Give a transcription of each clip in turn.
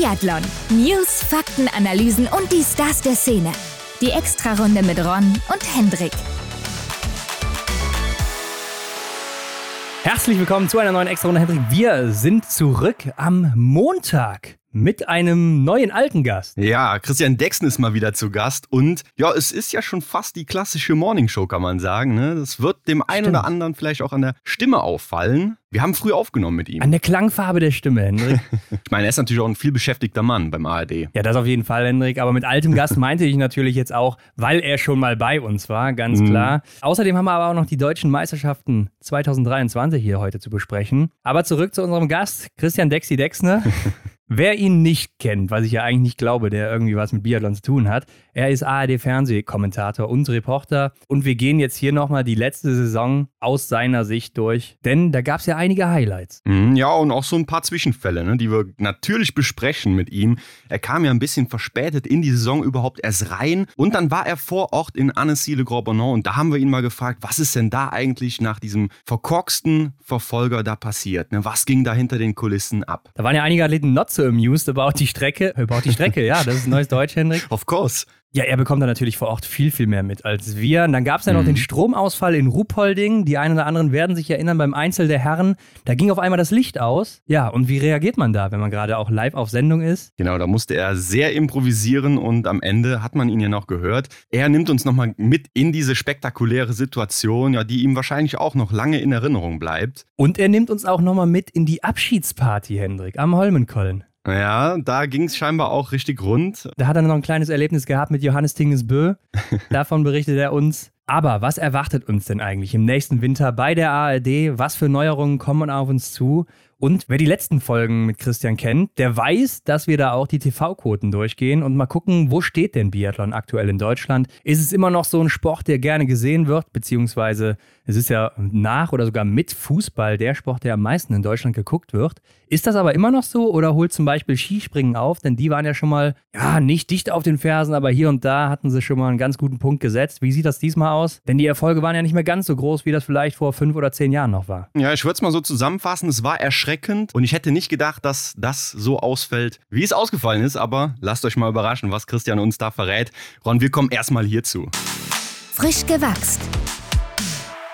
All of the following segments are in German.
Biathlon. News, Fakten, Analysen und die Stars der Szene. Die Extrarunde mit Ron und Hendrik. Herzlich willkommen zu einer neuen Extrarunde, Hendrik. Wir sind zurück am Montag mit einem neuen alten Gast. Ja, Christian Dexen ist mal wieder zu Gast und ja, es ist ja schon fast die klassische Morningshow, kann man sagen. Ne? Das wird dem einen oder anderen vielleicht auch an der Stimme auffallen. Wir haben früh aufgenommen mit ihm. An der Klangfarbe der Stimme, Hendrik. ich meine, er ist natürlich auch ein viel beschäftigter Mann beim ARD. Ja, das auf jeden Fall, Hendrik. Aber mit altem Gast meinte ich natürlich jetzt auch, weil er schon mal bei uns war, ganz klar. Mhm. Außerdem haben wir aber auch noch die deutschen Meisterschaften 2023 hier heute zu besprechen. Aber zurück zu unserem Gast, Christian Dexi Dexner. Wer ihn nicht kennt, was ich ja eigentlich nicht glaube, der irgendwie was mit Biathlon zu tun hat, er ist ARD-Fernsehkommentator und Reporter. Und wir gehen jetzt hier nochmal die letzte Saison aus seiner Sicht durch, denn da gab es ja einige Highlights. Mhm, ja, und auch so ein paar Zwischenfälle, ne, die wir natürlich besprechen mit ihm. Er kam ja ein bisschen verspätet in die Saison überhaupt erst rein und dann war er vor Ort in Annecy-le-Grand-Bonnant und da haben wir ihn mal gefragt, was ist denn da eigentlich nach diesem verkorksten Verfolger da passiert? Ne? Was ging da hinter den Kulissen ab? Da waren ja einige Athleten not so amused about die Strecke. About die Strecke, ja, das ist neues Deutsch, Hendrik. Of course. Ja, er bekommt da natürlich vor Ort viel, viel mehr mit als wir. Und dann gab es ja noch mhm. den Stromausfall in Ruhpolding. Die einen oder anderen werden sich erinnern beim Einzel der Herren. Da ging auf einmal das Licht aus. Ja, und wie reagiert man da, wenn man gerade auch live auf Sendung ist? Genau, da musste er sehr improvisieren und am Ende hat man ihn ja noch gehört. Er nimmt uns nochmal mit in diese spektakuläre Situation, ja, die ihm wahrscheinlich auch noch lange in Erinnerung bleibt. Und er nimmt uns auch nochmal mit in die Abschiedsparty, Hendrik, am Holmenkollen. Ja, da ging es scheinbar auch richtig rund. Da hat er noch ein kleines Erlebnis gehabt mit Johannes Tingesbö. Davon berichtet er uns. Aber was erwartet uns denn eigentlich im nächsten Winter bei der ARD? Was für Neuerungen kommen auf uns zu? Und wer die letzten Folgen mit Christian kennt, der weiß, dass wir da auch die TV-Quoten durchgehen und mal gucken, wo steht denn Biathlon aktuell in Deutschland? Ist es immer noch so ein Sport, der gerne gesehen wird, beziehungsweise es ist ja nach oder sogar mit Fußball der Sport, der am meisten in Deutschland geguckt wird. Ist das aber immer noch so oder holt zum Beispiel Skispringen auf? Denn die waren ja schon mal, ja, nicht dicht auf den Fersen, aber hier und da hatten sie schon mal einen ganz guten Punkt gesetzt. Wie sieht das diesmal aus? Denn die Erfolge waren ja nicht mehr ganz so groß, wie das vielleicht vor fünf oder zehn Jahren noch war. Ja, ich würde es mal so zusammenfassen. Es war erschreckend und ich hätte nicht gedacht, dass das so ausfällt, wie es ausgefallen ist. Aber lasst euch mal überraschen, was Christian uns da verrät. Ron, wir kommen erstmal hierzu. Frisch gewachst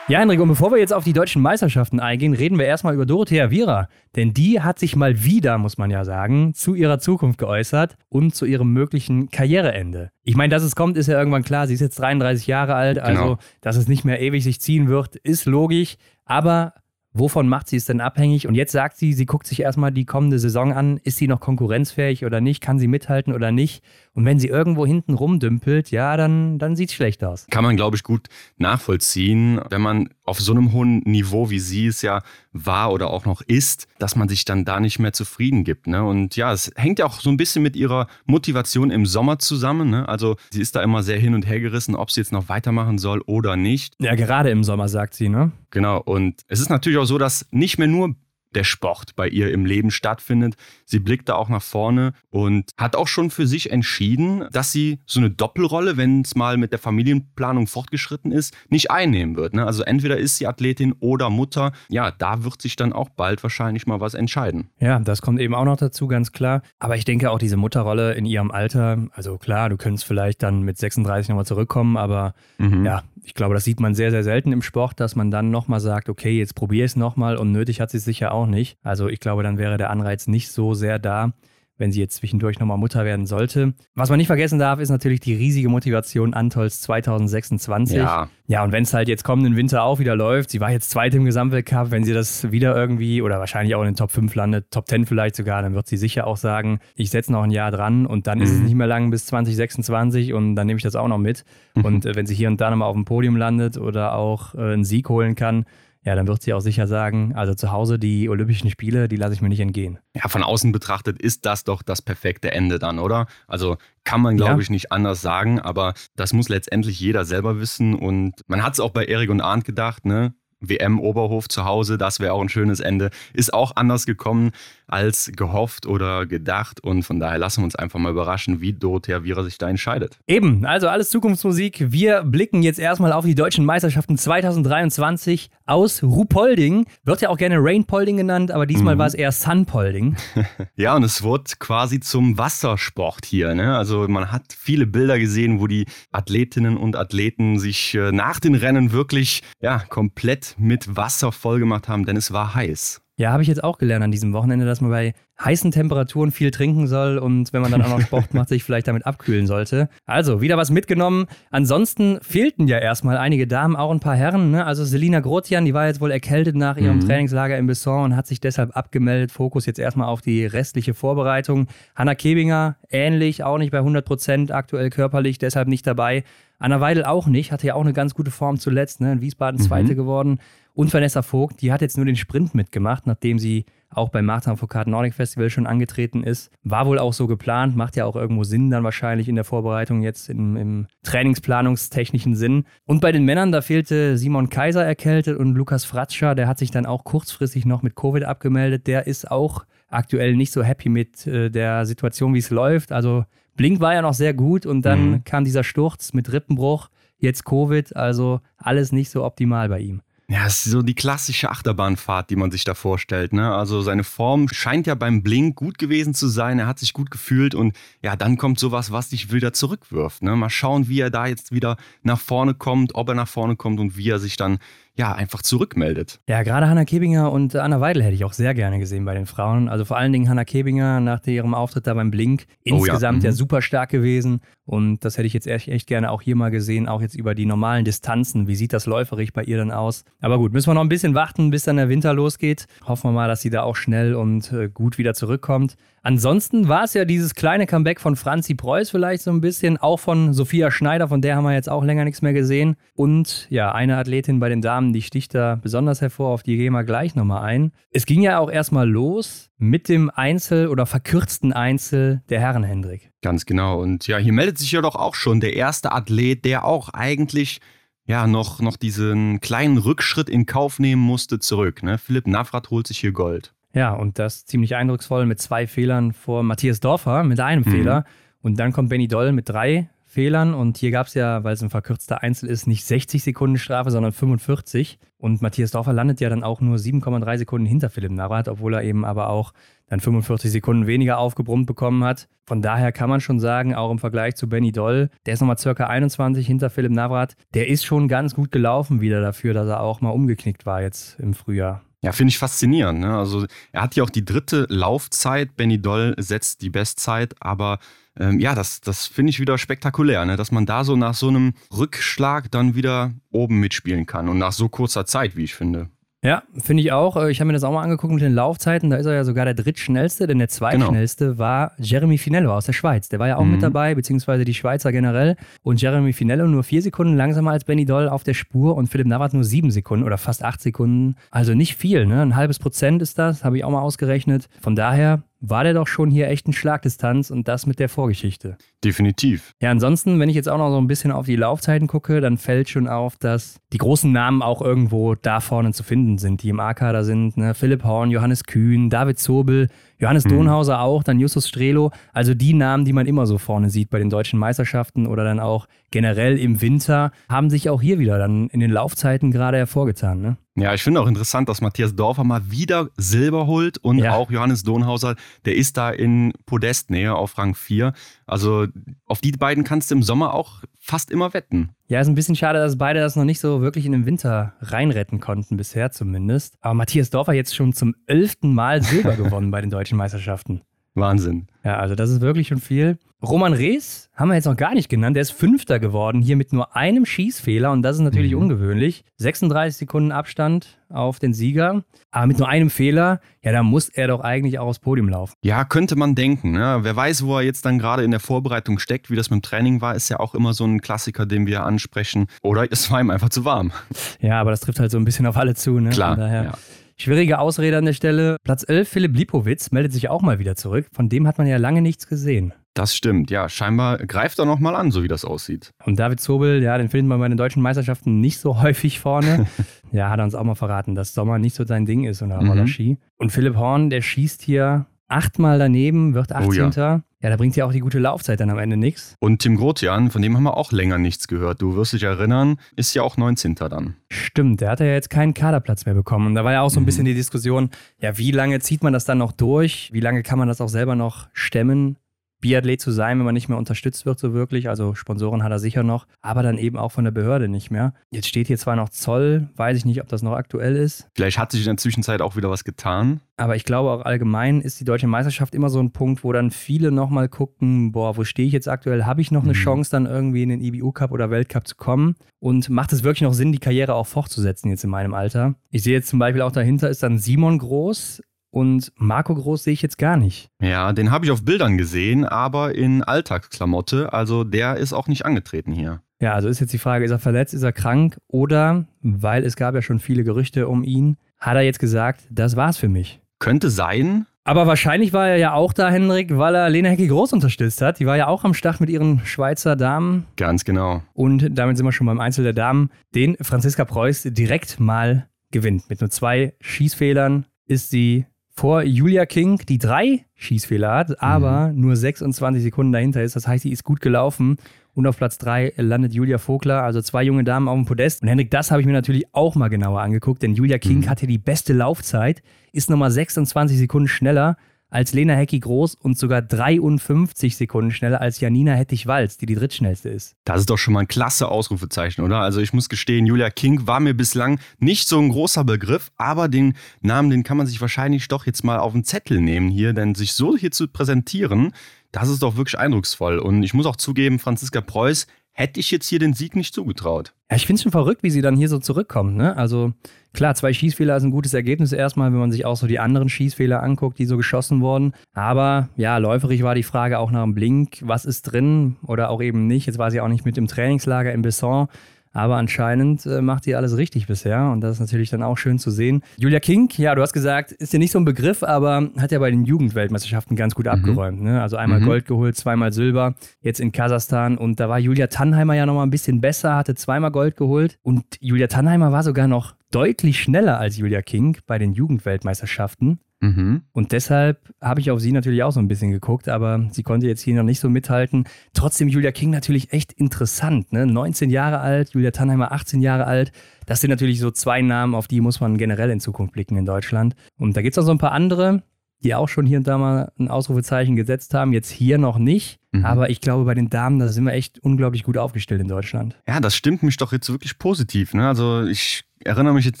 ja, Henrik, und bevor wir jetzt auf die deutschen Meisterschaften eingehen, reden wir erstmal über Dorothea Viera. Denn die hat sich mal wieder, muss man ja sagen, zu ihrer Zukunft geäußert und zu ihrem möglichen Karriereende. Ich meine, dass es kommt, ist ja irgendwann klar. Sie ist jetzt 33 Jahre alt, also genau. dass es nicht mehr ewig sich ziehen wird, ist logisch. Aber Wovon macht sie es denn abhängig? Und jetzt sagt sie, sie guckt sich erstmal die kommende Saison an. Ist sie noch konkurrenzfähig oder nicht? Kann sie mithalten oder nicht? Und wenn sie irgendwo hinten rumdümpelt, ja, dann, dann sieht es schlecht aus. Kann man, glaube ich, gut nachvollziehen, wenn man auf so einem hohen Niveau, wie sie es ja war oder auch noch ist, dass man sich dann da nicht mehr zufrieden gibt. Ne? Und ja, es hängt ja auch so ein bisschen mit ihrer Motivation im Sommer zusammen. Ne? Also sie ist da immer sehr hin und her gerissen, ob sie jetzt noch weitermachen soll oder nicht. Ja, gerade im Sommer, sagt sie, ne? Genau. Und es ist natürlich auch so, dass nicht mehr nur der Sport bei ihr im Leben stattfindet. Sie blickt da auch nach vorne und hat auch schon für sich entschieden, dass sie so eine Doppelrolle, wenn es mal mit der Familienplanung fortgeschritten ist, nicht einnehmen wird. Ne? Also entweder ist sie Athletin oder Mutter. Ja, da wird sich dann auch bald wahrscheinlich mal was entscheiden. Ja, das kommt eben auch noch dazu, ganz klar. Aber ich denke auch diese Mutterrolle in ihrem Alter, also klar, du könntest vielleicht dann mit 36 nochmal zurückkommen, aber mhm. ja, ich glaube, das sieht man sehr, sehr selten im Sport, dass man dann nochmal sagt, okay, jetzt probiere ich es nochmal und nötig hat sie es sicher auch nicht. Also ich glaube, dann wäre der Anreiz nicht so sehr da wenn sie jetzt zwischendurch nochmal Mutter werden sollte. Was man nicht vergessen darf, ist natürlich die riesige Motivation Antols 2026. Ja, ja und wenn es halt jetzt kommenden Winter auch wieder läuft, sie war jetzt Zweite im Gesamtweltcup, wenn sie das wieder irgendwie oder wahrscheinlich auch in den Top 5 landet, Top 10 vielleicht sogar, dann wird sie sicher auch sagen, ich setze noch ein Jahr dran und dann mhm. ist es mhm. nicht mehr lang bis 2026 und dann nehme ich das auch noch mit. Mhm. Und äh, wenn sie hier und da nochmal auf dem Podium landet oder auch äh, einen Sieg holen kann, ja, dann wird sie auch sicher sagen, also zu Hause die Olympischen Spiele, die lasse ich mir nicht entgehen. Ja, von außen betrachtet ist das doch das perfekte Ende dann, oder? Also kann man, glaube ja. ich, nicht anders sagen, aber das muss letztendlich jeder selber wissen und man hat es auch bei Erik und Arndt gedacht, ne? WM Oberhof zu Hause, das wäre auch ein schönes Ende. Ist auch anders gekommen als gehofft oder gedacht und von daher lassen wir uns einfach mal überraschen, wie Dorothea Viera sich da entscheidet. Eben, also alles Zukunftsmusik. Wir blicken jetzt erstmal auf die deutschen Meisterschaften 2023. aus Ruhpolding. Wird ja auch gerne Rainpolding genannt, aber diesmal mhm. war es eher Sunpolding. ja, und es wurde quasi zum Wassersport hier. Ne? Also man hat viele Bilder gesehen, wo die Athletinnen und Athleten sich äh, nach den Rennen wirklich ja, komplett mit Wasser vollgemacht haben, denn es war heiß. Ja, habe ich jetzt auch gelernt an diesem Wochenende, dass man bei heißen Temperaturen viel trinken soll und wenn man dann auch noch Sport macht, sich vielleicht damit abkühlen sollte. Also, wieder was mitgenommen. Ansonsten fehlten ja erstmal einige Damen, auch ein paar Herren. Ne? Also Selina Grotian, die war jetzt wohl erkältet nach ihrem mhm. Trainingslager in Besson und hat sich deshalb abgemeldet. Fokus jetzt erstmal auf die restliche Vorbereitung. Hanna Kebinger, ähnlich, auch nicht bei 100 Prozent aktuell körperlich, deshalb nicht dabei. Anna Weidel auch nicht, hatte ja auch eine ganz gute Form zuletzt, ne? in Wiesbaden mhm. Zweite geworden. Und Vanessa Vogt, die hat jetzt nur den Sprint mitgemacht, nachdem sie auch beim Martin Foucault Nordic Festival schon angetreten ist. War wohl auch so geplant, macht ja auch irgendwo Sinn dann wahrscheinlich in der Vorbereitung jetzt im, im trainingsplanungstechnischen Sinn. Und bei den Männern, da fehlte Simon Kaiser erkältet und Lukas Fratscher, der hat sich dann auch kurzfristig noch mit Covid abgemeldet. Der ist auch aktuell nicht so happy mit äh, der Situation, wie es läuft. Also Blink war ja noch sehr gut und dann mhm. kam dieser Sturz mit Rippenbruch, jetzt Covid, also alles nicht so optimal bei ihm. Ja, es ist so die klassische Achterbahnfahrt, die man sich da vorstellt. Ne? Also seine Form scheint ja beim Blink gut gewesen zu sein. Er hat sich gut gefühlt und ja, dann kommt sowas, was dich wieder zurückwirft. Ne? Mal schauen, wie er da jetzt wieder nach vorne kommt, ob er nach vorne kommt und wie er sich dann ja, einfach zurückmeldet. Ja, gerade Hanna Kebinger und Anna Weidel hätte ich auch sehr gerne gesehen bei den Frauen. Also vor allen Dingen Hanna Kebinger nach ihrem Auftritt da beim Blink. Insgesamt oh ja. Mhm. ja super stark gewesen. Und das hätte ich jetzt echt, echt gerne auch hier mal gesehen, auch jetzt über die normalen Distanzen. Wie sieht das läuferig bei ihr dann aus? Aber gut, müssen wir noch ein bisschen warten, bis dann der Winter losgeht. Hoffen wir mal, dass sie da auch schnell und äh, gut wieder zurückkommt. Ansonsten war es ja dieses kleine Comeback von Franzi Preuß vielleicht so ein bisschen, auch von Sophia Schneider, von der haben wir jetzt auch länger nichts mehr gesehen. Und ja, eine Athletin bei den Damen, die sticht da besonders hervor, auf die gehen wir gleich nochmal ein. Es ging ja auch erstmal los mit dem Einzel oder verkürzten Einzel der Herren Hendrik. Ganz genau. Und ja, hier meldet sich ja doch auch schon der erste Athlet, der auch eigentlich ja, noch, noch diesen kleinen Rückschritt in Kauf nehmen musste, zurück. Ne? Philipp Navrat holt sich hier Gold. Ja, und das ziemlich eindrucksvoll mit zwei Fehlern vor Matthias Dorfer mit einem mhm. Fehler. Und dann kommt Benny Doll mit drei Fehlern. Und hier gab es ja, weil es ein verkürzter Einzel ist, nicht 60 Sekunden Strafe, sondern 45. Und Matthias Dorfer landet ja dann auch nur 7,3 Sekunden hinter Philipp Navrat, obwohl er eben aber auch dann 45 Sekunden weniger aufgebrummt bekommen hat. Von daher kann man schon sagen, auch im Vergleich zu Benny Doll, der ist nochmal circa 21 hinter Philipp Navrat. Der ist schon ganz gut gelaufen wieder dafür, dass er auch mal umgeknickt war jetzt im Frühjahr. Ja, finde ich faszinierend. Ne? Also er hat ja auch die dritte Laufzeit. Benny Doll setzt die Bestzeit, aber ähm, ja, das, das finde ich wieder spektakulär, ne? dass man da so nach so einem Rückschlag dann wieder oben mitspielen kann und nach so kurzer Zeit, wie ich finde. Ja, finde ich auch. Äh, ich habe mir das auch mal angeguckt mit den Laufzeiten. Da ist er ja sogar der drittschnellste, denn der zweitschnellste genau. war Jeremy Finello aus der Schweiz. Der war ja auch mhm. mit dabei, beziehungsweise die Schweizer generell. Und Jeremy Finello nur vier Sekunden langsamer als Benny Doll auf der Spur und Philipp Navrat nur sieben Sekunden oder fast acht Sekunden. Also nicht viel, ne? Ein halbes Prozent ist das, habe ich auch mal ausgerechnet. Von daher war der doch schon hier echt ein Schlagdistanz und das mit der Vorgeschichte. Definitiv. Ja, ansonsten, wenn ich jetzt auch noch so ein bisschen auf die Laufzeiten gucke, dann fällt schon auf, dass die großen Namen auch irgendwo da vorne zu finden sind, die im A-Kader sind. Ne? Philipp Horn, Johannes Kühn, David Zobel, Johannes mhm. Donhauser auch, dann Justus Strelo. Also die Namen, die man immer so vorne sieht bei den deutschen Meisterschaften oder dann auch generell im Winter, haben sich auch hier wieder dann in den Laufzeiten gerade hervorgetan. Ne? Ja, ich finde auch interessant, dass Matthias Dorfer mal wieder Silber holt und ja. auch Johannes Donhauser, der ist da in Podestnähe auf Rang 4. Also auf die beiden kannst du im Sommer auch fast immer wetten. Ja, ist ein bisschen schade, dass beide das noch nicht so wirklich in den Winter reinretten konnten, bisher zumindest. Aber Matthias Dorfer jetzt schon zum elften Mal Silber gewonnen bei den deutschen Meisterschaften. Wahnsinn. Ja, also das ist wirklich schon viel. Roman Rees haben wir jetzt noch gar nicht genannt. Der ist Fünfter geworden, hier mit nur einem Schießfehler und das ist natürlich mhm. ungewöhnlich. 36 Sekunden Abstand auf den Sieger, aber mit nur einem Fehler, ja, da muss er doch eigentlich auch aufs Podium laufen. Ja, könnte man denken. Ne? Wer weiß, wo er jetzt dann gerade in der Vorbereitung steckt, wie das mit dem Training war, ist ja auch immer so ein Klassiker, den wir ansprechen. Oder es war ihm einfach zu warm. Ja, aber das trifft halt so ein bisschen auf alle zu. Ne? Klar. Schwierige Ausrede an der Stelle. Platz 11, Philipp Lipowitz, meldet sich auch mal wieder zurück. Von dem hat man ja lange nichts gesehen. Das stimmt, ja. Scheinbar greift er nochmal an, so wie das aussieht. Und David Zobel, ja, den findet man bei den deutschen Meisterschaften nicht so häufig vorne. ja, hat er uns auch mal verraten, dass Sommer nicht so sein Ding ist oder mhm. Ski. Und Philipp Horn, der schießt hier achtmal daneben, wird 18. Oh ja. ja. da bringt ja auch die gute Laufzeit dann am Ende nichts. Und Tim Grotian, von dem haben wir auch länger nichts gehört. Du wirst dich erinnern, ist ja auch 19. dann. Stimmt, der hat ja jetzt keinen Kaderplatz mehr bekommen. Und da war ja auch so ein mhm. bisschen die Diskussion, ja, wie lange zieht man das dann noch durch? Wie lange kann man das auch selber noch stemmen? Biathlet zu sein, wenn man nicht mehr unterstützt wird, so wirklich. Also Sponsoren hat er sicher noch, aber dann eben auch von der Behörde nicht mehr. Jetzt steht hier zwar noch Zoll, weiß ich nicht, ob das noch aktuell ist. Vielleicht hat sich in der Zwischenzeit auch wieder was getan. Aber ich glaube auch allgemein ist die deutsche Meisterschaft immer so ein Punkt, wo dann viele nochmal gucken, boah, wo stehe ich jetzt aktuell? Habe ich noch eine mhm. Chance, dann irgendwie in den IBU Cup oder Weltcup zu kommen? Und macht es wirklich noch Sinn, die Karriere auch fortzusetzen jetzt in meinem Alter? Ich sehe jetzt zum Beispiel auch dahinter ist dann Simon Groß, und Marco Groß sehe ich jetzt gar nicht. Ja, den habe ich auf Bildern gesehen, aber in Alltagsklamotte. Also der ist auch nicht angetreten hier. Ja, also ist jetzt die Frage, ist er verletzt, ist er krank oder, weil es gab ja schon viele Gerüchte um ihn, hat er jetzt gesagt, das war's für mich. Könnte sein. Aber wahrscheinlich war er ja auch da, Henrik, weil er Lena Hecki groß unterstützt hat. Die war ja auch am Start mit ihren Schweizer Damen. Ganz genau. Und damit sind wir schon beim Einzel der Damen, den Franziska Preuß direkt mal gewinnt. Mit nur zwei Schießfehlern ist sie vor Julia King, die drei Schießfehler hat, aber mhm. nur 26 Sekunden dahinter ist. Das heißt, sie ist gut gelaufen. Und auf Platz drei landet Julia Vogler, also zwei junge Damen auf dem Podest. Und Henrik, das habe ich mir natürlich auch mal genauer angeguckt, denn Julia King mhm. hatte die beste Laufzeit, ist nochmal 26 Sekunden schneller als Lena Hecki Groß und sogar 53 Sekunden schneller als Janina Hettich-Walz, die die drittschnellste ist. Das ist doch schon mal ein klasse Ausrufezeichen, oder? Also ich muss gestehen, Julia King war mir bislang nicht so ein großer Begriff, aber den Namen, den kann man sich wahrscheinlich doch jetzt mal auf den Zettel nehmen hier, denn sich so hier zu präsentieren, das ist doch wirklich eindrucksvoll. Und ich muss auch zugeben, Franziska Preuß hätte ich jetzt hier den Sieg nicht zugetraut. Ja, ich finde es schon verrückt, wie sie dann hier so zurückkommt. Ne? Also klar, zwei Schießfehler ist ein gutes Ergebnis erstmal, wenn man sich auch so die anderen Schießfehler anguckt, die so geschossen wurden. Aber ja, läuferig war die Frage auch nach dem Blink, was ist drin oder auch eben nicht. Jetzt war sie auch nicht mit im Trainingslager in Besson. Aber anscheinend äh, macht sie alles richtig bisher und das ist natürlich dann auch schön zu sehen. Julia King, ja, du hast gesagt, ist ja nicht so ein Begriff, aber hat ja bei den Jugendweltmeisterschaften ganz gut mhm. abgeräumt. Ne? Also einmal mhm. Gold geholt, zweimal Silber, jetzt in Kasachstan und da war Julia Tannheimer ja nochmal ein bisschen besser, hatte zweimal Gold geholt und Julia Tannheimer war sogar noch deutlich schneller als Julia King bei den Jugendweltmeisterschaften. Mhm. Und deshalb habe ich auf sie natürlich auch so ein bisschen geguckt, aber sie konnte jetzt hier noch nicht so mithalten. Trotzdem Julia King natürlich echt interessant. Ne? 19 Jahre alt, Julia Tannheimer 18 Jahre alt. Das sind natürlich so zwei Namen, auf die muss man generell in Zukunft blicken in Deutschland. Und da gibt es auch so ein paar andere, die auch schon hier und da mal ein Ausrufezeichen gesetzt haben. Jetzt hier noch nicht. Mhm. Aber ich glaube, bei den Damen, da sind wir echt unglaublich gut aufgestellt in Deutschland. Ja, das stimmt mich doch jetzt wirklich positiv. Ne? Also ich erinnere mich jetzt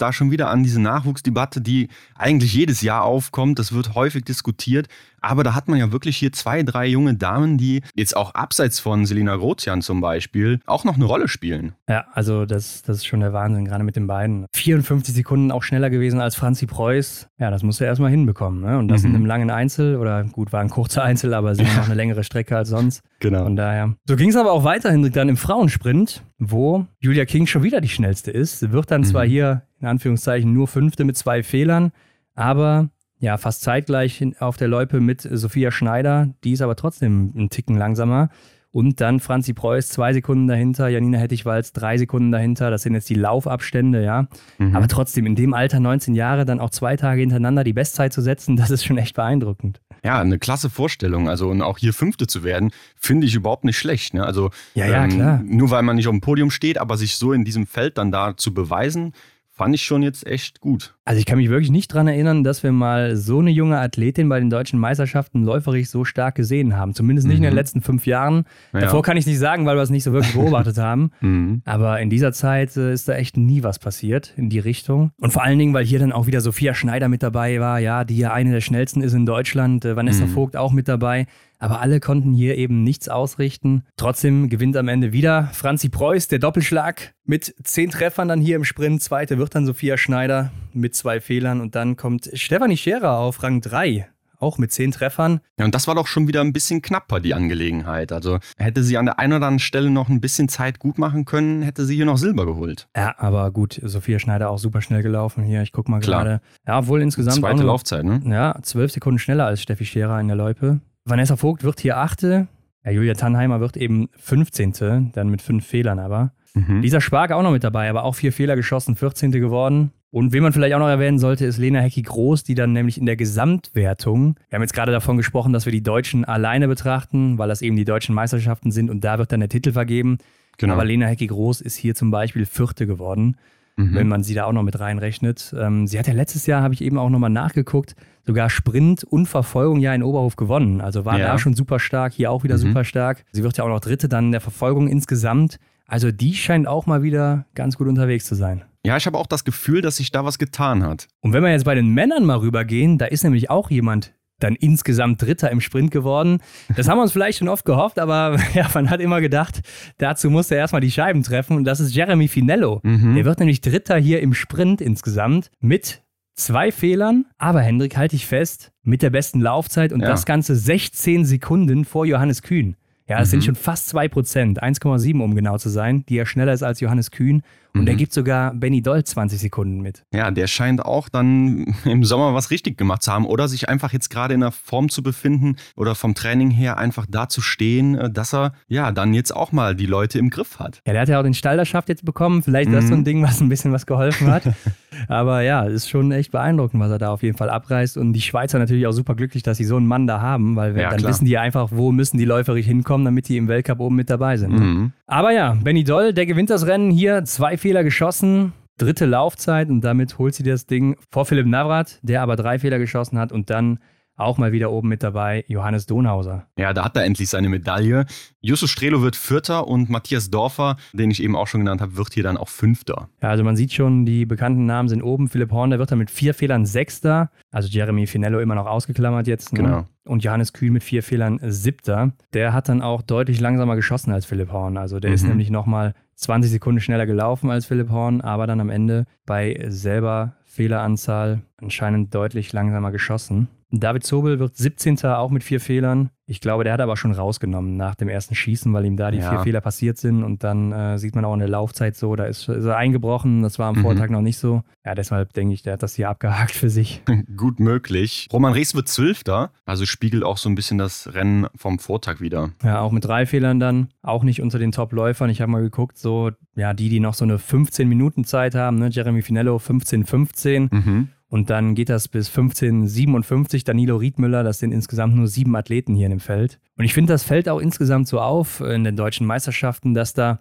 da schon wieder an diese Nachwuchsdebatte, die eigentlich jedes Jahr aufkommt. Das wird häufig diskutiert. Aber da hat man ja wirklich hier zwei, drei junge Damen, die jetzt auch abseits von Selina Grotian zum Beispiel auch noch eine Rolle spielen. Ja, also das, das ist schon der Wahnsinn, gerade mit den beiden. 54 Sekunden auch schneller gewesen als Franzi Preuß. Ja, das musste er erstmal hinbekommen. Ne? Und das mhm. in einem langen Einzel, oder gut, war ein kurzer Einzel, aber sind noch eine längere Strecke als sonst. Genau. Von daher. So ging es aber auch weiterhin dann im Frauensprint, wo Julia King schon wieder die schnellste ist. Sie wird dann mhm. zwar hier in Anführungszeichen nur Fünfte mit zwei Fehlern, aber ja, fast zeitgleich auf der Loipe mit Sophia Schneider. Die ist aber trotzdem einen Ticken langsamer. Und dann Franzi Preuß zwei Sekunden dahinter, Janina Hettich-Walz drei Sekunden dahinter. Das sind jetzt die Laufabstände, ja. Mhm. Aber trotzdem, in dem Alter, 19 Jahre, dann auch zwei Tage hintereinander die Bestzeit zu setzen, das ist schon echt beeindruckend. Ja, eine klasse Vorstellung. Also und auch hier Fünfte zu werden, finde ich überhaupt nicht schlecht. Ne? Also ja, ja, ähm, klar. nur weil man nicht auf dem Podium steht, aber sich so in diesem Feld dann da zu beweisen, fand ich schon jetzt echt gut. Also ich kann mich wirklich nicht daran erinnern, dass wir mal so eine junge Athletin bei den deutschen Meisterschaften läuferig so stark gesehen haben. Zumindest nicht mhm. in den mhm. letzten fünf Jahren. Ja. Davor kann ich nicht sagen, weil wir es nicht so wirklich beobachtet haben. Mhm. Aber in dieser Zeit äh, ist da echt nie was passiert in die Richtung. Und vor allen Dingen, weil hier dann auch wieder Sophia Schneider mit dabei war, ja, die ja eine der schnellsten ist in Deutschland. Äh, Vanessa mhm. Vogt auch mit dabei. Aber alle konnten hier eben nichts ausrichten. Trotzdem gewinnt am Ende wieder Franzi Preuß, der Doppelschlag mit zehn Treffern dann hier im Sprint. Zweite wird dann Sophia Schneider mit zwei Fehlern und dann kommt Stefanie Scherer auf Rang 3 auch mit zehn Treffern. Ja, und das war doch schon wieder ein bisschen knapper, die Angelegenheit. Also hätte sie an der einen oder anderen Stelle noch ein bisschen Zeit gut machen können, hätte sie hier noch Silber geholt. Ja, aber gut, Sophia Schneider auch super schnell gelaufen hier. Ich guck mal gerade. Ja, obwohl insgesamt. Zweite nur, Laufzeit, ne? Ja, zwölf Sekunden schneller als Steffi Scherer in der Loipe. Vanessa Vogt wird hier Achte. Ja, Julia Tannheimer wird eben 15. Dann mit fünf Fehlern aber. Mhm. Lisa Spark auch noch mit dabei, aber auch vier Fehler geschossen, 14. geworden. Und wen man vielleicht auch noch erwähnen sollte, ist Lena Hecki-Groß, die dann nämlich in der Gesamtwertung, wir haben jetzt gerade davon gesprochen, dass wir die Deutschen alleine betrachten, weil das eben die deutschen Meisterschaften sind und da wird dann der Titel vergeben. Genau. Aber Lena Hecki-Groß ist hier zum Beispiel Vierte geworden, mhm. wenn man sie da auch noch mit reinrechnet. Ähm, sie hat ja letztes Jahr, habe ich eben auch nochmal nachgeguckt, sogar Sprint und Verfolgung ja in Oberhof gewonnen. Also war ja. da schon super stark, hier auch wieder mhm. super stark. Sie wird ja auch noch Dritte dann in der Verfolgung insgesamt. Also die scheint auch mal wieder ganz gut unterwegs zu sein. Ja, ich habe auch das Gefühl, dass sich da was getan hat. Und wenn wir jetzt bei den Männern mal rübergehen, da ist nämlich auch jemand dann insgesamt Dritter im Sprint geworden. Das haben wir uns vielleicht schon oft gehofft, aber ja, man hat immer gedacht, dazu muss er erstmal die Scheiben treffen und das ist Jeremy Finello. Mhm. Der wird nämlich Dritter hier im Sprint insgesamt mit zwei Fehlern, aber Hendrik, halte ich fest, mit der besten Laufzeit und ja. das Ganze 16 Sekunden vor Johannes Kühn. Ja, das mhm. sind schon fast 2 Prozent, 1,7 um genau zu sein, die er schneller ist als Johannes Kühn. Und mhm. der gibt sogar Benny Doll 20 Sekunden mit. Ja, der scheint auch dann im Sommer was richtig gemacht zu haben oder sich einfach jetzt gerade in der Form zu befinden oder vom Training her einfach da zu stehen, äh, dass er ja dann jetzt auch mal die Leute im Griff hat. Ja, der hat ja auch den Stallerschaft jetzt bekommen. Vielleicht ist das so ein mhm. Ding, was ein bisschen was geholfen hat. Aber ja, ist schon echt beeindruckend, was er da auf jeden Fall abreißt. Und die Schweizer natürlich auch super glücklich, dass sie so einen Mann da haben, weil ja, dann klar. wissen die einfach, wo müssen die läuferig hinkommen, damit die im Weltcup oben mit dabei sind. Mhm. Aber ja, Benny Doll, der gewinnt das Rennen. Hier, zwei Fehler geschossen, dritte Laufzeit. Und damit holt sie das Ding vor Philipp Navrat, der aber drei Fehler geschossen hat und dann auch mal wieder oben mit dabei, Johannes Donhauser. Ja, da hat er endlich seine Medaille. Justus Strelo wird Vierter und Matthias Dorfer, den ich eben auch schon genannt habe, wird hier dann auch Fünfter. Ja, also man sieht schon, die bekannten Namen sind oben. Philipp Horn, der wird dann mit vier Fehlern Sechster. Also Jeremy Finello immer noch ausgeklammert jetzt. Ne? Genau. Und Johannes Kühn mit vier Fehlern Siebter. Der hat dann auch deutlich langsamer geschossen als Philipp Horn. Also der mhm. ist nämlich nochmal 20 Sekunden schneller gelaufen als Philipp Horn, aber dann am Ende bei selber Fehleranzahl anscheinend deutlich langsamer geschossen. David Zobel wird 17. auch mit vier Fehlern. Ich glaube, der hat aber schon rausgenommen nach dem ersten Schießen, weil ihm da die ja. vier Fehler passiert sind. Und dann äh, sieht man auch in der Laufzeit so, da ist, ist er eingebrochen. Das war am mhm. Vortag noch nicht so. Ja, deshalb denke ich, der hat das hier abgehakt für sich. Gut möglich. Roman Rees wird Zwölfter, also spiegelt auch so ein bisschen das Rennen vom Vortag wieder. Ja, auch mit drei Fehlern dann. Auch nicht unter den Top-Läufern. Ich habe mal geguckt, so, ja, die, die noch so eine 15-Minuten-Zeit haben, ne? Jeremy Finello 15-15. Mhm. Und dann geht das bis 1557 Danilo Riedmüller. Das sind insgesamt nur sieben Athleten hier in dem Feld. Und ich finde, das fällt auch insgesamt so auf in den deutschen Meisterschaften, dass da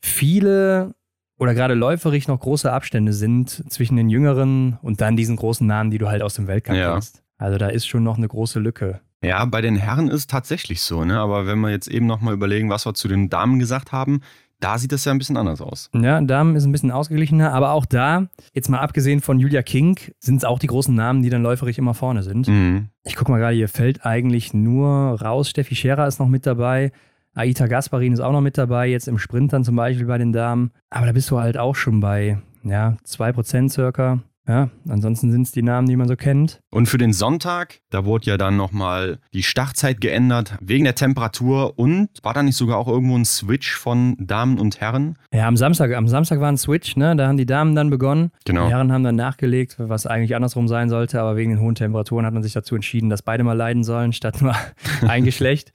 viele oder gerade läuferig noch große Abstände sind zwischen den Jüngeren und dann diesen großen Namen, die du halt aus dem Weltcup ja. kennst. Also da ist schon noch eine große Lücke. Ja, bei den Herren ist es tatsächlich so, ne? Aber wenn wir jetzt eben nochmal überlegen, was wir zu den Damen gesagt haben, da sieht das ja ein bisschen anders aus. Ja, Damen ist ein bisschen ausgeglichener, aber auch da, jetzt mal abgesehen von Julia King, sind es auch die großen Namen, die dann läuferig immer vorne sind. Mhm. Ich gucke mal gerade, hier fällt eigentlich nur raus. Steffi Scherer ist noch mit dabei. Aita Gasparin ist auch noch mit dabei, jetzt im Sprint dann zum Beispiel bei den Damen. Aber da bist du halt auch schon bei ja, 2% circa. Ja, ansonsten sind es die Namen, die man so kennt. Und für den Sonntag, da wurde ja dann nochmal die Startzeit geändert wegen der Temperatur und war da nicht sogar auch irgendwo ein Switch von Damen und Herren? Ja, am Samstag, am Samstag war ein Switch, ne? Da haben die Damen dann begonnen. Genau. Die Herren haben dann nachgelegt, was eigentlich andersrum sein sollte, aber wegen den hohen Temperaturen hat man sich dazu entschieden, dass beide mal leiden sollen, statt nur ein Geschlecht.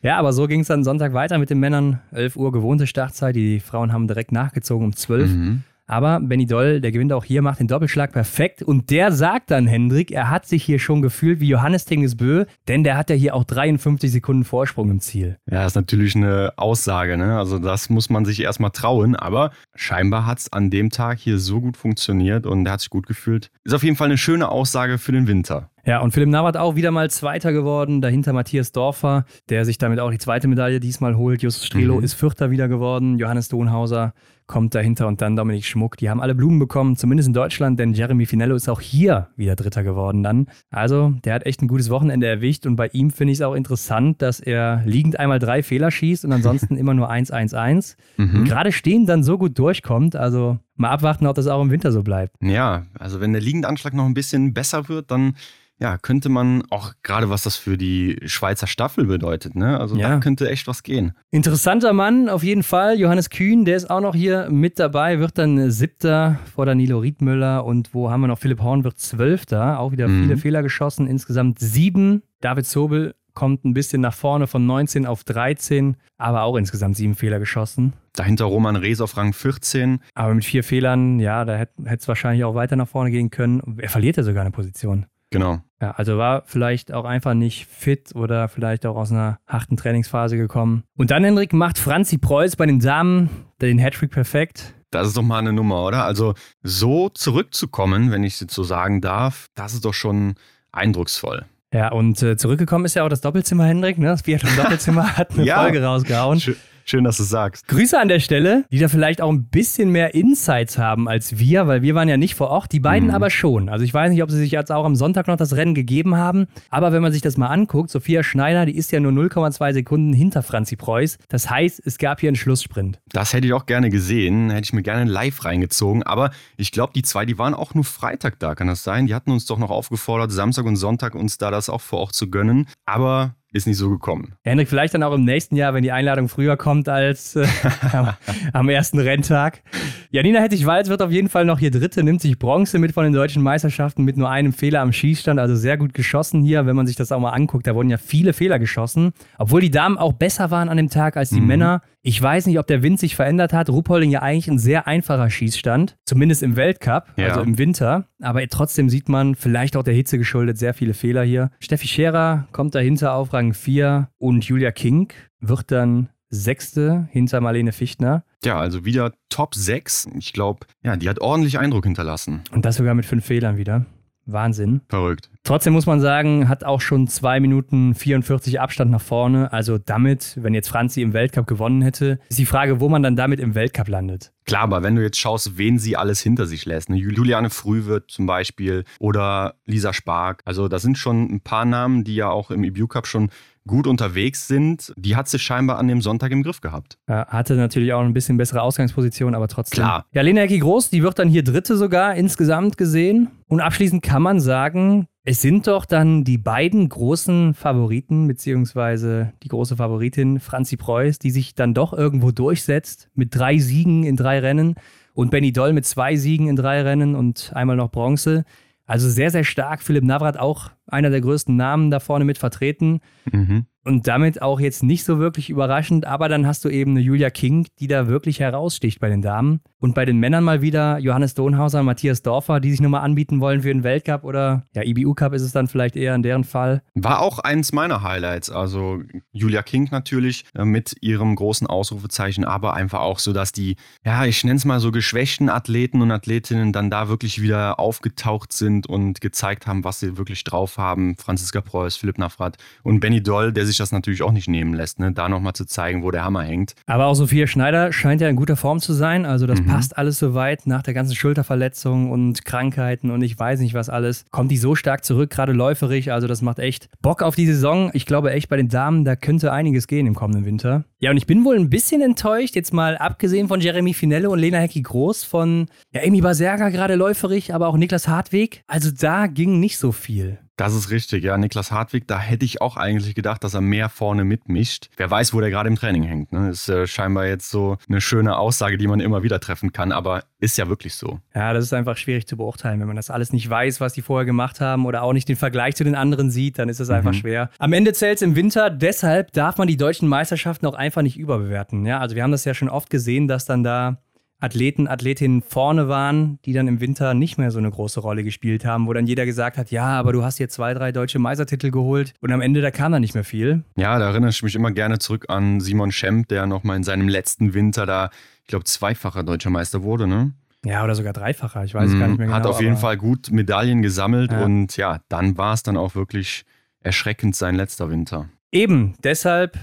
Ja, aber so ging es dann Sonntag weiter mit den Männern. 11 Uhr gewohnte Startzeit. Die Frauen haben direkt nachgezogen um 12 Uhr. Mhm. Aber Benny Doll, der gewinnt auch hier, macht den Doppelschlag perfekt. Und der sagt dann, Hendrik, er hat sich hier schon gefühlt wie Johannes Tingesbö, denn der hat ja hier auch 53 Sekunden Vorsprung im Ziel. Ja, ist natürlich eine Aussage, ne? Also das muss man sich erstmal trauen. Aber scheinbar hat es an dem Tag hier so gut funktioniert und er hat sich gut gefühlt. Ist auf jeden Fall eine schöne Aussage für den Winter. Ja, und Philipp Navrat auch wieder mal Zweiter geworden, dahinter Matthias Dorfer, der sich damit auch die zweite Medaille diesmal holt. Justus Strelo mhm. ist Vierter wieder geworden, Johannes Donhauser kommt dahinter und dann Dominik Schmuck. Die haben alle Blumen bekommen, zumindest in Deutschland, denn Jeremy Finello ist auch hier wieder Dritter geworden dann. Also, der hat echt ein gutes Wochenende erwischt und bei ihm finde ich es auch interessant, dass er liegend einmal drei Fehler schießt und ansonsten immer nur 1-1-1. Mhm. Gerade stehen dann so gut durchkommt, also mal abwarten, ob das auch im Winter so bleibt. Ja, also wenn der Liegendanschlag noch ein bisschen besser wird, dann ja, könnte man auch gerade was das für die Schweizer Staffel bedeutet, ne? Also ja. da könnte echt was gehen. Interessanter Mann auf jeden Fall. Johannes Kühn, der ist auch noch hier mit dabei, wird dann Siebter vor Danilo Riedmüller und wo haben wir noch? Philipp Horn wird Zwölfter, auch wieder mhm. viele Fehler geschossen, insgesamt sieben. David Zobel kommt ein bisschen nach vorne von 19 auf 13, aber auch insgesamt sieben Fehler geschossen. Dahinter Roman Rees auf Rang 14. Aber mit vier Fehlern, ja, da hätte es wahrscheinlich auch weiter nach vorne gehen können. Er verliert ja sogar eine Position. Genau. Ja, also war vielleicht auch einfach nicht fit oder vielleicht auch aus einer harten Trainingsphase gekommen. Und dann, Henrik, macht Franzi Preuß bei den Damen den Hattrick perfekt. Das ist doch mal eine Nummer, oder? Also so zurückzukommen, wenn ich es jetzt so sagen darf, das ist doch schon eindrucksvoll. Ja, und äh, zurückgekommen ist ja auch das Doppelzimmer, Hendrik. Ne? Das Biathlon-Doppelzimmer hat eine ja. Folge rausgehauen. Schön. Schön, dass du sagst. Grüße an der Stelle, die da vielleicht auch ein bisschen mehr Insights haben als wir, weil wir waren ja nicht vor Ort, die beiden mhm. aber schon. Also ich weiß nicht, ob sie sich jetzt auch am Sonntag noch das Rennen gegeben haben, aber wenn man sich das mal anguckt, Sophia Schneider, die ist ja nur 0,2 Sekunden hinter Franzi Preuß. Das heißt, es gab hier einen Schlusssprint. Das hätte ich auch gerne gesehen, hätte ich mir gerne live reingezogen, aber ich glaube, die zwei, die waren auch nur Freitag da, kann das sein? Die hatten uns doch noch aufgefordert, Samstag und Sonntag uns da das auch vor Ort zu gönnen, aber ist nicht so gekommen. Henrik, vielleicht dann auch im nächsten Jahr, wenn die Einladung früher kommt als äh, am, am, ersten Renntag. Janina Hettich-Walz wird auf jeden Fall noch hier Dritte, nimmt sich Bronze mit von den deutschen Meisterschaften mit nur einem Fehler am Schießstand, also sehr gut geschossen hier, wenn man sich das auch mal anguckt. Da wurden ja viele Fehler geschossen, obwohl die Damen auch besser waren an dem Tag als die mhm. Männer. Ich weiß nicht, ob der Wind sich verändert hat. Ruppolding ja eigentlich ein sehr einfacher Schießstand, zumindest im Weltcup, ja. also im Winter. Aber trotzdem sieht man, vielleicht auch der Hitze geschuldet, sehr viele Fehler hier. Steffi Scherer kommt dahinter auf Rang 4 und Julia King wird dann Sechste hinter Marlene Fichtner. Ja, also wieder Top 6. Ich glaube, ja, die hat ordentlich Eindruck hinterlassen. Und das sogar mit fünf Fehlern wieder. Wahnsinn. Verrückt. Trotzdem muss man sagen, hat auch schon 2 Minuten 44 Abstand nach vorne. Also damit, wenn jetzt Franzi im Weltcup gewonnen hätte, ist die Frage, wo man dann damit im Weltcup landet. Klar, aber wenn du jetzt schaust, wen sie alles hinter sich lässt, ne? Juliane Frühwirt zum Beispiel oder Lisa Spark, also da sind schon ein paar Namen, die ja auch im EBU Cup schon gut unterwegs sind, die hat sie scheinbar an dem Sonntag im Griff gehabt. Ja, hatte natürlich auch ein bisschen bessere Ausgangsposition, aber trotzdem. Klar. Ja, Lena Ecki Groß, die wird dann hier Dritte sogar insgesamt gesehen. Und abschließend kann man sagen, es sind doch dann die beiden großen Favoriten, beziehungsweise die große Favoritin Franzi Preuß, die sich dann doch irgendwo durchsetzt mit drei Siegen in drei Rennen und Benny Doll mit zwei Siegen in drei Rennen und einmal noch Bronze. Also sehr, sehr stark. Philipp Navrat auch einer der größten Namen da vorne mit vertreten. Mhm. Und damit auch jetzt nicht so wirklich überraschend, aber dann hast du eben eine Julia King, die da wirklich heraussticht bei den Damen. Und bei den Männern mal wieder Johannes Donhauser Matthias Dorfer, die sich nochmal anbieten wollen für den Weltcup oder ja, IBU Cup ist es dann vielleicht eher in deren Fall. War auch eins meiner Highlights. Also Julia King natürlich äh, mit ihrem großen Ausrufezeichen, aber einfach auch so, dass die, ja, ich nenne es mal so geschwächten Athleten und Athletinnen dann da wirklich wieder aufgetaucht sind und gezeigt haben, was sie wirklich drauf haben. Franziska Preuß, Philipp Nafrat und Benny Doll, der sich sich das natürlich auch nicht nehmen lässt, ne? da nochmal zu zeigen, wo der Hammer hängt. Aber auch Sophia Schneider scheint ja in guter Form zu sein. Also das mhm. passt alles soweit nach der ganzen Schulterverletzung und Krankheiten und ich weiß nicht was alles. Kommt die so stark zurück, gerade läuferig. Also das macht echt Bock auf die Saison. Ich glaube echt bei den Damen, da könnte einiges gehen im kommenden Winter. Ja, und ich bin wohl ein bisschen enttäuscht, jetzt mal abgesehen von Jeremy Finelle und Lena Hecki Groß, von ja, Amy Baserga gerade läuferig, aber auch Niklas Hartweg. Also da ging nicht so viel. Das ist richtig, ja. Niklas Hartwig, da hätte ich auch eigentlich gedacht, dass er mehr vorne mitmischt. Wer weiß, wo der gerade im Training hängt. Ne? Ist äh, scheinbar jetzt so eine schöne Aussage, die man immer wieder treffen kann, aber ist ja wirklich so. Ja, das ist einfach schwierig zu beurteilen. Wenn man das alles nicht weiß, was die vorher gemacht haben oder auch nicht den Vergleich zu den anderen sieht, dann ist es einfach mhm. schwer. Am Ende zählt es im Winter, deshalb darf man die deutschen Meisterschaften auch einfach nicht überbewerten. Ja, also wir haben das ja schon oft gesehen, dass dann da Athleten, Athletinnen vorne waren, die dann im Winter nicht mehr so eine große Rolle gespielt haben, wo dann jeder gesagt hat, ja, aber du hast hier zwei, drei deutsche Meistertitel geholt und am Ende, da kam dann nicht mehr viel. Ja, da erinnere ich mich immer gerne zurück an Simon Schemp, der nochmal in seinem letzten Winter da, ich glaube, zweifacher deutscher Meister wurde, ne? Ja, oder sogar dreifacher, ich weiß mhm, gar nicht mehr genau. Hat auf jeden Fall gut Medaillen gesammelt ja. und ja, dann war es dann auch wirklich erschreckend sein letzter Winter. Eben, deshalb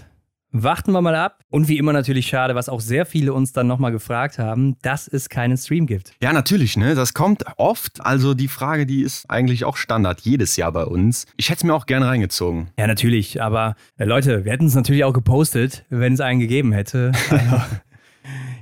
Warten wir mal ab. Und wie immer natürlich schade, was auch sehr viele uns dann nochmal gefragt haben, dass es keinen Stream gibt. Ja, natürlich, ne? Das kommt oft. Also die Frage, die ist eigentlich auch Standard jedes Jahr bei uns. Ich hätte es mir auch gerne reingezogen. Ja, natürlich. Aber äh, Leute, wir hätten es natürlich auch gepostet, wenn es einen gegeben hätte. Also,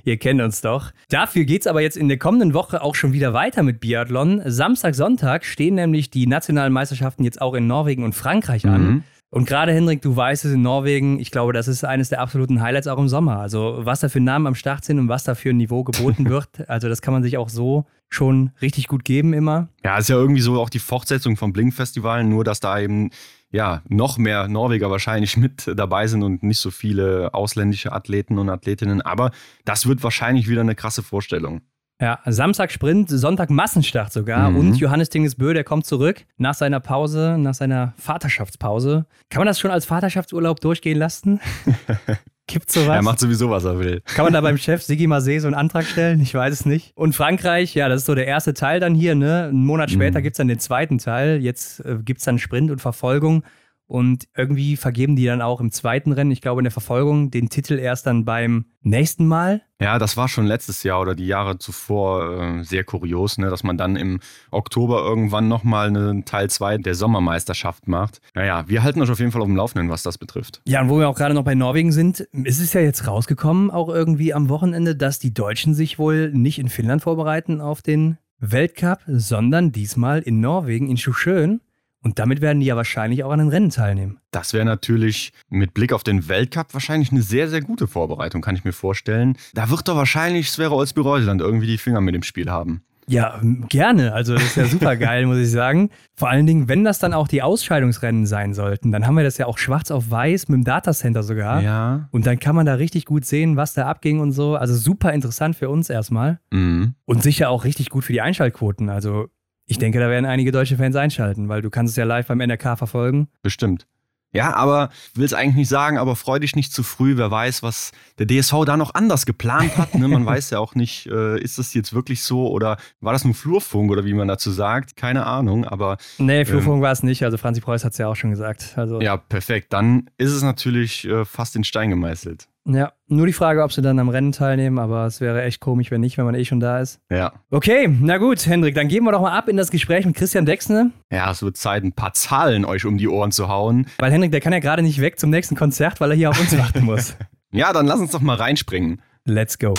Ihr kennt uns doch. Dafür geht es aber jetzt in der kommenden Woche auch schon wieder weiter mit Biathlon. Samstag, Sonntag stehen nämlich die nationalen Meisterschaften jetzt auch in Norwegen und Frankreich an. Mhm. Und gerade Hendrik, du weißt es in Norwegen, ich glaube, das ist eines der absoluten Highlights auch im Sommer. Also was da für Namen am Start sind und was da für ein Niveau geboten wird, also das kann man sich auch so schon richtig gut geben immer. Ja, ist ja irgendwie so auch die Fortsetzung vom Blink Festival, nur dass da eben ja, noch mehr Norweger wahrscheinlich mit dabei sind und nicht so viele ausländische Athleten und Athletinnen. Aber das wird wahrscheinlich wieder eine krasse Vorstellung. Ja, Samstag Sprint, Sonntag Massenstart sogar. Mhm. Und Johannes Dingesbö, der kommt zurück nach seiner Pause, nach seiner Vaterschaftspause. Kann man das schon als Vaterschaftsurlaub durchgehen lassen? Gibt sowas? Er macht sowieso, was er will. Kann man da beim Chef Sigi Marseille so einen Antrag stellen? Ich weiß es nicht. Und Frankreich, ja, das ist so der erste Teil dann hier. Ne? Einen Monat später mhm. gibt es dann den zweiten Teil. Jetzt äh, gibt es dann Sprint und Verfolgung. Und irgendwie vergeben die dann auch im zweiten Rennen, ich glaube in der Verfolgung, den Titel erst dann beim nächsten Mal. Ja, das war schon letztes Jahr oder die Jahre zuvor äh, sehr kurios, ne, dass man dann im Oktober irgendwann nochmal einen Teil 2 der Sommermeisterschaft macht. Naja, wir halten euch auf jeden Fall auf dem Laufenden, was das betrifft. Ja, und wo wir auch gerade noch bei Norwegen sind, ist es ja jetzt rausgekommen, auch irgendwie am Wochenende, dass die Deutschen sich wohl nicht in Finnland vorbereiten auf den Weltcup, sondern diesmal in Norwegen, in Schuschön. Und damit werden die ja wahrscheinlich auch an den Rennen teilnehmen. Das wäre natürlich mit Blick auf den Weltcup wahrscheinlich eine sehr, sehr gute Vorbereitung, kann ich mir vorstellen. Da wird doch wahrscheinlich Sverre Olsby-Reuseland irgendwie die Finger mit dem Spiel haben. Ja, gerne. Also das ist ja super geil, muss ich sagen. Vor allen Dingen, wenn das dann auch die Ausscheidungsrennen sein sollten, dann haben wir das ja auch schwarz auf weiß mit dem Datacenter sogar. Ja. Und dann kann man da richtig gut sehen, was da abging und so. Also super interessant für uns erstmal. Mhm. Und sicher auch richtig gut für die Einschaltquoten. Also ich denke, da werden einige deutsche Fans einschalten, weil du kannst es ja live beim NRK verfolgen. Bestimmt. Ja, aber will es eigentlich nicht sagen, aber freu dich nicht zu früh. Wer weiß, was der DSV da noch anders geplant hat. Ne? Man weiß ja auch nicht, äh, ist das jetzt wirklich so oder war das nur Flurfunk oder wie man dazu sagt? Keine Ahnung, aber. Nee, Flurfunk ähm, war es nicht. Also Franzi Preuß hat es ja auch schon gesagt. Also, ja, perfekt. Dann ist es natürlich äh, fast in Stein gemeißelt. Ja, nur die Frage, ob sie dann am Rennen teilnehmen, aber es wäre echt komisch, wenn nicht, wenn man eh schon da ist. Ja. Okay, na gut, Hendrik, dann gehen wir doch mal ab in das Gespräch mit Christian Dexne. Ja, es wird Zeit, ein paar Zahlen euch um die Ohren zu hauen. Weil Hendrik, der kann ja gerade nicht weg zum nächsten Konzert, weil er hier auf uns warten muss. ja, dann lass uns doch mal reinspringen. Let's go.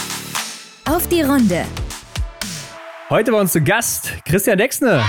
Auf die Runde. Heute bei uns zu Gast Christian Dexne.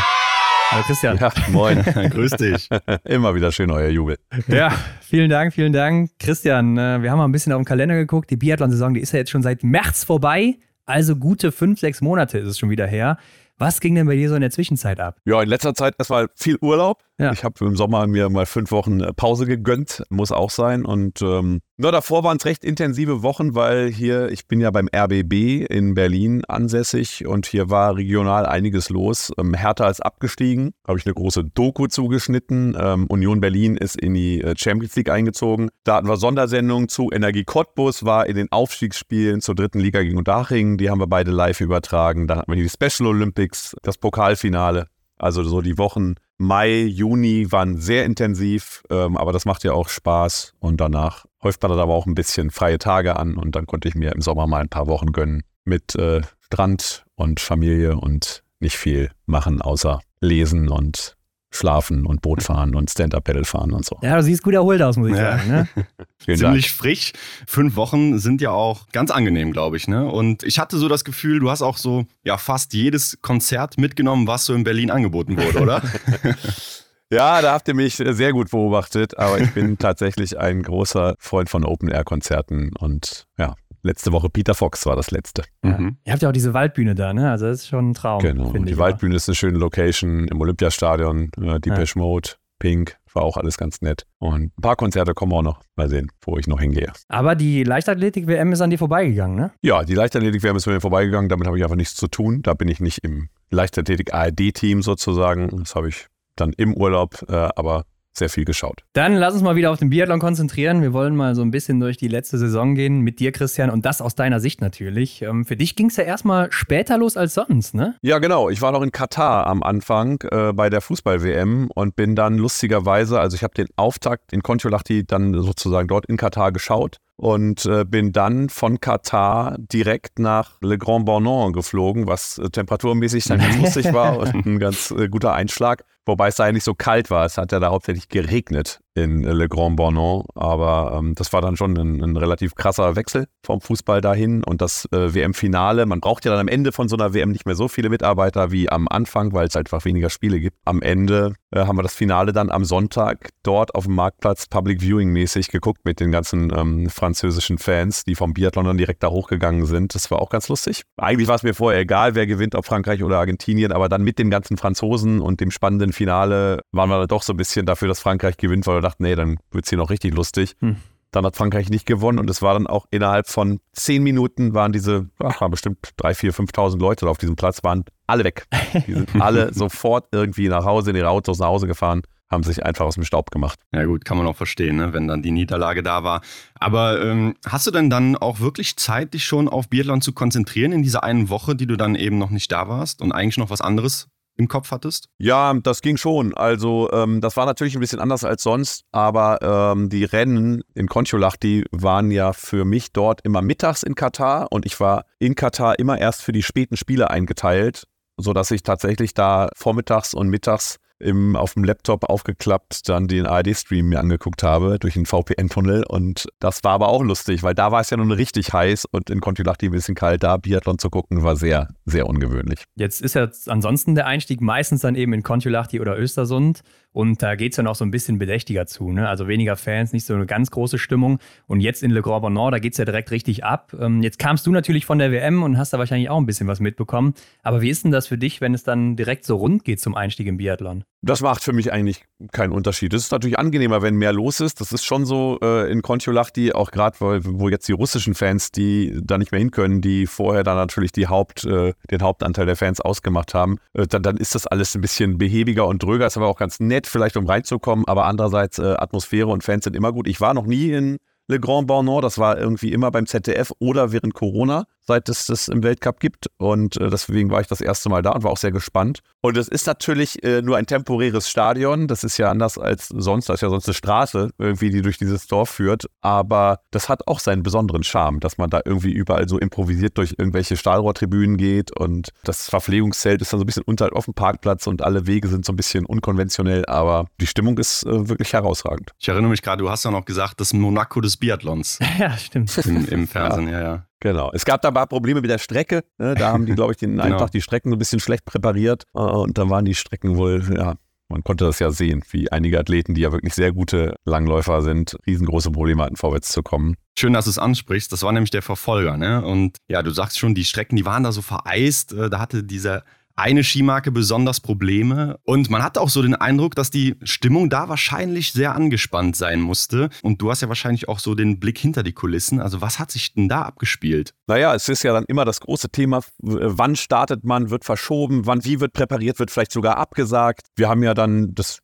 Hallo Christian. Ja, moin, grüß dich. Immer wieder schön, euer Jubel. Ja, vielen Dank, vielen Dank. Christian, äh, wir haben mal ein bisschen auf den Kalender geguckt. Die Biathlon-Saison, die ist ja jetzt schon seit März vorbei. Also gute fünf, sechs Monate ist es schon wieder her. Was ging denn bei dir so in der Zwischenzeit ab? Ja, in letzter Zeit erstmal viel Urlaub. Ja. Ich habe im Sommer mir mal fünf Wochen äh, Pause gegönnt, muss auch sein. Und ähm, nur davor waren es recht intensive Wochen, weil hier, ich bin ja beim RBB in Berlin ansässig und hier war regional einiges los. Ähm, Hertha ist abgestiegen, habe ich eine große Doku zugeschnitten. Ähm, Union Berlin ist in die äh, Champions League eingezogen. Da hatten wir Sondersendungen zu. Energie Cottbus war in den Aufstiegsspielen zur dritten Liga gegen Unterhaching. Die haben wir beide live übertragen. Da hatten wir die Special Olympics, das Pokalfinale. Also so die Wochen Mai, Juni waren sehr intensiv, ähm, aber das macht ja auch Spaß. Und danach häuft man dann aber auch ein bisschen freie Tage an und dann konnte ich mir im Sommer mal ein paar Wochen gönnen mit äh, Strand und Familie und nicht viel machen, außer lesen und Schlafen und Boot fahren und Stand-Up-Pedal fahren und so. Ja, du siehst gut erholt aus, muss ich ja. sagen. Ne? Ziemlich Dank. frisch. Fünf Wochen sind ja auch ganz angenehm, glaube ich. Ne? Und ich hatte so das Gefühl, du hast auch so ja fast jedes Konzert mitgenommen, was so in Berlin angeboten wurde, oder? Ja, da habt ihr mich sehr gut beobachtet, aber ich bin tatsächlich ein großer Freund von Open-Air-Konzerten und ja, letzte Woche Peter Fox war das letzte. Mhm. Ihr habt ja auch diese Waldbühne da, ne? Also das ist schon ein Traum. Genau. Die Waldbühne ist eine schöne Location im Olympiastadion, äh, Depeche ja. Mode, Pink, war auch alles ganz nett. Und ein paar Konzerte kommen auch noch. Mal sehen, wo ich noch hingehe. Aber die Leichtathletik-WM ist an dir vorbeigegangen, ne? Ja, die Leichtathletik-WM ist an mir vorbeigegangen. Damit habe ich einfach nichts zu tun. Da bin ich nicht im Leichtathletik-ARD-Team sozusagen. Das habe ich dann im Urlaub, äh, aber sehr viel geschaut. Dann lass uns mal wieder auf den Biathlon konzentrieren. Wir wollen mal so ein bisschen durch die letzte Saison gehen mit dir, Christian, und das aus deiner Sicht natürlich. Ähm, für dich ging es ja erstmal später los als sonst, ne? Ja, genau. Ich war noch in Katar am Anfang äh, bei der Fußball-WM und bin dann lustigerweise, also ich habe den Auftakt in Kontiolahti dann sozusagen dort in Katar geschaut und äh, bin dann von Katar direkt nach Le Grand Bornand geflogen, was äh, temperaturmäßig dann ganz lustig war und ein ganz äh, guter Einschlag. Wobei es da eigentlich so kalt war. Es hat ja da hauptsächlich geregnet in Le Grand Bornand. Aber ähm, das war dann schon ein, ein, relativ krasser Wechsel vom Fußball dahin. Und das äh, WM-Finale, man braucht ja dann am Ende von so einer WM nicht mehr so viele Mitarbeiter wie am Anfang, weil es einfach weniger Spiele gibt. Am Ende äh, haben wir das Finale dann am Sonntag dort auf dem Marktplatz Public Viewing mäßig geguckt mit den ganzen ähm, französischen Fans, die vom Biathlon dann direkt da hochgegangen sind. Das war auch ganz lustig. Eigentlich war es mir vorher egal, wer gewinnt, ob Frankreich oder Argentinien, aber dann mit den ganzen Franzosen und dem spannenden Finale waren wir doch so ein bisschen dafür, dass Frankreich gewinnt, weil wir dachten, nee, dann wird es hier noch richtig lustig. Hm. Dann hat Frankreich nicht gewonnen und es war dann auch innerhalb von zehn Minuten waren diese, ach, waren bestimmt drei, vier, 5.000 Leute auf diesem Platz, waren alle weg. Die sind alle sofort irgendwie nach Hause, in ihre Autos nach Hause gefahren haben sich einfach aus dem Staub gemacht. Ja gut, kann man auch verstehen, ne? wenn dann die Niederlage da war. Aber ähm, hast du denn dann auch wirklich Zeit, dich schon auf Biathlon zu konzentrieren in dieser einen Woche, die du dann eben noch nicht da warst und eigentlich noch was anderes im Kopf hattest? Ja, das ging schon. Also ähm, das war natürlich ein bisschen anders als sonst, aber ähm, die Rennen in Kontiolahti waren ja für mich dort immer mittags in Katar und ich war in Katar immer erst für die späten Spiele eingeteilt, sodass ich tatsächlich da vormittags und mittags im, auf dem Laptop aufgeklappt dann den ARD-Stream mir angeguckt habe durch den VPN-Tunnel. Und das war aber auch lustig, weil da war es ja nun richtig heiß und in Kontiolahti ein bisschen kalt. Da Biathlon zu gucken, war sehr, sehr ungewöhnlich. Jetzt ist ja ansonsten der Einstieg meistens dann eben in Kontiolahti oder Östersund. Und da geht es dann auch so ein bisschen bedächtiger zu. Ne? Also weniger Fans, nicht so eine ganz große Stimmung. Und jetzt in Le Grand Bonnard, da geht es ja direkt richtig ab. Ähm, jetzt kamst du natürlich von der WM und hast da wahrscheinlich auch ein bisschen was mitbekommen. Aber wie ist denn das für dich, wenn es dann direkt so rund geht zum Einstieg im Biathlon? Das macht für mich eigentlich keinen Unterschied. Es ist natürlich angenehmer, wenn mehr los ist. Das ist schon so äh, in Kontiolahti, auch gerade, wo jetzt die russischen Fans, die da nicht mehr hin können, die vorher dann natürlich die Haupt, äh, den Hauptanteil der Fans ausgemacht haben, äh, dann, dann ist das alles ein bisschen behäbiger und dröger. Ist aber auch ganz nett, vielleicht um reinzukommen. Aber andererseits, äh, Atmosphäre und Fans sind immer gut. Ich war noch nie in Le Grand Bornand. Das war irgendwie immer beim ZDF oder während Corona seit es das im Weltcup gibt. Und äh, deswegen war ich das erste Mal da und war auch sehr gespannt. Und es ist natürlich äh, nur ein temporäres Stadion. Das ist ja anders als sonst. Das ist ja sonst eine Straße, irgendwie, die durch dieses Dorf führt. Aber das hat auch seinen besonderen Charme, dass man da irgendwie überall so improvisiert durch irgendwelche Stahlrohrtribünen geht. Und das Verpflegungszelt ist dann so ein bisschen unter auf dem Parkplatz und alle Wege sind so ein bisschen unkonventionell. Aber die Stimmung ist äh, wirklich herausragend. Ich erinnere mich gerade, du hast ja noch gesagt, das Monaco des Biathlons. ja, stimmt. Im, im Fernsehen, ja. ja. ja. Genau. Es gab da ein paar Probleme mit der Strecke. Ne? Da haben die, glaube ich, den genau. einen die Strecken so ein bisschen schlecht präpariert. Äh, und da waren die Strecken wohl, ja, man konnte das ja sehen, wie einige Athleten, die ja wirklich sehr gute Langläufer sind, riesengroße Probleme hatten, vorwärts zu kommen. Schön, dass du es ansprichst. Das war nämlich der Verfolger. Ne? Und ja, du sagst schon, die Strecken, die waren da so vereist. Äh, da hatte dieser eine Skimarke besonders Probleme. Und man hat auch so den Eindruck, dass die Stimmung da wahrscheinlich sehr angespannt sein musste. Und du hast ja wahrscheinlich auch so den Blick hinter die Kulissen. Also was hat sich denn da abgespielt? Naja, es ist ja dann immer das große Thema, wann startet man, wird verschoben, wann wie wird präpariert, wird vielleicht sogar abgesagt. Wir haben ja dann, das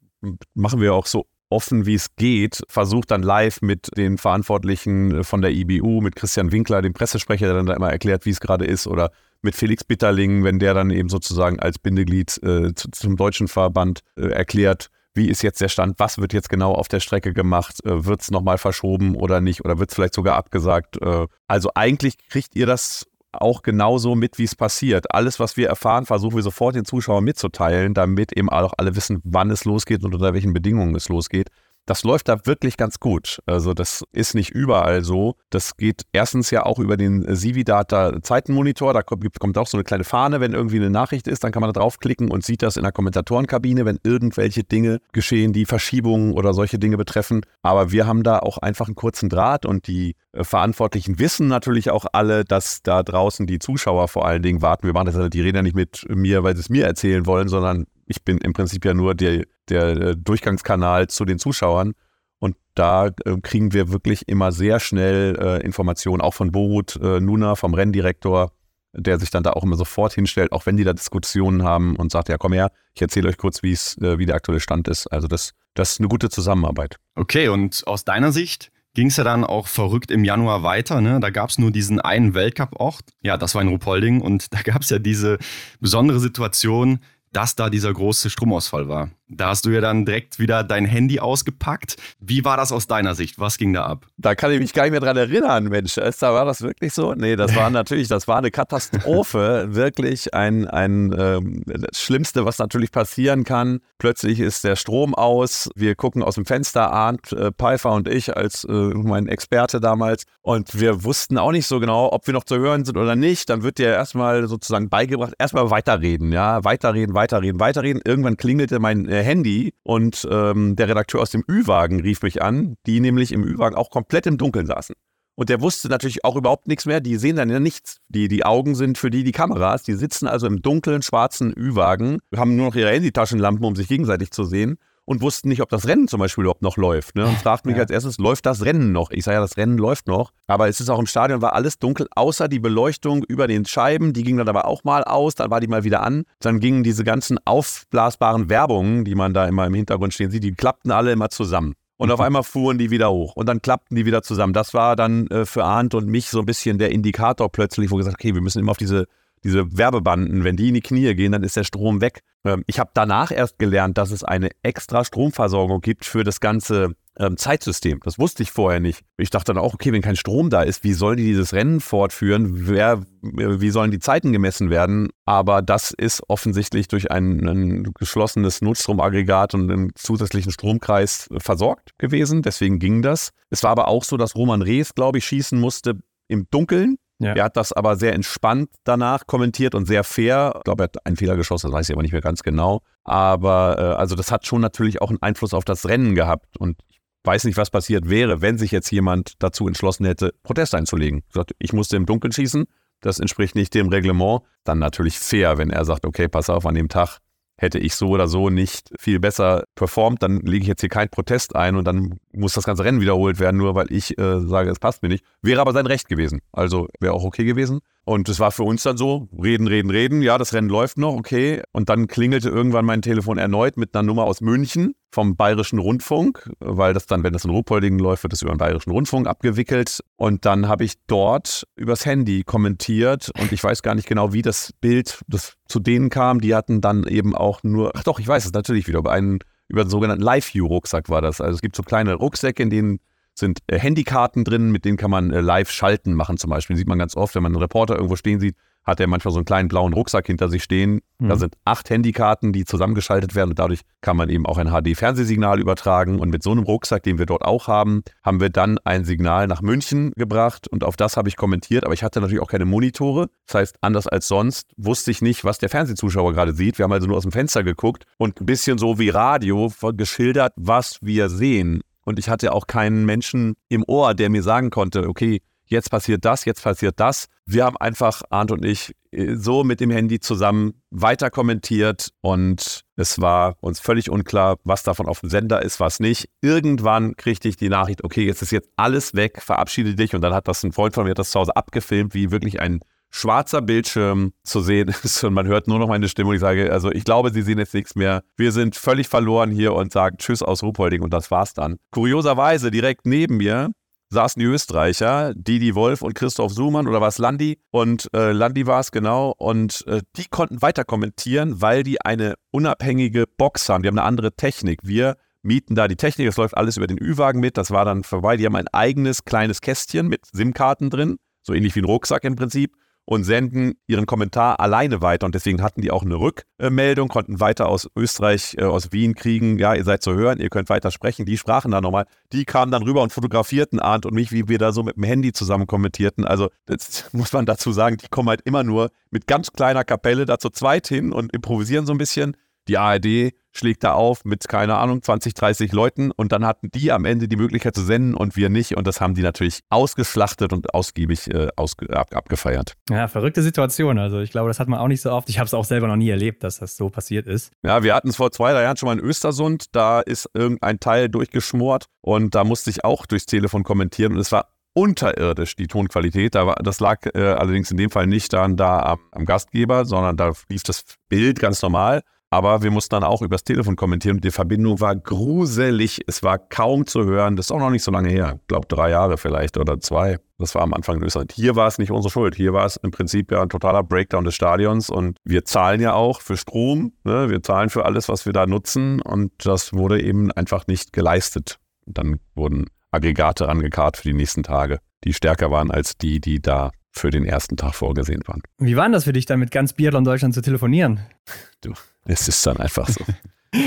machen wir auch so offen wie es geht, versucht dann live mit den Verantwortlichen von der IBU, mit Christian Winkler, dem Pressesprecher, der dann da immer erklärt, wie es gerade ist, oder mit Felix Bitterling, wenn der dann eben sozusagen als Bindeglied äh, zu, zum deutschen Verband äh, erklärt, wie ist jetzt der Stand, was wird jetzt genau auf der Strecke gemacht, äh, wird es nochmal verschoben oder nicht oder wird es vielleicht sogar abgesagt. Äh, also eigentlich kriegt ihr das auch genauso mit, wie es passiert. Alles, was wir erfahren, versuchen wir sofort den Zuschauern mitzuteilen, damit eben auch alle wissen, wann es losgeht und unter welchen Bedingungen es losgeht das läuft da wirklich ganz gut. Also das ist nicht überall so. Das geht erstens ja auch über den Sivi-Data Zeitenmonitor. Da kommt, kommt, auch so eine kleine Fahne, wenn irgendwie eine Nachricht ist, dann kann man da draufklicken und sieht das in der Kommentatorenkabine, wenn irgendwelche Dinge geschehen, die Verschiebungen oder solche Dinge betreffen. Aber wir haben da auch einfach einen kurzen Draht und die äh, Verantwortlichen wissen natürlich auch alle, dass da draußen die Zuschauer vor allen Dingen warten. Wir machen das, die reden ja nicht mit mir, weil sie es mir erzählen wollen, sondern ich bin im Prinzip ja nur der, der äh, Durchgangskanal zu den Zuschauern. Und da äh, kriegen wir wirklich immer sehr schnell äh, Informationen, auch von Borut äh, Nuna, vom Renndirektor, der sich dann da auch immer sofort hinstellt, auch wenn die da Diskussionen haben und sagt, ja komm her, ich erzähle euch kurz, wie es, äh, wie der aktuelle Stand ist. Also das, das ist eine gute Zusammenarbeit. Okay, und aus deiner Sicht ging es ja dann auch verrückt im Januar weiter. Ne? Da gab es nur diesen einen Weltcup-Ort. Ja, das war in Ruhpolding. Und da gab es ja diese besondere Situation, dass da dieser große Stromausfall war. Da hast du ja dann direkt wieder dein Handy ausgepackt. Wie war das aus deiner Sicht? Was ging da ab? Da kann ich mich gar nicht mehr dran erinnern, Mensch. Da war das wirklich so? Nee, das war natürlich, das war eine Katastrophe. wirklich ein, ein ähm, das Schlimmste, was natürlich passieren kann. Plötzlich ist der Strom aus. Wir gucken aus dem Fenster, Arndt äh, Pfeiffer und ich als äh, mein Experte damals. Und wir wussten auch nicht so genau, ob wir noch zu hören sind oder nicht. Dann wird dir erstmal sozusagen beigebracht, erstmal weiterreden, ja, weiterreden, weiterreden, weiterreden. Irgendwann klingelte mein äh, Handy und ähm, der Redakteur aus dem Ü-Wagen rief mich an, die nämlich im Ü-Wagen auch komplett im Dunkeln saßen. Und der wusste natürlich auch überhaupt nichts mehr. Die sehen dann ja nichts. Die, die Augen sind für die die Kameras. Die sitzen also im dunklen, schwarzen Ü-Wagen, haben nur noch ihre Handytaschenlampen, um sich gegenseitig zu sehen und wussten nicht, ob das Rennen zum Beispiel überhaupt noch läuft. Ne? Und fragt mich ja. als erstes, läuft das Rennen noch? Ich sage ja, das Rennen läuft noch. Aber es ist auch im Stadion, war alles dunkel, außer die Beleuchtung über den Scheiben. Die ging dann aber auch mal aus, dann war die mal wieder an. Dann gingen diese ganzen aufblasbaren Werbungen, die man da immer im Hintergrund stehen sieht, die klappten alle immer zusammen. Und auf mhm. einmal fuhren die wieder hoch und dann klappten die wieder zusammen. Das war dann äh, für Arndt und mich so ein bisschen der Indikator plötzlich, wo gesagt, okay, wir müssen immer auf diese diese Werbebanden, wenn die in die Knie gehen, dann ist der Strom weg. Ähm, ich habe danach erst gelernt, dass es eine extra Stromversorgung gibt für das ganze ähm, Zeitsystem. Das wusste ich vorher nicht. Ich dachte dann auch, okay, wenn kein Strom da ist, wie sollen die dieses Rennen fortführen? Wer, wie sollen die Zeiten gemessen werden? Aber das ist offensichtlich durch ein, ein geschlossenes Notstromaggregat und einen zusätzlichen Stromkreis versorgt gewesen. Deswegen ging das. Es war aber auch so, dass Roman Rees, glaube ich, schießen musste im Dunkeln ja. Er hat das aber sehr entspannt danach kommentiert und sehr fair. Ich glaube, er hat einen Fehler geschossen, das weiß ich aber nicht mehr ganz genau. Aber äh, also das hat schon natürlich auch einen Einfluss auf das Rennen gehabt. Und ich weiß nicht, was passiert wäre, wenn sich jetzt jemand dazu entschlossen hätte, Protest einzulegen. Ich musste im Dunkeln schießen, das entspricht nicht dem Reglement. Dann natürlich fair, wenn er sagt, okay, pass auf, an dem Tag hätte ich so oder so nicht viel besser performt, dann lege ich jetzt hier keinen Protest ein und dann muss das ganze Rennen wiederholt werden, nur weil ich äh, sage, es passt mir nicht. Wäre aber sein Recht gewesen. Also wäre auch okay gewesen. Und es war für uns dann so, reden, reden, reden. Ja, das Rennen läuft noch, okay. Und dann klingelte irgendwann mein Telefon erneut mit einer Nummer aus München vom Bayerischen Rundfunk, weil das dann, wenn das in Ruhpoldingen läuft, wird das über den Bayerischen Rundfunk abgewickelt. Und dann habe ich dort übers Handy kommentiert und ich weiß gar nicht genau, wie das Bild das zu denen kam. Die hatten dann eben auch nur, ach doch, ich weiß es natürlich wieder, über einen, über den sogenannten Live-View-Rucksack war das. Also es gibt so kleine Rucksäcke, in denen sind äh, Handykarten drin, mit denen kann man äh, live schalten machen zum Beispiel. Sieht man ganz oft, wenn man einen Reporter irgendwo stehen sieht, hat er manchmal so einen kleinen blauen Rucksack hinter sich stehen. Mhm. Da sind acht Handykarten, die zusammengeschaltet werden und dadurch kann man eben auch ein HD-Fernsehsignal übertragen. Und mit so einem Rucksack, den wir dort auch haben, haben wir dann ein Signal nach München gebracht und auf das habe ich kommentiert. Aber ich hatte natürlich auch keine Monitore. Das heißt, anders als sonst wusste ich nicht, was der Fernsehzuschauer gerade sieht. Wir haben also nur aus dem Fenster geguckt und ein bisschen so wie Radio geschildert, was wir sehen. Und ich hatte auch keinen Menschen im Ohr, der mir sagen konnte, okay, jetzt passiert das, jetzt passiert das. Wir haben einfach, Arndt und ich, äh, so mit dem Handy zusammen weiter kommentiert und es war uns völlig unklar, was davon auf dem Sender ist, was nicht. Irgendwann kriegte ich die Nachricht, okay, jetzt ist jetzt alles weg, verabschiede dich und dann hat das ein Freund von mir das zu Hause abgefilmt, wie wirklich ein schwarzer Bildschirm zu sehen ist und man hört nur noch meine Stimme und ich sage, also ich glaube, sie sehen jetzt nichts mehr. Wir sind völlig verloren hier und sagen Tschüss aus Ruhpolding und das war's dann. Kurioserweise direkt neben mir saßen die Österreicher, Didi Wolf und Christoph Sumann oder war es Landi? Und äh, Landi war es genau. Und äh, die konnten weiter kommentieren, weil die eine unabhängige Box haben. Die haben eine andere Technik. Wir mieten da die Technik, das läuft alles über den Ü-Wagen mit. Das war dann vorbei. Die haben ein eigenes kleines Kästchen mit SIM-Karten drin, so ähnlich wie ein Rucksack im Prinzip und senden ihren Kommentar alleine weiter. Und deswegen hatten die auch eine Rückmeldung, konnten weiter aus Österreich, äh, aus Wien kriegen, ja, ihr seid zu hören, ihr könnt weiter sprechen. Die sprachen dann nochmal. Die kamen dann rüber und fotografierten Arndt und mich, wie wir da so mit dem Handy zusammen kommentierten. Also, das muss man dazu sagen, die kommen halt immer nur mit ganz kleiner Kapelle da zu zweit hin und improvisieren so ein bisschen. Die ARD schlägt da auf mit, keine Ahnung, 20, 30 Leuten und dann hatten die am Ende die Möglichkeit zu senden und wir nicht und das haben die natürlich ausgeschlachtet und ausgiebig äh, ausge ab, abgefeiert. Ja, verrückte Situation. Also ich glaube, das hat man auch nicht so oft. Ich habe es auch selber noch nie erlebt, dass das so passiert ist. Ja, wir hatten es vor zwei, drei Jahren schon mal in Östersund. Da ist irgendein Teil durchgeschmort und da musste ich auch durchs Telefon kommentieren und es war unterirdisch, die Tonqualität. Das lag äh, allerdings in dem Fall nicht dann da am, am Gastgeber, sondern da lief das Bild ganz normal. Aber wir mussten dann auch übers Telefon kommentieren und die Verbindung war gruselig. Es war kaum zu hören. Das ist auch noch nicht so lange her. Ich glaube, drei Jahre vielleicht oder zwei. Das war am Anfang in Österreich. Hier war es nicht unsere Schuld. Hier war es im Prinzip ja ein totaler Breakdown des Stadions und wir zahlen ja auch für Strom. Ne? Wir zahlen für alles, was wir da nutzen und das wurde eben einfach nicht geleistet. Dann wurden Aggregate angekarrt für die nächsten Tage, die stärker waren als die, die da für den ersten Tag vorgesehen waren. Wie war das für dich, dann mit ganz Biathlon Deutschland zu telefonieren? Du, es ist dann einfach so.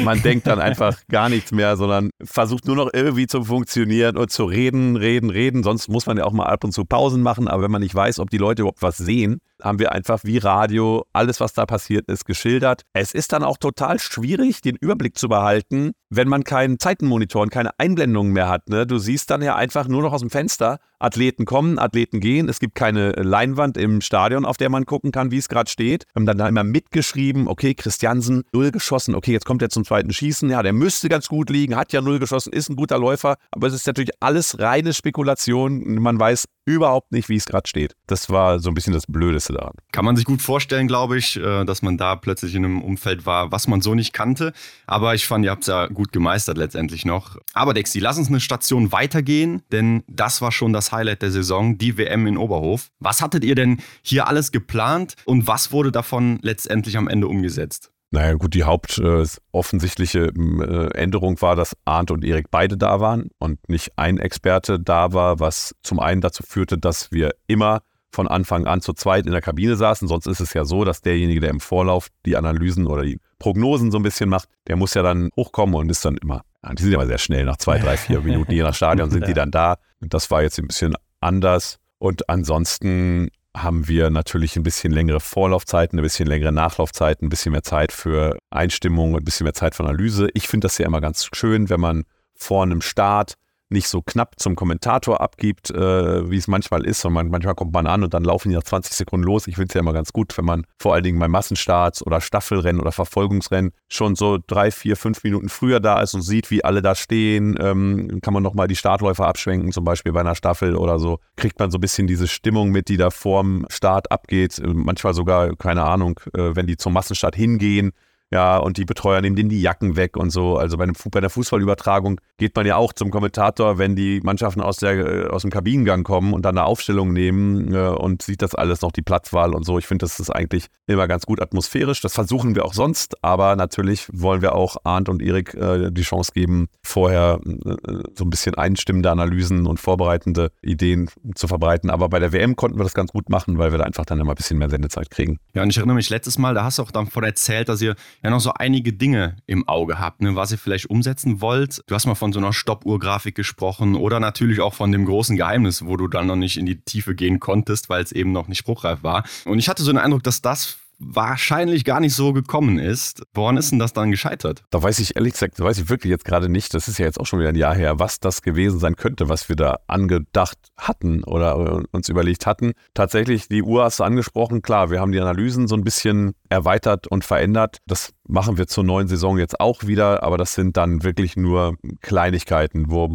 Man denkt dann einfach gar nichts mehr, sondern versucht nur noch irgendwie zu funktionieren und zu reden, reden, reden. Sonst muss man ja auch mal ab und zu Pausen machen. Aber wenn man nicht weiß, ob die Leute überhaupt was sehen, haben wir einfach wie Radio alles, was da passiert ist, geschildert. Es ist dann auch total schwierig, den Überblick zu behalten, wenn man keinen Zeitenmonitor und keine Einblendungen mehr hat. Ne? Du siehst dann ja einfach nur noch aus dem Fenster, Athleten kommen, Athleten gehen. Es gibt keine Leinwand im Stadion, auf der man gucken kann, wie es gerade steht. Wir haben dann da immer mitgeschrieben, okay, Christiansen, null geschossen, okay, jetzt kommt er zum zweiten Schießen. Ja, der müsste ganz gut liegen, hat ja null geschossen, ist ein guter Läufer. Aber es ist natürlich alles reine Spekulation. Man weiß überhaupt nicht, wie es gerade steht. Das war so ein bisschen das Blödeste daran. Kann man sich gut vorstellen, glaube ich, äh, dass man da plötzlich in einem Umfeld war, was man so nicht kannte. Aber ich fand, ihr habt es ja gut gemeistert letztendlich noch. Aber Dexi, lass uns eine Station weitergehen, denn das war schon das Highlight der Saison, die WM in Oberhof. Was hattet ihr denn hier alles geplant und was wurde davon letztendlich am Ende umgesetzt? Naja, gut, die hauptoffensichtliche äh, äh, Änderung war, dass Arndt und Erik beide da waren und nicht ein Experte da war, was zum einen dazu führte, dass wir immer von Anfang an zu zweit in der Kabine saßen. Sonst ist es ja so, dass derjenige, der im Vorlauf die Analysen oder die Prognosen so ein bisschen macht, der muss ja dann hochkommen und ist dann immer, die sind ja immer sehr schnell, nach zwei, drei, vier Minuten je nach Stadion sind die dann da. Und das war jetzt ein bisschen anders. Und ansonsten haben wir natürlich ein bisschen längere Vorlaufzeiten, ein bisschen längere Nachlaufzeiten, ein bisschen mehr Zeit für Einstimmung, ein bisschen mehr Zeit für Analyse. Ich finde das ja immer ganz schön, wenn man vor einem Start nicht so knapp zum Kommentator abgibt, äh, wie es manchmal ist. Und man, manchmal kommt man an und dann laufen die nach 20 Sekunden los. Ich finde es ja immer ganz gut, wenn man vor allen Dingen bei Massenstarts oder Staffelrennen oder Verfolgungsrennen schon so drei, vier, fünf Minuten früher da ist und sieht, wie alle da stehen. Ähm, kann man nochmal die Startläufer abschwenken, zum Beispiel bei einer Staffel oder so. Kriegt man so ein bisschen diese Stimmung mit, die da vorm Start abgeht. Manchmal sogar, keine Ahnung, äh, wenn die zum Massenstart hingehen, ja, und die Betreuer nehmen denen die Jacken weg und so. Also bei, einem, bei der Fußballübertragung geht man ja auch zum Kommentator, wenn die Mannschaften aus, der, äh, aus dem Kabinengang kommen und dann eine Aufstellung nehmen äh, und sieht das alles noch, die Platzwahl und so. Ich finde, das ist eigentlich immer ganz gut atmosphärisch. Das versuchen wir auch sonst, aber natürlich wollen wir auch Arndt und Erik äh, die Chance geben, vorher äh, so ein bisschen einstimmende Analysen und vorbereitende Ideen zu verbreiten. Aber bei der WM konnten wir das ganz gut machen, weil wir da einfach dann immer ein bisschen mehr Sendezeit kriegen. Ja, und ich erinnere mich letztes Mal, da hast du auch davon erzählt, dass ihr ja noch so einige Dinge im Auge habt, ne, was ihr vielleicht umsetzen wollt. Du hast mal von so einer Stoppuhr-Grafik gesprochen oder natürlich auch von dem großen Geheimnis, wo du dann noch nicht in die Tiefe gehen konntest, weil es eben noch nicht spruchreif war. Und ich hatte so den Eindruck, dass das wahrscheinlich gar nicht so gekommen ist. Woran ist denn das dann gescheitert? Da weiß ich ehrlich gesagt, da weiß ich wirklich jetzt gerade nicht, das ist ja jetzt auch schon wieder ein Jahr her, was das gewesen sein könnte, was wir da angedacht hatten oder uns überlegt hatten. Tatsächlich, die Uhr hast du angesprochen, klar, wir haben die Analysen so ein bisschen erweitert und verändert. Das machen wir zur neuen Saison jetzt auch wieder, aber das sind dann wirklich nur Kleinigkeiten, wo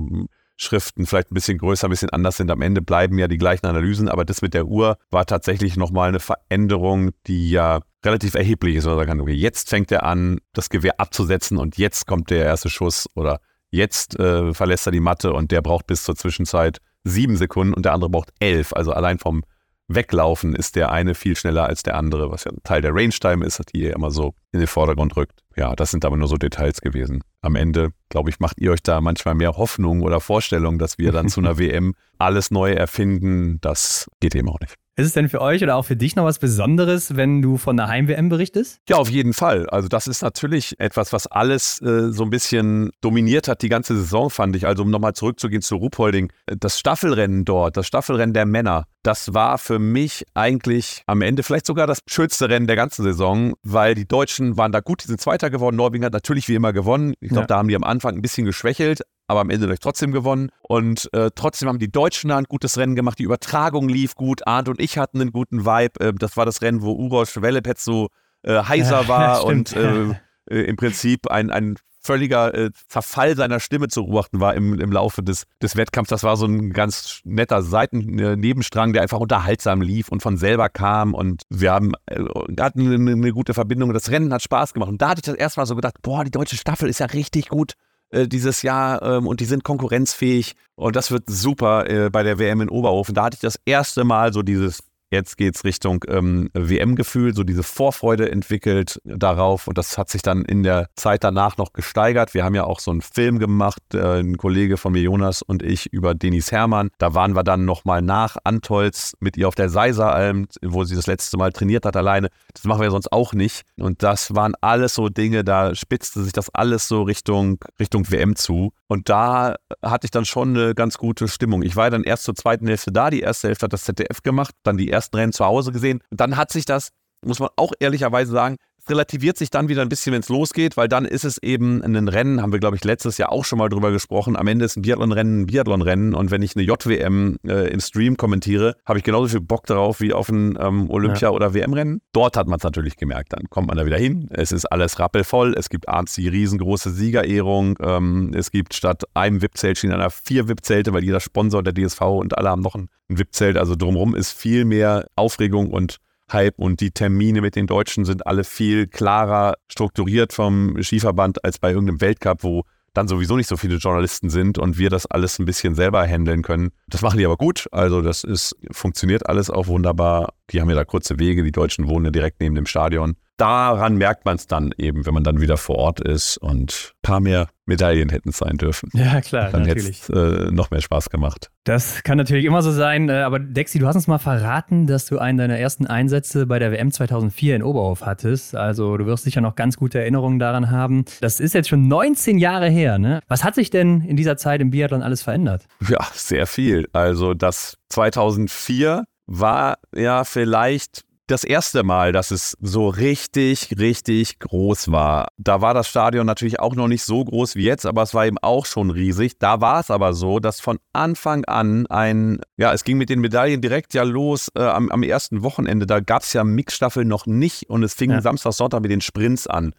Schriften vielleicht ein bisschen größer, ein bisschen anders sind. Am Ende bleiben ja die gleichen Analysen, aber das mit der Uhr war tatsächlich nochmal eine Veränderung, die ja relativ erheblich ist. Man kann, okay, jetzt fängt er an, das Gewehr abzusetzen und jetzt kommt der erste Schuss oder jetzt äh, verlässt er die Matte und der braucht bis zur Zwischenzeit sieben Sekunden und der andere braucht elf. Also allein vom Weglaufen ist der eine viel schneller als der andere, was ja ein Teil der Range-Time ist, die ihr immer so in den Vordergrund rückt. Ja, das sind aber nur so Details gewesen. Am Ende, glaube ich, macht ihr euch da manchmal mehr Hoffnung oder Vorstellung, dass wir dann zu einer WM alles neu erfinden. Das geht eben auch nicht. Ist es denn für euch oder auch für dich noch was Besonderes, wenn du von der Heim-WM berichtest? Ja, auf jeden Fall. Also das ist natürlich etwas, was alles äh, so ein bisschen dominiert hat, die ganze Saison, fand ich. Also um nochmal zurückzugehen zu Ruhpolding, das Staffelrennen dort, das Staffelrennen der Männer, das war für mich eigentlich am Ende vielleicht sogar das schönste Rennen der ganzen Saison, weil die Deutschen waren da gut, die sind Zweiter geworden. Norwegen hat natürlich wie immer gewonnen. Ich glaube, ja. da haben die am Anfang ein bisschen geschwächelt, aber am Ende trotzdem gewonnen. Und äh, trotzdem haben die Deutschen ein gutes Rennen gemacht. Die Übertragung lief gut. Arndt und ich hatten einen guten Vibe. Äh, das war das Rennen, wo Uroš Velepet so äh, heiser war und äh, äh, im Prinzip ein, ein völliger äh, Verfall seiner Stimme zu beobachten war im, im Laufe des, des Wettkampfs. Das war so ein ganz netter Seitennebenstrang, der einfach unterhaltsam lief und von selber kam. Und wir haben, hatten eine, eine, gute Verbindung. Das Rennen hat Spaß gemacht. Und da hatte ich das erste Mal so gedacht, boah, die deutsche Staffel ist ja richtig gut. Äh, dieses Jahr ähm, und die sind konkurrenzfähig und das wird super äh, bei der WM in Oberhofen. Da hatte ich das erste Mal so dieses Jetzt geht es Richtung ähm, WM-Gefühl, so diese Vorfreude entwickelt darauf und das hat sich dann in der Zeit danach noch gesteigert. Wir haben ja auch so einen Film gemacht, äh, ein Kollege von mir, Jonas und ich, über Denis Hermann. Da waren wir dann nochmal nach Antolz mit ihr auf der Seiseralm, wo sie das letzte Mal trainiert hat alleine. Das machen wir sonst auch nicht. Und das waren alles so Dinge, da spitzte sich das alles so Richtung, Richtung WM zu. Und da hatte ich dann schon eine ganz gute Stimmung. Ich war dann erst zur zweiten Hälfte da. Die erste Hälfte hat das ZDF gemacht, dann die ersten Rennen zu Hause gesehen. Und dann hat sich das, muss man auch ehrlicherweise sagen, relativiert sich dann wieder ein bisschen, wenn es losgeht, weil dann ist es eben ein Rennen, haben wir, glaube ich, letztes Jahr auch schon mal drüber gesprochen. Am Ende ist ein Biathlon-Rennen ein Biathlon-Rennen und wenn ich eine JWM äh, im Stream kommentiere, habe ich genauso viel Bock darauf wie auf ein ähm, Olympia- ja. oder WM-Rennen. Dort hat man es natürlich gemerkt. Dann kommt man da wieder hin. Es ist alles rappelvoll. Es gibt abends die riesengroße Siegerehrung. Ähm, es gibt statt einem VIP-Zelt stehen einer vier VIP-Zelte, weil jeder Sponsor der DSV und alle haben noch ein, ein VIP-Zelt. Also drumherum ist viel mehr Aufregung und Hype und die Termine mit den Deutschen sind alle viel klarer strukturiert vom Skiverband als bei irgendeinem Weltcup, wo dann sowieso nicht so viele Journalisten sind und wir das alles ein bisschen selber handeln können. Das machen die aber gut. Also das ist, funktioniert alles auch wunderbar. Die haben ja da kurze Wege. Die Deutschen wohnen ja direkt neben dem Stadion daran merkt man es dann eben, wenn man dann wieder vor Ort ist und ein paar mehr Medaillen hätten sein dürfen. Ja, klar, dann natürlich. Dann äh, noch mehr Spaß gemacht. Das kann natürlich immer so sein, äh, aber Dexi, du hast uns mal verraten, dass du einen deiner ersten Einsätze bei der WM 2004 in Oberhof hattest. Also du wirst sicher noch ganz gute Erinnerungen daran haben. Das ist jetzt schon 19 Jahre her, ne? Was hat sich denn in dieser Zeit im Biathlon alles verändert? Ja, sehr viel. Also das 2004 war ja vielleicht das erste Mal, dass es so richtig, richtig groß war. Da war das Stadion natürlich auch noch nicht so groß wie jetzt, aber es war eben auch schon riesig. Da war es aber so, dass von Anfang an ein, ja, es ging mit den Medaillen direkt ja los äh, am, am, ersten Wochenende. Da gab es ja Mixstaffel noch nicht und es fing ja. Samstag, Sonntag mit den Sprints an.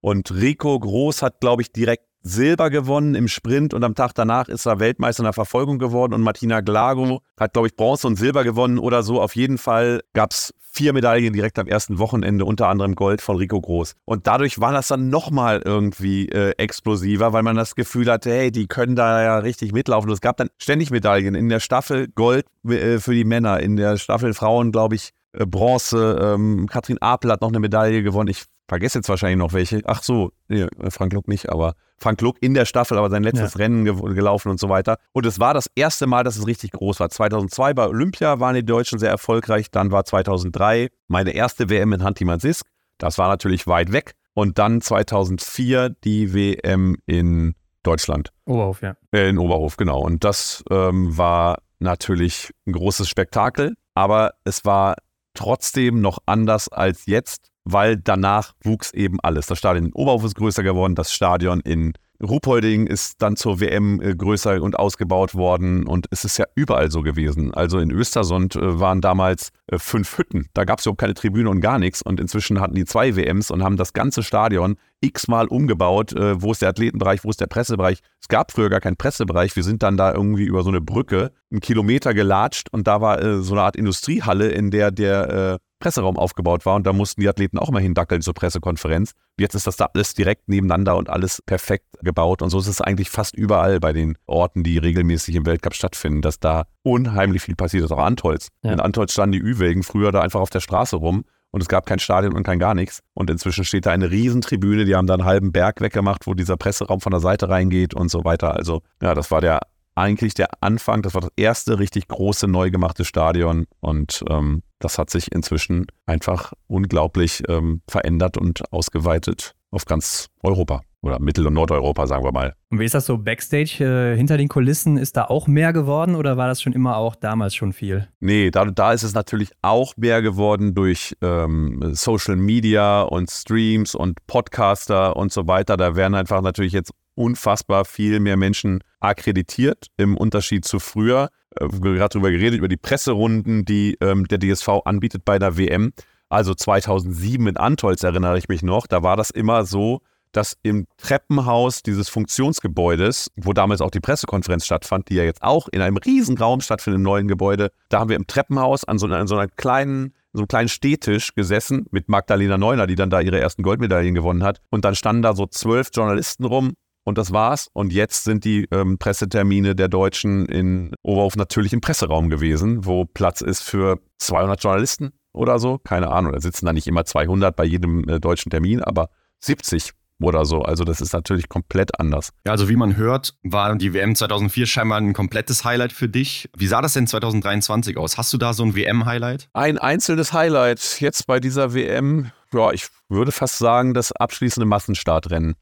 Und Rico Groß hat, glaube ich, direkt Silber gewonnen im Sprint und am Tag danach ist er Weltmeister in der Verfolgung geworden und Martina Glago hat, glaube ich, Bronze und Silber gewonnen oder so. Auf jeden Fall gab es vier Medaillen direkt am ersten Wochenende, unter anderem Gold von Rico Groß. Und dadurch war das dann nochmal irgendwie äh, explosiver, weil man das Gefühl hatte, hey, die können da ja richtig mitlaufen. Es gab dann ständig Medaillen in der Staffel Gold äh, für die Männer, in der Staffel Frauen, glaube ich, äh, Bronze. Ähm, Katrin Apel hat noch eine Medaille gewonnen. Ich vergesse jetzt wahrscheinlich noch welche. Ach so, nee, Frank Luck nicht, aber Frank Luck in der Staffel, aber sein letztes ja. Rennen ge gelaufen und so weiter. Und es war das erste Mal, dass es richtig groß war. 2002 bei Olympia waren die Deutschen sehr erfolgreich. Dann war 2003 meine erste WM in Hanti-Mansisk. Das war natürlich weit weg. Und dann 2004 die WM in Deutschland. Oberhof, ja. Äh, in Oberhof, genau. Und das ähm, war natürlich ein großes Spektakel, aber es war trotzdem noch anders als jetzt weil danach wuchs eben alles. Das Stadion in Oberhof ist größer geworden, das Stadion in Ruhpolding ist dann zur WM äh, größer und ausgebaut worden und es ist ja überall so gewesen. Also in Östersund äh, waren damals äh, fünf Hütten. Da gab es überhaupt keine Tribüne und gar nichts und inzwischen hatten die zwei WMs und haben das ganze Stadion x-mal umgebaut. Wo ist der Athletenbereich, wo ist der Pressebereich? Es gab früher gar keinen Pressebereich. Wir sind dann da irgendwie über so eine Brücke einen Kilometer gelatscht und da war so eine Art Industriehalle, in der der Presseraum aufgebaut war und da mussten die Athleten auch immer hindackeln zur Pressekonferenz. Jetzt ist das da alles direkt nebeneinander und alles perfekt gebaut und so ist es eigentlich fast überall bei den Orten, die regelmäßig im Weltcup stattfinden, dass da unheimlich viel passiert ist. Auch Antolz. Ja. In Antolz standen die Ü-Wägen früher da einfach auf der Straße rum und es gab kein Stadion und kein gar nichts. Und inzwischen steht da eine Riesentribüne, die haben da einen halben Berg weggemacht, wo dieser Presseraum von der Seite reingeht und so weiter. Also ja, das war der eigentlich der Anfang, das war das erste richtig große neu gemachte Stadion und ähm, das hat sich inzwischen einfach unglaublich ähm, verändert und ausgeweitet auf ganz Europa oder Mittel- und Nordeuropa, sagen wir mal. Und wie ist das so backstage äh, hinter den Kulissen? Ist da auch mehr geworden oder war das schon immer auch damals schon viel? Nee, da, da ist es natürlich auch mehr geworden durch ähm, Social Media und Streams und Podcaster und so weiter. Da werden einfach natürlich jetzt unfassbar viel mehr Menschen akkreditiert im Unterschied zu früher. Äh, wir haben gerade darüber geredet, über die Presserunden, die ähm, der DSV anbietet bei der WM. Also 2007 in Antolz erinnere ich mich noch. Da war das immer so, dass im Treppenhaus dieses Funktionsgebäudes, wo damals auch die Pressekonferenz stattfand, die ja jetzt auch in einem riesen Raum stattfindet im neuen Gebäude, da haben wir im Treppenhaus an so, an so einer kleinen so einem kleinen Stehtisch gesessen mit Magdalena Neuner, die dann da ihre ersten Goldmedaillen gewonnen hat. Und dann standen da so zwölf Journalisten rum und das war's. Und jetzt sind die ähm, Pressetermine der Deutschen in Oberhof natürlich im Presseraum gewesen, wo Platz ist für 200 Journalisten oder so. Keine Ahnung, da sitzen da nicht immer 200 bei jedem äh, deutschen Termin, aber 70 oder so. Also das ist natürlich komplett anders. Ja, also wie man hört, war die WM 2004 scheinbar ein komplettes Highlight für dich. Wie sah das denn 2023 aus? Hast du da so ein WM-Highlight? Ein einzelnes Highlight jetzt bei dieser WM. Ja, ich würde fast sagen, das abschließende Massenstartrennen.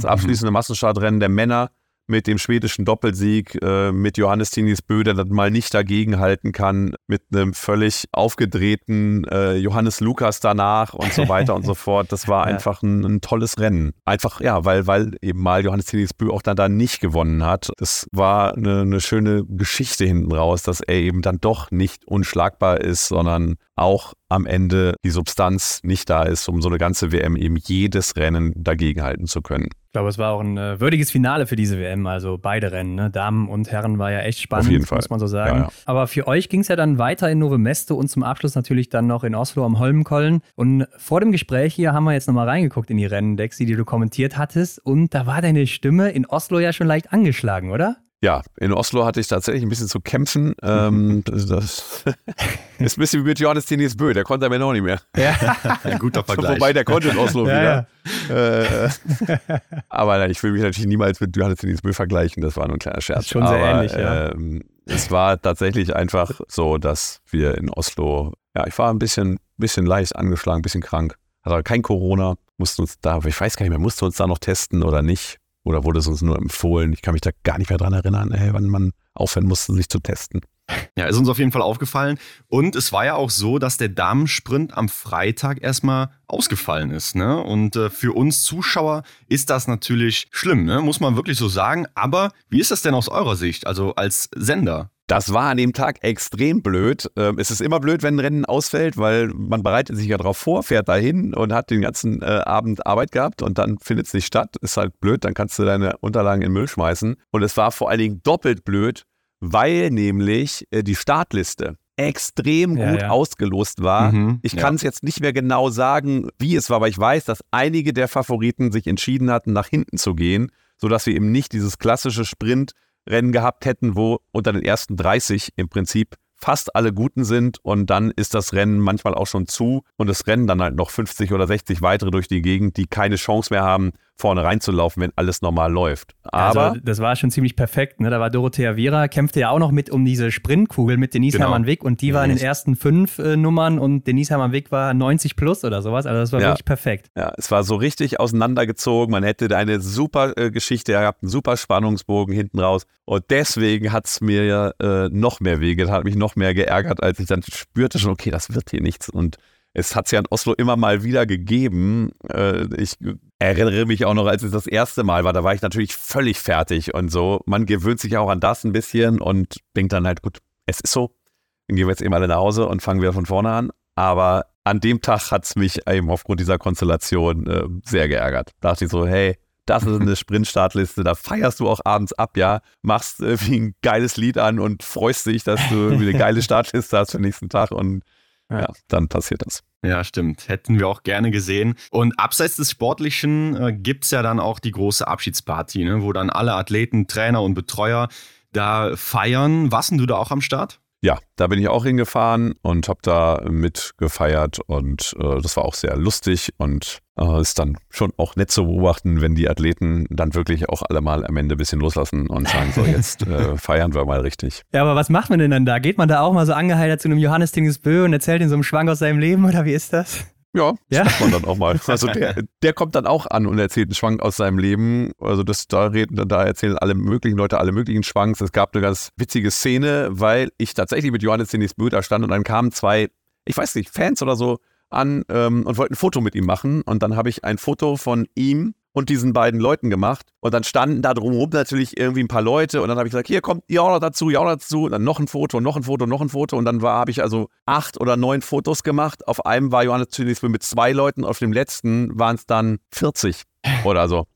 Das mhm. abschließende Massenstartrennen der Männer mit dem schwedischen Doppelsieg, äh, mit Johannes Tinis Bö, der das mal nicht dagegenhalten kann, mit einem völlig aufgedrehten äh, Johannes Lukas danach und so weiter und so fort. Das war ja. einfach ein, ein, tolles Rennen. Einfach, ja, weil, weil eben mal Johannes Tinis Bö auch dann da nicht gewonnen hat. Das war eine, eine schöne Geschichte hinten raus, dass er eben dann doch nicht unschlagbar ist, sondern auch am Ende die Substanz nicht da ist, um so eine ganze WM eben jedes Rennen dagegenhalten zu können. Ich glaube, es war auch ein äh, würdiges Finale für diese WM, also beide Rennen, ne? Damen und Herren war ja echt spannend, Auf jeden Fall. muss man so sagen. Ja, ja. Aber für euch ging es ja dann weiter in Nove Mesto und zum Abschluss natürlich dann noch in Oslo am Holmenkollen. Und vor dem Gespräch hier haben wir jetzt nochmal reingeguckt in die Rennen, Dexi, die du kommentiert hattest. Und da war deine Stimme in Oslo ja schon leicht angeschlagen, oder? Ja, in Oslo hatte ich tatsächlich ein bisschen zu kämpfen. Ähm, das, das ist ein bisschen wie mit Johannes Tinis Bö, der konnte mir noch nicht mehr. Ja. Ein guter Vergleich. Wobei, der konnte in Oslo ja, wieder. Ja. Äh, aber nein, ich will mich natürlich niemals mit Johannes Tinis Bö vergleichen, das war nur ein kleiner Scherz. schon sehr aber, ähnlich, ja. Ähm, es war tatsächlich einfach so, dass wir in Oslo, ja, ich war ein bisschen, bisschen leicht angeschlagen, ein bisschen krank. Hatte kein Corona, mussten uns da, ich weiß gar nicht mehr, mussten wir uns da noch testen oder nicht. Oder wurde es uns nur empfohlen? Ich kann mich da gar nicht mehr dran erinnern, ey, wann man aufhören musste, sich zu testen. Ja, ist uns auf jeden Fall aufgefallen. Und es war ja auch so, dass der Damensprint am Freitag erstmal ausgefallen ist. Ne? Und äh, für uns Zuschauer ist das natürlich schlimm, ne? muss man wirklich so sagen. Aber wie ist das denn aus eurer Sicht, also als Sender? Das war an dem Tag extrem blöd. Ähm, es ist immer blöd, wenn ein Rennen ausfällt, weil man bereitet sich ja darauf vor, fährt dahin und hat den ganzen äh, Abend Arbeit gehabt und dann findet es nicht statt. Ist halt blöd, dann kannst du deine Unterlagen in den Müll schmeißen. Und es war vor allen Dingen doppelt blöd, weil nämlich äh, die Startliste extrem ja, gut ja. ausgelost war. Mhm, ich kann es ja. jetzt nicht mehr genau sagen, wie es war, aber ich weiß, dass einige der Favoriten sich entschieden hatten, nach hinten zu gehen, sodass wir eben nicht dieses klassische Sprint Rennen gehabt hätten, wo unter den ersten 30 im Prinzip fast alle Guten sind und dann ist das Rennen manchmal auch schon zu und es rennen dann halt noch 50 oder 60 weitere durch die Gegend, die keine Chance mehr haben, vorne reinzulaufen, wenn alles normal läuft. Aber also, das war schon ziemlich perfekt. Ne? Da war Dorothea Viera, kämpfte ja auch noch mit um diese Sprintkugel mit Denise genau. Hermann Wick und die war in den ersten fünf äh, Nummern und Denise Hermann Wick war 90 plus oder sowas. Also das war ja. wirklich perfekt. Ja, es war so richtig auseinandergezogen. Man hätte eine super äh, Geschichte gehabt, einen super Spannungsbogen hinten raus. Und deswegen hat es mir ja äh, noch mehr wehgetan, hat mich noch mehr geärgert, als ich dann spürte schon, okay, das wird hier nichts. Und es hat es ja in Oslo immer mal wieder gegeben. Äh, ich erinnere mich auch noch, als es das erste Mal war, da war ich natürlich völlig fertig und so. Man gewöhnt sich auch an das ein bisschen und denkt dann halt, gut, es ist so. Dann gehen wir jetzt eben alle nach Hause und fangen wieder von vorne an. Aber an dem Tag hat es mich eben aufgrund dieser Konstellation äh, sehr geärgert. Da dachte ich so, hey, das ist eine Sprintstartliste, da feierst du auch abends ab, ja, machst äh, wie ein geiles Lied an und freust dich, dass du eine geile Startliste hast für den nächsten Tag und ja, dann passiert das. Ja, stimmt. Hätten wir auch gerne gesehen. Und abseits des Sportlichen äh, gibt es ja dann auch die große Abschiedsparty, ne, wo dann alle Athleten, Trainer und Betreuer da feiern. Warst du da auch am Start? Ja, da bin ich auch hingefahren und habe da mitgefeiert und äh, das war auch sehr lustig und äh, ist dann schon auch nett zu beobachten, wenn die Athleten dann wirklich auch alle mal am Ende ein bisschen loslassen und sagen, so jetzt äh, feiern wir mal richtig. Ja, aber was macht man denn dann da? Geht man da auch mal so angeheitert zu einem Johannes Tingesbö und erzählt ihm so einen Schwank aus seinem Leben oder wie ist das? Ja, das ja? macht man dann auch mal. Also der, der kommt dann auch an und erzählt einen Schwank aus seinem Leben. Also das, da reden, da erzählen alle möglichen Leute alle möglichen Schwanks. Es gab eine ganz witzige Szene, weil ich tatsächlich mit Johannes Denis Bö da stand und dann kamen zwei, ich weiß nicht, Fans oder so an ähm, und wollten ein Foto mit ihm machen. Und dann habe ich ein Foto von ihm und diesen beiden Leuten gemacht. Und dann standen da drumherum natürlich irgendwie ein paar Leute. Und dann habe ich gesagt, hier kommt ihr auch noch dazu, ihr auch noch dazu. Und dann noch ein Foto, noch ein Foto, noch ein Foto. Und dann habe ich also acht oder neun Fotos gemacht. Auf einem war Johannes zunächst mit zwei Leuten, auf dem letzten waren es dann 40 oder so.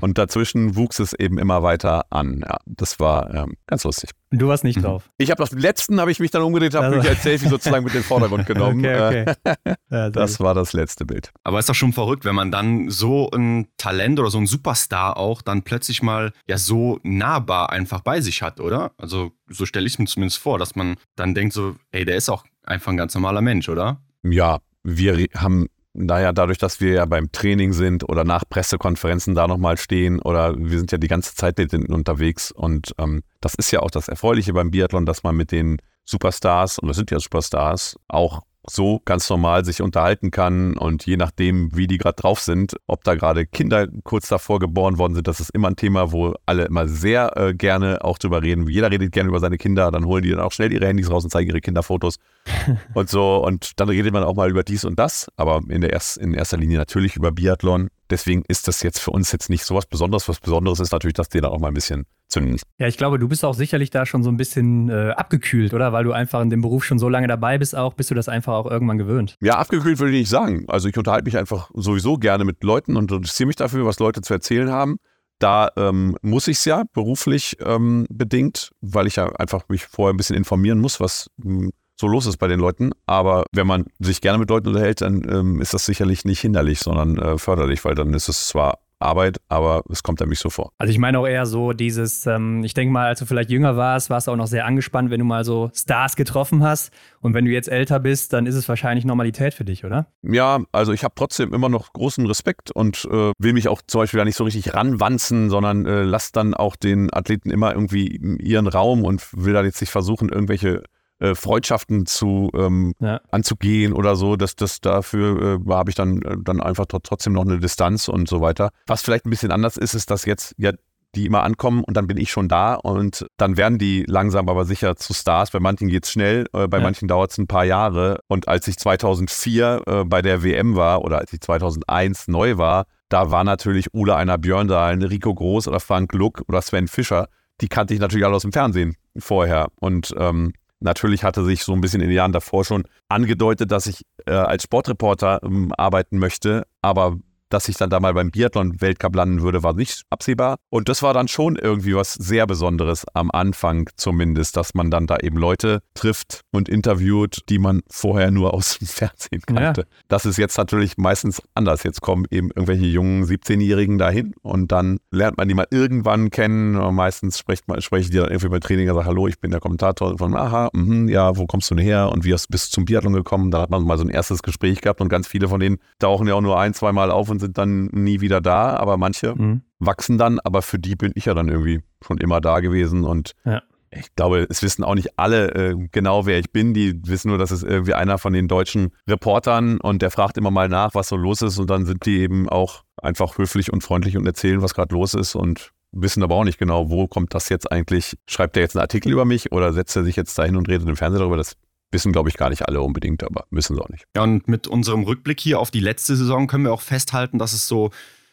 Und dazwischen wuchs es eben immer weiter an. Ja, das war ähm, ganz lustig. Und du warst nicht mhm. drauf. Ich habe den letzten habe ich mich dann umgedreht, habe also. mich als Selfie sozusagen mit in den Vordergrund genommen. okay, okay. Ja, das war das letzte Bild. Aber ist doch schon verrückt, wenn man dann so ein Talent oder so ein Superstar auch dann plötzlich mal ja so nahbar einfach bei sich hat, oder? Also so stelle ich es mir zumindest vor, dass man dann denkt so, ey, der ist auch einfach ein ganz normaler Mensch, oder? Ja, wir haben naja, dadurch, dass wir ja beim Training sind oder nach Pressekonferenzen da nochmal stehen oder wir sind ja die ganze Zeit mit denen unterwegs und ähm, das ist ja auch das Erfreuliche beim Biathlon, dass man mit den Superstars, und das sind ja Superstars, auch so ganz normal sich unterhalten kann und je nachdem, wie die gerade drauf sind, ob da gerade Kinder kurz davor geboren worden sind, das ist immer ein Thema, wo alle immer sehr äh, gerne auch drüber reden. Jeder redet gerne über seine Kinder, dann holen die dann auch schnell ihre Handys raus und zeigen ihre Kinderfotos und so und dann redet man auch mal über dies und das, aber in, der erst, in erster Linie natürlich über Biathlon. Deswegen ist das jetzt für uns jetzt nicht so was Besonderes. Was Besonderes ist natürlich, dass die dann auch mal ein bisschen zünden. Ja, ich glaube, du bist auch sicherlich da schon so ein bisschen äh, abgekühlt, oder? Weil du einfach in dem Beruf schon so lange dabei bist, auch bist du das einfach auch irgendwann gewöhnt. Ja, abgekühlt würde ich nicht sagen. Also ich unterhalte mich einfach sowieso gerne mit Leuten und interessiere mich dafür, was Leute zu erzählen haben. Da ähm, muss ich es ja beruflich ähm, bedingt, weil ich ja einfach mich vorher ein bisschen informieren muss, was hm, so los ist bei den Leuten. Aber wenn man sich gerne mit Leuten unterhält, dann ähm, ist das sicherlich nicht hinderlich, sondern äh, förderlich, weil dann ist es zwar Arbeit, aber es kommt einem nicht so vor. Also ich meine auch eher so dieses, ähm, ich denke mal, als du vielleicht jünger warst, warst du auch noch sehr angespannt, wenn du mal so Stars getroffen hast. Und wenn du jetzt älter bist, dann ist es wahrscheinlich Normalität für dich, oder? Ja, also ich habe trotzdem immer noch großen Respekt und äh, will mich auch zum Beispiel da nicht so richtig ranwanzen, sondern äh, lass dann auch den Athleten immer irgendwie ihren Raum und will da jetzt nicht versuchen, irgendwelche äh, Freundschaften zu ähm, ja. anzugehen oder so. dass das dafür äh, habe ich dann, äh, dann einfach trotzdem noch eine Distanz und so weiter. Was vielleicht ein bisschen anders ist, ist, dass jetzt ja die immer ankommen und dann bin ich schon da und dann werden die langsam aber sicher zu Stars. Bei manchen geht es schnell, äh, bei ja. manchen dauert es ein paar Jahre. Und als ich 2004 äh, bei der WM war oder als ich 2001 neu war, da war natürlich Ula einer Björndal, Rico Groß oder Frank Luck oder Sven Fischer. Die kannte ich natürlich alle aus dem Fernsehen vorher. Und ähm, Natürlich hatte sich so ein bisschen in den Jahren davor schon angedeutet, dass ich äh, als Sportreporter ähm, arbeiten möchte, aber dass ich dann da mal beim Biathlon-Weltcup landen würde, war nicht absehbar. Und das war dann schon irgendwie was sehr Besonderes am Anfang zumindest, dass man dann da eben Leute trifft und interviewt, die man vorher nur aus dem Fernsehen kannte. Ja. Das ist jetzt natürlich meistens anders. Jetzt kommen eben irgendwelche jungen 17-Jährigen dahin und dann lernt man die mal irgendwann kennen. Und meistens spricht man, spreche ich die dann irgendwie beim Training und sage, hallo, ich bin der Kommentator von, aha, mh, ja, wo kommst du denn her und wie hast, bist du zum Biathlon gekommen? Da hat man mal so ein erstes Gespräch gehabt und ganz viele von denen tauchen ja auch nur ein, zweimal auf und sind dann nie wieder da, aber manche mhm. wachsen dann, aber für die bin ich ja dann irgendwie schon immer da gewesen und ja. ich glaube, es wissen auch nicht alle äh, genau, wer ich bin. Die wissen nur, dass es irgendwie einer von den deutschen Reportern und der fragt immer mal nach, was so los ist und dann sind die eben auch einfach höflich und freundlich und erzählen, was gerade los ist und wissen aber auch nicht genau, wo kommt das jetzt eigentlich. Schreibt er jetzt einen Artikel über mich oder setzt er sich jetzt dahin und redet im Fernsehen darüber? Das Wissen, glaube ich, gar nicht alle unbedingt, aber müssen sie auch nicht. Ja, und mit unserem Rückblick hier auf die letzte Saison können wir auch festhalten, dass es so,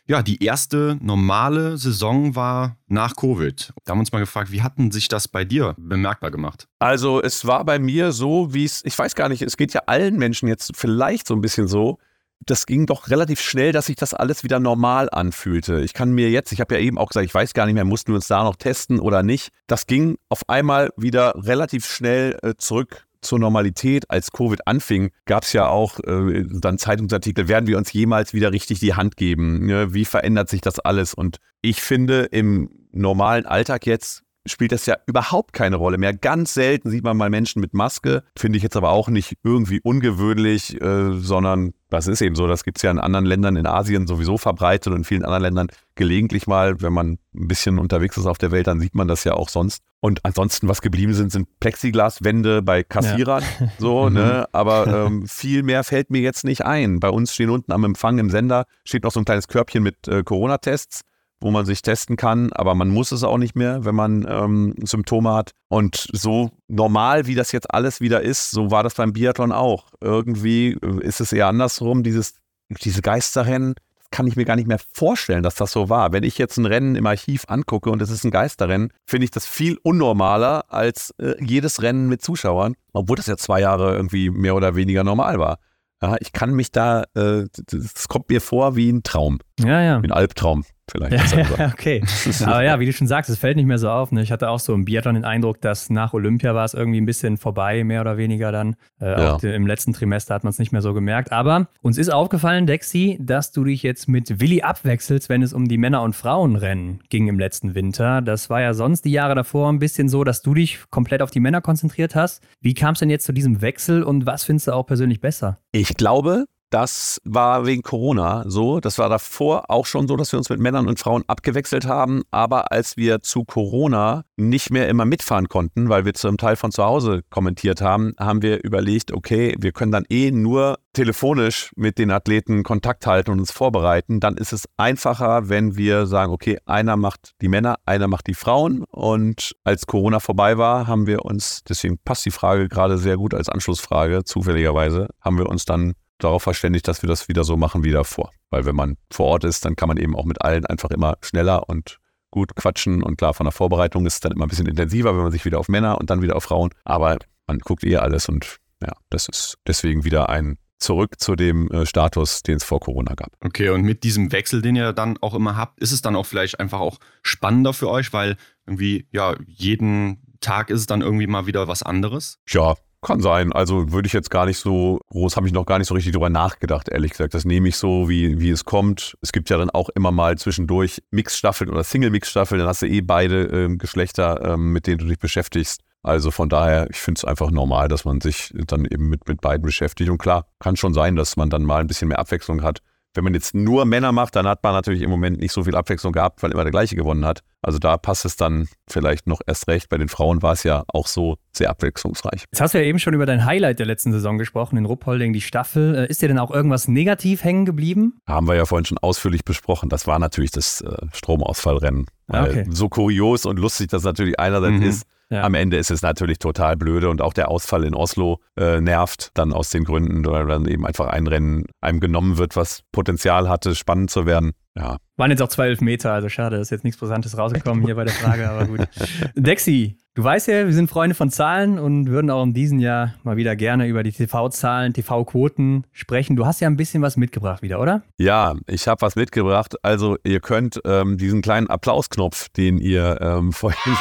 ja, die erste normale Saison war nach Covid. Da haben wir uns mal gefragt, wie hatten sich das bei dir bemerkbar gemacht? Also, es war bei mir so, wie es, ich weiß gar nicht, es geht ja allen Menschen jetzt vielleicht so ein bisschen so, das ging doch relativ schnell, dass sich das alles wieder normal anfühlte. Ich kann mir jetzt, ich habe ja eben auch gesagt, ich weiß gar nicht mehr, mussten wir uns da noch testen oder nicht. Das ging auf einmal wieder relativ schnell äh, zurück zur Normalität, als Covid anfing, gab es ja auch äh, dann Zeitungsartikel, werden wir uns jemals wieder richtig die Hand geben? Ne? Wie verändert sich das alles? Und ich finde, im normalen Alltag jetzt spielt das ja überhaupt keine Rolle mehr. Ganz selten sieht man mal Menschen mit Maske. Finde ich jetzt aber auch nicht irgendwie ungewöhnlich, äh, sondern das ist eben so. Das gibt es ja in anderen Ländern, in Asien sowieso verbreitet und in vielen anderen Ländern gelegentlich mal. Wenn man ein bisschen unterwegs ist auf der Welt, dann sieht man das ja auch sonst. Und ansonsten, was geblieben sind, sind Plexiglaswände bei Kassierern. Ja. So, ne? Aber ähm, viel mehr fällt mir jetzt nicht ein. Bei uns stehen unten am Empfang im Sender, steht noch so ein kleines Körbchen mit äh, Corona-Tests wo man sich testen kann, aber man muss es auch nicht mehr, wenn man ähm, Symptome hat. Und so normal, wie das jetzt alles wieder ist, so war das beim Biathlon auch. Irgendwie äh, ist es eher andersrum, dieses, diese Geisterrennen, kann ich mir gar nicht mehr vorstellen, dass das so war. Wenn ich jetzt ein Rennen im Archiv angucke und es ist ein Geisterrennen, finde ich das viel unnormaler als äh, jedes Rennen mit Zuschauern, obwohl das ja zwei Jahre irgendwie mehr oder weniger normal war. Ja, ich kann mich da, äh, das kommt mir vor wie ein Traum. Ja, ja. Wie ein Albtraum vielleicht. Ja, okay. Aber ja, wie du schon sagst, es fällt nicht mehr so auf. Ne? Ich hatte auch so im Biathlon den Eindruck, dass nach Olympia war es irgendwie ein bisschen vorbei, mehr oder weniger dann. Äh, ja. Auch im letzten Trimester hat man es nicht mehr so gemerkt. Aber uns ist aufgefallen, Dexi, dass du dich jetzt mit Willi abwechselst, wenn es um die Männer- und Frauenrennen ging im letzten Winter. Das war ja sonst die Jahre davor ein bisschen so, dass du dich komplett auf die Männer konzentriert hast. Wie kam es denn jetzt zu diesem Wechsel und was findest du auch persönlich besser? Ich glaube, Das war wegen Corona so. Das war davor auch schon so, dass wir uns mit Männern und Frauen abgewechselt haben. Aber als wir zu Corona nicht mehr immer mitfahren konnten, weil wir zum Teil von zu Hause kommentiert haben, haben wir überlegt, okay, wir können dann eh nur telefonisch mit den Athleten Kontakt halten und uns vorbereiten. Dann ist es einfacher, wenn wir sagen, okay, einer macht die Männer, einer macht die Frauen. Und als Corona vorbei war, haben wir uns, deswegen passt die Frage gerade sehr gut als Anschlussfrage, zufälligerweise, haben wir uns dann darauf verständigt, dass wir das wieder so machen wie davor. Weil wenn man vor Ort ist, dann kann man eben auch mit allen einfach immer schneller und gut quatschen. Und klar, von der Vorbereitung ist es dann immer ein bisschen intensiver, wenn man sich wieder auf Männer und dann wieder auf Frauen. Aber man guckt eh alles und ja, das ist deswegen wieder ein zurück zu dem äh, Status, den es vor Corona gab. Okay, und mit diesem Wechsel, den ihr dann auch immer habt, ist es dann auch vielleicht einfach auch spannender für euch, weil irgendwie, ja, jeden Tag ist es dann irgendwie mal wieder was anderes? Ja, kann sein. Also würde ich jetzt gar nicht so groß, habe ich noch gar nicht so richtig drüber nachgedacht, ehrlich gesagt. Das nehme ich so, wie, wie es kommt. Es gibt ja dann auch immer mal zwischendurch Mixstaffeln oder Single-Mix-Staffeln. Dann hast du eh beide ähm, Geschlechter, ähm, mit denen du dich beschäftigst. Also von daher, ich finde es einfach normal, dass man sich dann eben mit, mit beiden beschäftigt. Und klar, kann schon sein, dass man dann mal ein bisschen mehr Abwechslung hat. Wenn man jetzt nur Männer macht, dann hat man natürlich im Moment nicht so viel Abwechslung gehabt, weil immer der gleiche gewonnen hat. Also da passt es dann vielleicht noch erst recht. Bei den Frauen war es ja auch so sehr abwechslungsreich. Jetzt hast du ja eben schon über dein Highlight der letzten Saison gesprochen, in Ruppolding, die Staffel. Äh, ist dir denn auch irgendwas negativ hängen geblieben? Haben wir ja vorhin schon ausführlich besprochen. Das war natürlich das äh, Stromausfallrennen. Ah, okay. So kurios und lustig das natürlich einerseits mhm. ist. Ja. Am Ende ist es natürlich total blöde und auch der Ausfall in Oslo äh, nervt dann aus den Gründen, weil dann eben einfach ein Rennen einem genommen wird, was Potenzial hatte, spannend zu werden. Ja. Waren jetzt auch zwei Meter, also schade, ist jetzt nichts Brisantes rausgekommen hier bei der Frage, aber gut. Dexi, du weißt ja, wir sind Freunde von Zahlen und würden auch in diesem Jahr mal wieder gerne über die TV-Zahlen, TV-Quoten sprechen. Du hast ja ein bisschen was mitgebracht wieder, oder? Ja, ich habe was mitgebracht. Also ihr könnt ähm, diesen kleinen Applausknopf, den ihr ähm, vorhin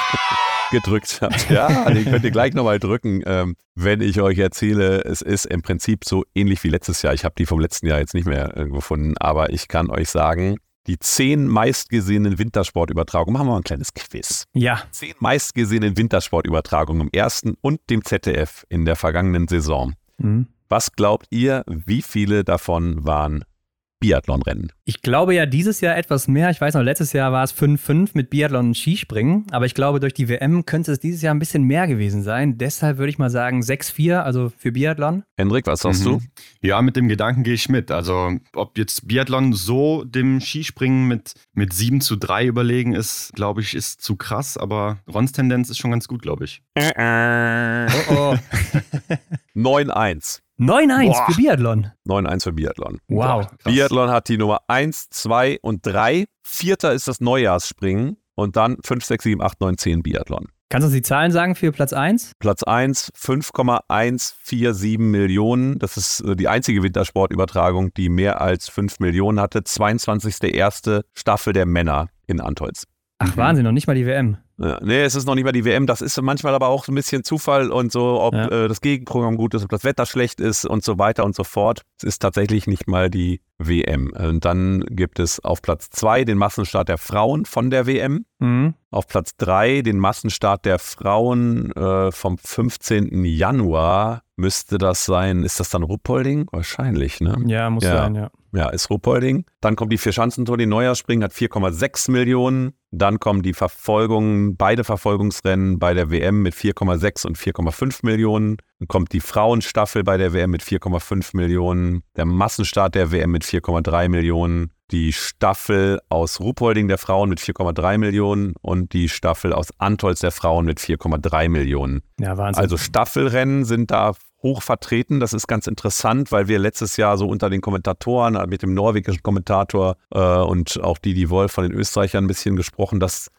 gedrückt habt. Ja, den könnt ihr gleich nochmal drücken, ähm, wenn ich euch erzähle, es ist im Prinzip so ähnlich wie letztes Jahr. Ich habe die vom letzten Jahr jetzt nicht mehr äh, gefunden, aber ich kann euch sagen, die zehn meistgesehenen Wintersportübertragungen. Machen wir mal ein kleines Quiz. Ja. Zehn meistgesehenen Wintersportübertragungen im ersten und dem ZDF in der vergangenen Saison. Mhm. Was glaubt ihr, wie viele davon waren Biathlonrennen. Ich glaube ja dieses Jahr etwas mehr. Ich weiß noch, letztes Jahr war es 5-5 mit Biathlon und Skispringen. Aber ich glaube, durch die WM könnte es dieses Jahr ein bisschen mehr gewesen sein. Deshalb würde ich mal sagen 6-4, also für Biathlon. Hendrik, was sagst mhm. du? Ja, mit dem Gedanken gehe ich mit. Also, ob jetzt Biathlon so dem Skispringen mit, mit 7 zu 3 überlegen ist, glaube ich, ist zu krass. Aber Rons Tendenz ist schon ganz gut, glaube ich. Äh, äh. Oh, oh. 9-1. 9-1 für Biathlon. 9-1 für Biathlon. Wow. Krass. Biathlon hat die Nummer 1, 2 und 3. Vierter ist das Neujahrsspringen und dann 5, 6, 7, 8, 9, 10 Biathlon. Kannst du uns die Zahlen sagen für Platz 1? Platz 1, 5,147 Millionen. Das ist äh, die einzige Wintersportübertragung, die mehr als 5 Millionen hatte. 22. Staffel der Männer in Antolz. Ach, Wahnsinn, noch nicht mal die WM. Ja, nee, es ist noch nicht mal die WM. Das ist manchmal aber auch ein bisschen Zufall und so, ob ja. äh, das Gegenprogramm gut ist, ob das Wetter schlecht ist und so weiter und so fort. Es ist tatsächlich nicht mal die WM. Und dann gibt es auf Platz zwei den Massenstart der Frauen von der WM. Mhm. Auf Platz drei den Massenstart der Frauen äh, vom 15. Januar müsste das sein. Ist das dann Ruppolding? Wahrscheinlich, ne? Ja, muss ja. sein, ja. Ja, ist Ruppolding. Dann kommt die Vierschanzentour, die Neujahrsspringen hat 4,6 Millionen. Dann kommen die Verfolgungen, beide Verfolgungsrennen bei der WM mit 4,6 und 4,5 Millionen. Dann kommt die Frauenstaffel bei der WM mit 4,5 Millionen. Der Massenstart der WM mit 4,3 Millionen. Die Staffel aus Ruhpolding der Frauen mit 4,3 Millionen und die Staffel aus Antolz der Frauen mit 4,3 Millionen. Ja, Wahnsinn. Also Staffelrennen sind da hoch vertreten. Das ist ganz interessant, weil wir letztes Jahr so unter den Kommentatoren äh, mit dem norwegischen Kommentator äh, und auch Didi Wolf von den Österreichern ein bisschen gesprochen, dass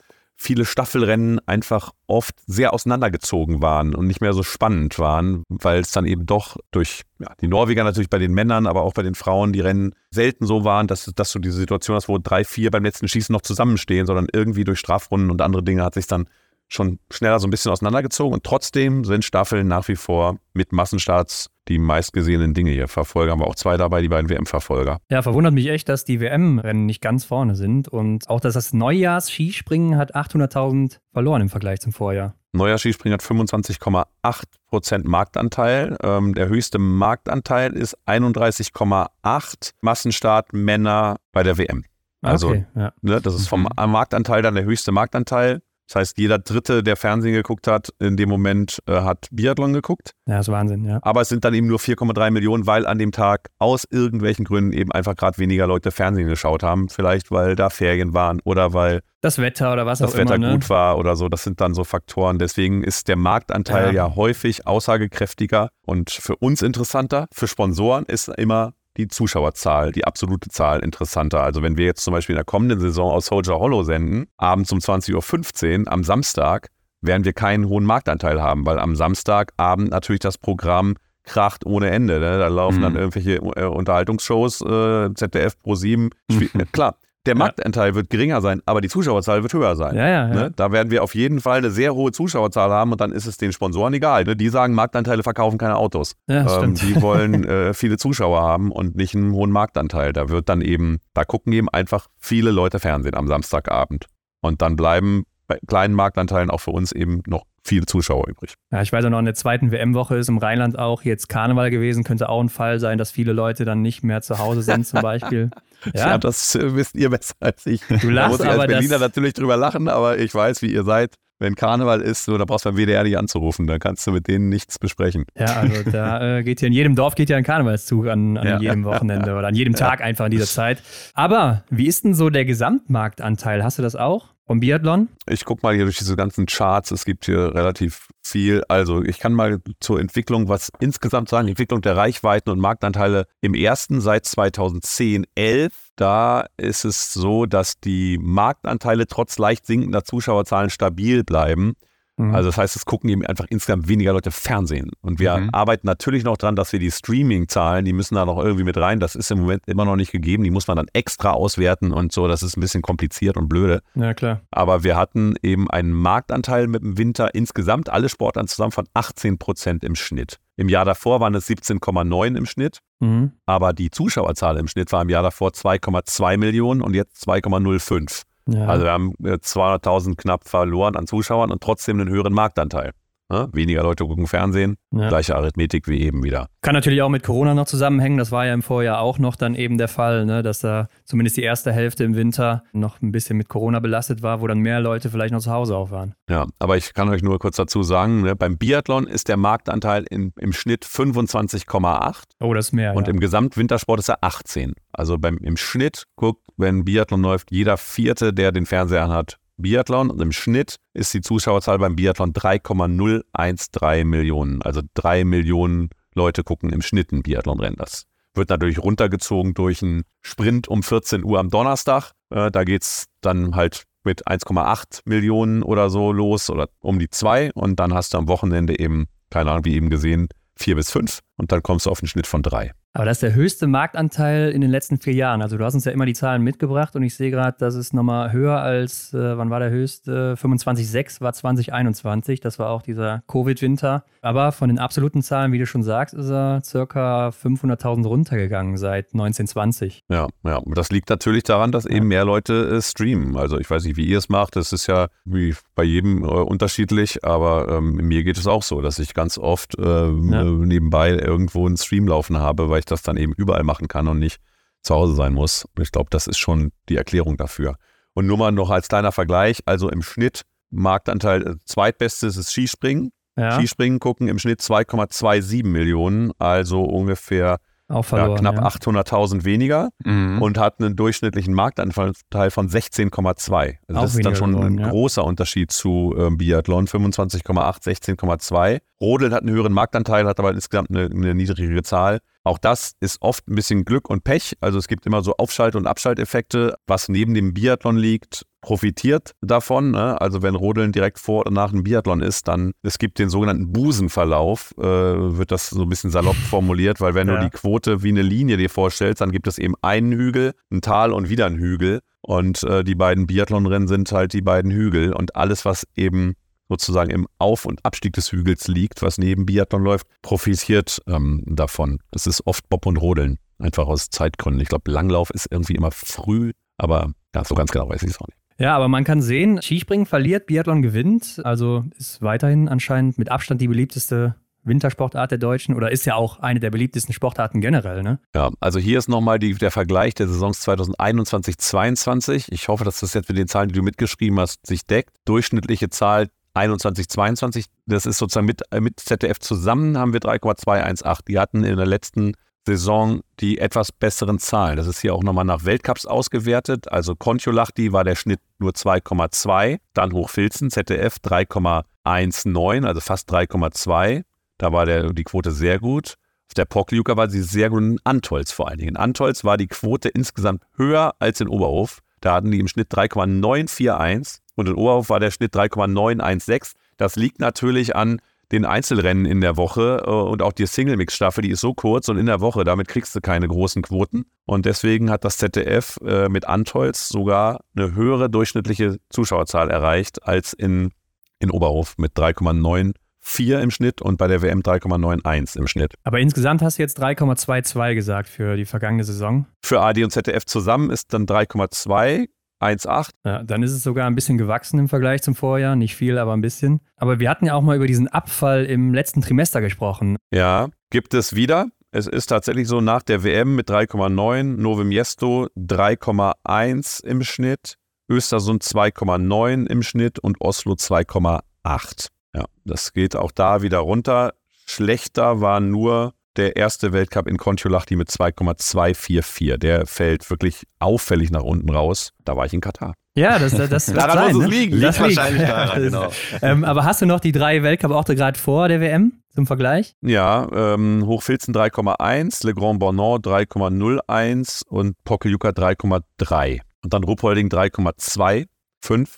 viele Staffelrennen einfach oft sehr auseinandergezogen waren und nicht mehr so spannend waren, weil es dann eben doch durch ja, die Norweger natürlich bei den Männern, aber auch bei den Frauen die Rennen selten so waren, dass, dass du diese Situation hast, wo drei, vier beim letzten Schießen noch zusammenstehen, sondern irgendwie durch Strafrunden und andere Dinge hat sich dann schon schneller so ein bisschen auseinandergezogen und trotzdem sind Staffeln nach wie vor mit Massenstarts die meistgesehenen Dinge hier. Verfolger haben wir auch zwei dabei, die beiden WM-Verfolger. Ja, verwundert mich echt, dass die WM-Rennen nicht ganz vorne sind und auch, dass das Neujahrs-Skispringen hat 800.000 verloren im Vergleich zum Vorjahr. Neuer Skispringer hat 25,8% Marktanteil. Ähm, der höchste Marktanteil ist 31,8 Massenstart Männer bei der WM. Also, okay, ja. ne, das ist vom mhm. Marktanteil dann der höchste Marktanteil. Das heißt, jeder Dritte, der Fernsehen geguckt hat, in dem Moment äh, hat Biathlon geguckt. Ja, das ist Wahnsinn, ja. Aber es sind dann eben nur 4,3 Millionen, weil an dem Tag aus irgendwelchen Gründen eben einfach gerade weniger Leute Fernsehen geschaut haben. Vielleicht, weil da Ferien waren oder weil das Wetter oder was das auch Wetter immer. Das Wetter gut war oder so. Das sind dann so Faktoren. Deswegen ist der Marktanteil ja. ja häufig aussagekräftiger und für uns interessanter. Für Sponsoren ist immer die Zuschauerzahl, die absolute Zahl interessanter. Also wenn wir jetzt zum Beispiel in der kommenden Saison aus Soldier Hollow senden, abends um 20.15 Uhr am Samstag, werden wir keinen hohen Marktanteil haben, weil am Samstagabend natürlich das Programm kracht ohne Ende. Ne? Da laufen mhm. dann irgendwelche äh, Unterhaltungsshows, äh, ZDF Pro 7. Mhm. Klar, der Marktanteil wird geringer sein, aber die Zuschauerzahl wird höher sein. Ja, ja, ja. Ne? Da werden wir auf jeden Fall eine sehr hohe Zuschauerzahl haben und dann ist es den Sponsoren egal. Ne? Die sagen, Marktanteile verkaufen keine Autos. Ja, ähm, die wollen äh, viele Zuschauer haben und nicht einen hohen Marktanteil. Da wird dann eben, da gucken eben einfach viele Leute Fernsehen am Samstagabend. Und dann bleiben bei kleinen Marktanteilen auch für uns eben noch viele Zuschauer übrig. Ja, ich weiß auch noch, in der zweiten WM-Woche ist im Rheinland auch jetzt Karneval gewesen. Könnte auch ein Fall sein, dass viele Leute dann nicht mehr zu Hause sind, zum Beispiel. Ja, ja das wisst ihr besser als ich. Du lachst, da muss ich als Berliner natürlich drüber lachen, aber ich weiß, wie ihr seid wenn Karneval ist, so, da brauchst du beim WDR nicht anzurufen, da kannst du mit denen nichts besprechen. Ja, also da äh, geht hier in jedem Dorf geht ja ein Karnevalszug an, an ja. jedem Wochenende oder an jedem Tag einfach in dieser Zeit. Aber wie ist denn so der Gesamtmarktanteil? Hast du das auch? Vom Biathlon? Ich gucke mal hier durch diese ganzen Charts. Es gibt hier relativ viel. Also ich kann mal zur Entwicklung was insgesamt sagen. Entwicklung der Reichweiten und Marktanteile im ersten seit 2010, 11. Da ist es so, dass die Marktanteile trotz leicht sinkender Zuschauerzahlen stabil bleiben. Mhm. Also das heißt, es gucken eben einfach insgesamt weniger Leute Fernsehen. Und wir mhm. arbeiten natürlich noch dran, dass wir die Streaming-Zahlen, die müssen da noch irgendwie mit rein. Das ist im Moment immer noch nicht gegeben. Die muss man dann extra auswerten und so. Das ist ein bisschen kompliziert und blöde. Ja, klar. Aber wir hatten eben einen Marktanteil mit dem Winter insgesamt, alle Sportarten zusammen von 18 Prozent im Schnitt. Im Jahr davor waren es 17,9 im Schnitt. Mhm. Aber die Zuschauerzahl im Schnitt war im Jahr davor 2,2 Millionen und jetzt 2,05. Ja. Also wir haben 200.000 knapp verloren an Zuschauern und trotzdem einen höheren Marktanteil. Ne? Weniger Leute gucken Fernsehen, ja. gleiche Arithmetik wie eben wieder. Kann natürlich auch mit Corona noch zusammenhängen. Das war ja im Vorjahr auch noch dann eben der Fall, ne? dass da zumindest die erste Hälfte im Winter noch ein bisschen mit Corona belastet war, wo dann mehr Leute vielleicht noch zu Hause auch waren. Ja, aber ich kann euch nur kurz dazu sagen, ne? beim Biathlon ist der Marktanteil in, im Schnitt 25,8. Oh, das ist mehr. Und ja. im Gesamtwintersport ist er 18. Also beim, im Schnitt guckt, wenn Biathlon läuft, jeder Vierte, der den Fernseher hat, Biathlon und im Schnitt ist die Zuschauerzahl beim Biathlon 3,013 Millionen. Also drei Millionen Leute gucken im Schnitt ein Biathlonrennen. Das wird natürlich runtergezogen durch einen Sprint um 14 Uhr am Donnerstag. Äh, da geht es dann halt mit 1,8 Millionen oder so los oder um die zwei und dann hast du am Wochenende eben, keine Ahnung, wie eben gesehen, vier bis fünf und dann kommst du auf einen Schnitt von drei. Aber das ist der höchste Marktanteil in den letzten vier Jahren. Also du hast uns ja immer die Zahlen mitgebracht und ich sehe gerade, das ist nochmal höher als, äh, wann war der höchste? 25,6 war 2021. Das war auch dieser Covid-Winter. Aber von den absoluten Zahlen, wie du schon sagst, ist er circa 500.000 runtergegangen seit 1920. Ja, ja. Das liegt natürlich daran, dass eben mehr Leute äh, streamen. Also ich weiß nicht, wie ihr es macht. Das ist ja wie bei jedem äh, unterschiedlich. Aber ähm, mir geht es auch so, dass ich ganz oft äh, ja. nebenbei irgendwo einen Stream laufen habe, weil ich das dann eben überall machen kann und nicht zu Hause sein muss. Ich glaube, das ist schon die Erklärung dafür. Und nur mal noch als kleiner Vergleich, also im Schnitt Marktanteil äh, zweitbestes ist Skispringen. Ja. Skispringen gucken im Schnitt 2,27 Millionen, also ungefähr ja, knapp ja. 800.000 weniger mhm. und hat einen durchschnittlichen Marktanteil von 16,2. Also das ist dann schon geworden, ein ja. großer Unterschied zu äh, Biathlon, 25,8, 16,2. Rodeln hat einen höheren Marktanteil, hat aber insgesamt eine, eine niedrigere Zahl. Auch das ist oft ein bisschen Glück und Pech. Also es gibt immer so Aufschalt- und Abschalteffekte. Was neben dem Biathlon liegt, profitiert davon. Ne? Also wenn Rodeln direkt vor oder nach dem Biathlon ist, dann es gibt den sogenannten Busenverlauf, äh, wird das so ein bisschen salopp formuliert, weil wenn ja. du die Quote wie eine Linie dir vorstellst, dann gibt es eben einen Hügel, ein Tal und wieder einen Hügel. Und äh, die beiden Biathlonrennen sind halt die beiden Hügel. Und alles, was eben sozusagen im Auf- und Abstieg des Hügels liegt, was neben Biathlon läuft, profitiert ähm, davon. Das ist oft Bob und Rodeln, einfach aus Zeitgründen. Ich glaube, Langlauf ist irgendwie immer früh, aber ja, so ganz genau weiß ich es auch nicht. Ja, aber man kann sehen, Skispringen verliert, Biathlon gewinnt. Also ist weiterhin anscheinend mit Abstand die beliebteste Wintersportart der Deutschen oder ist ja auch eine der beliebtesten Sportarten generell, ne? Ja, also hier ist nochmal der Vergleich der Saisons 2021-22. Ich hoffe, dass das jetzt mit den Zahlen, die du mitgeschrieben hast, sich deckt. Durchschnittliche Zahl 21, 22, das ist sozusagen mit, mit ZDF zusammen haben wir 3,218. Die hatten in der letzten Saison die etwas besseren Zahlen. Das ist hier auch nochmal nach Weltcups ausgewertet. Also Kontiolahti war der Schnitt nur 2,2, dann Hochfilzen, ZDF 3,19, also fast 3,2. Da war der, die Quote sehr gut. Auf der Pokljuka war sie sehr gut in Antolz vor allen Dingen. In Antolz war die Quote insgesamt höher als in Oberhof. Da hatten die im Schnitt 3,941 und in Oberhof war der Schnitt 3,916. Das liegt natürlich an den Einzelrennen in der Woche äh, und auch die Single-Mix-Staffel, die ist so kurz und in der Woche, damit kriegst du keine großen Quoten. Und deswegen hat das ZDF äh, mit Antolz sogar eine höhere durchschnittliche Zuschauerzahl erreicht als in, in Oberhof mit 3,9 4 im Schnitt und bei der WM 3,91 im Schnitt. Aber insgesamt hast du jetzt 3,22 gesagt für die vergangene Saison. Für AD und ZDF zusammen ist dann 3,2. 1,8. Ja, dann ist es sogar ein bisschen gewachsen im Vergleich zum Vorjahr. Nicht viel, aber ein bisschen. Aber wir hatten ja auch mal über diesen Abfall im letzten Trimester gesprochen. Ja, gibt es wieder. Es ist tatsächlich so nach der WM mit 3,9, Novim Miesto 3,1 im Schnitt, Östersund 2,9 im Schnitt und Oslo 2,8. Ja, das geht auch da wieder runter. Schlechter war nur der erste Weltcup in Kontiolahti mit 2,244. Der fällt wirklich auffällig nach unten raus. Da war ich in Katar. Ja, das, das, das daran sein, muss es ne? liegen. Das liegt wahrscheinlich daran, genau. ähm, aber hast du noch die drei Weltcup-Orte gerade vor der WM zum Vergleich? Ja, ähm, Hochfilzen 3,1, Le Grand Bornand 3,01 und Pokljuka 3,3. Und dann Ruppolding 3,25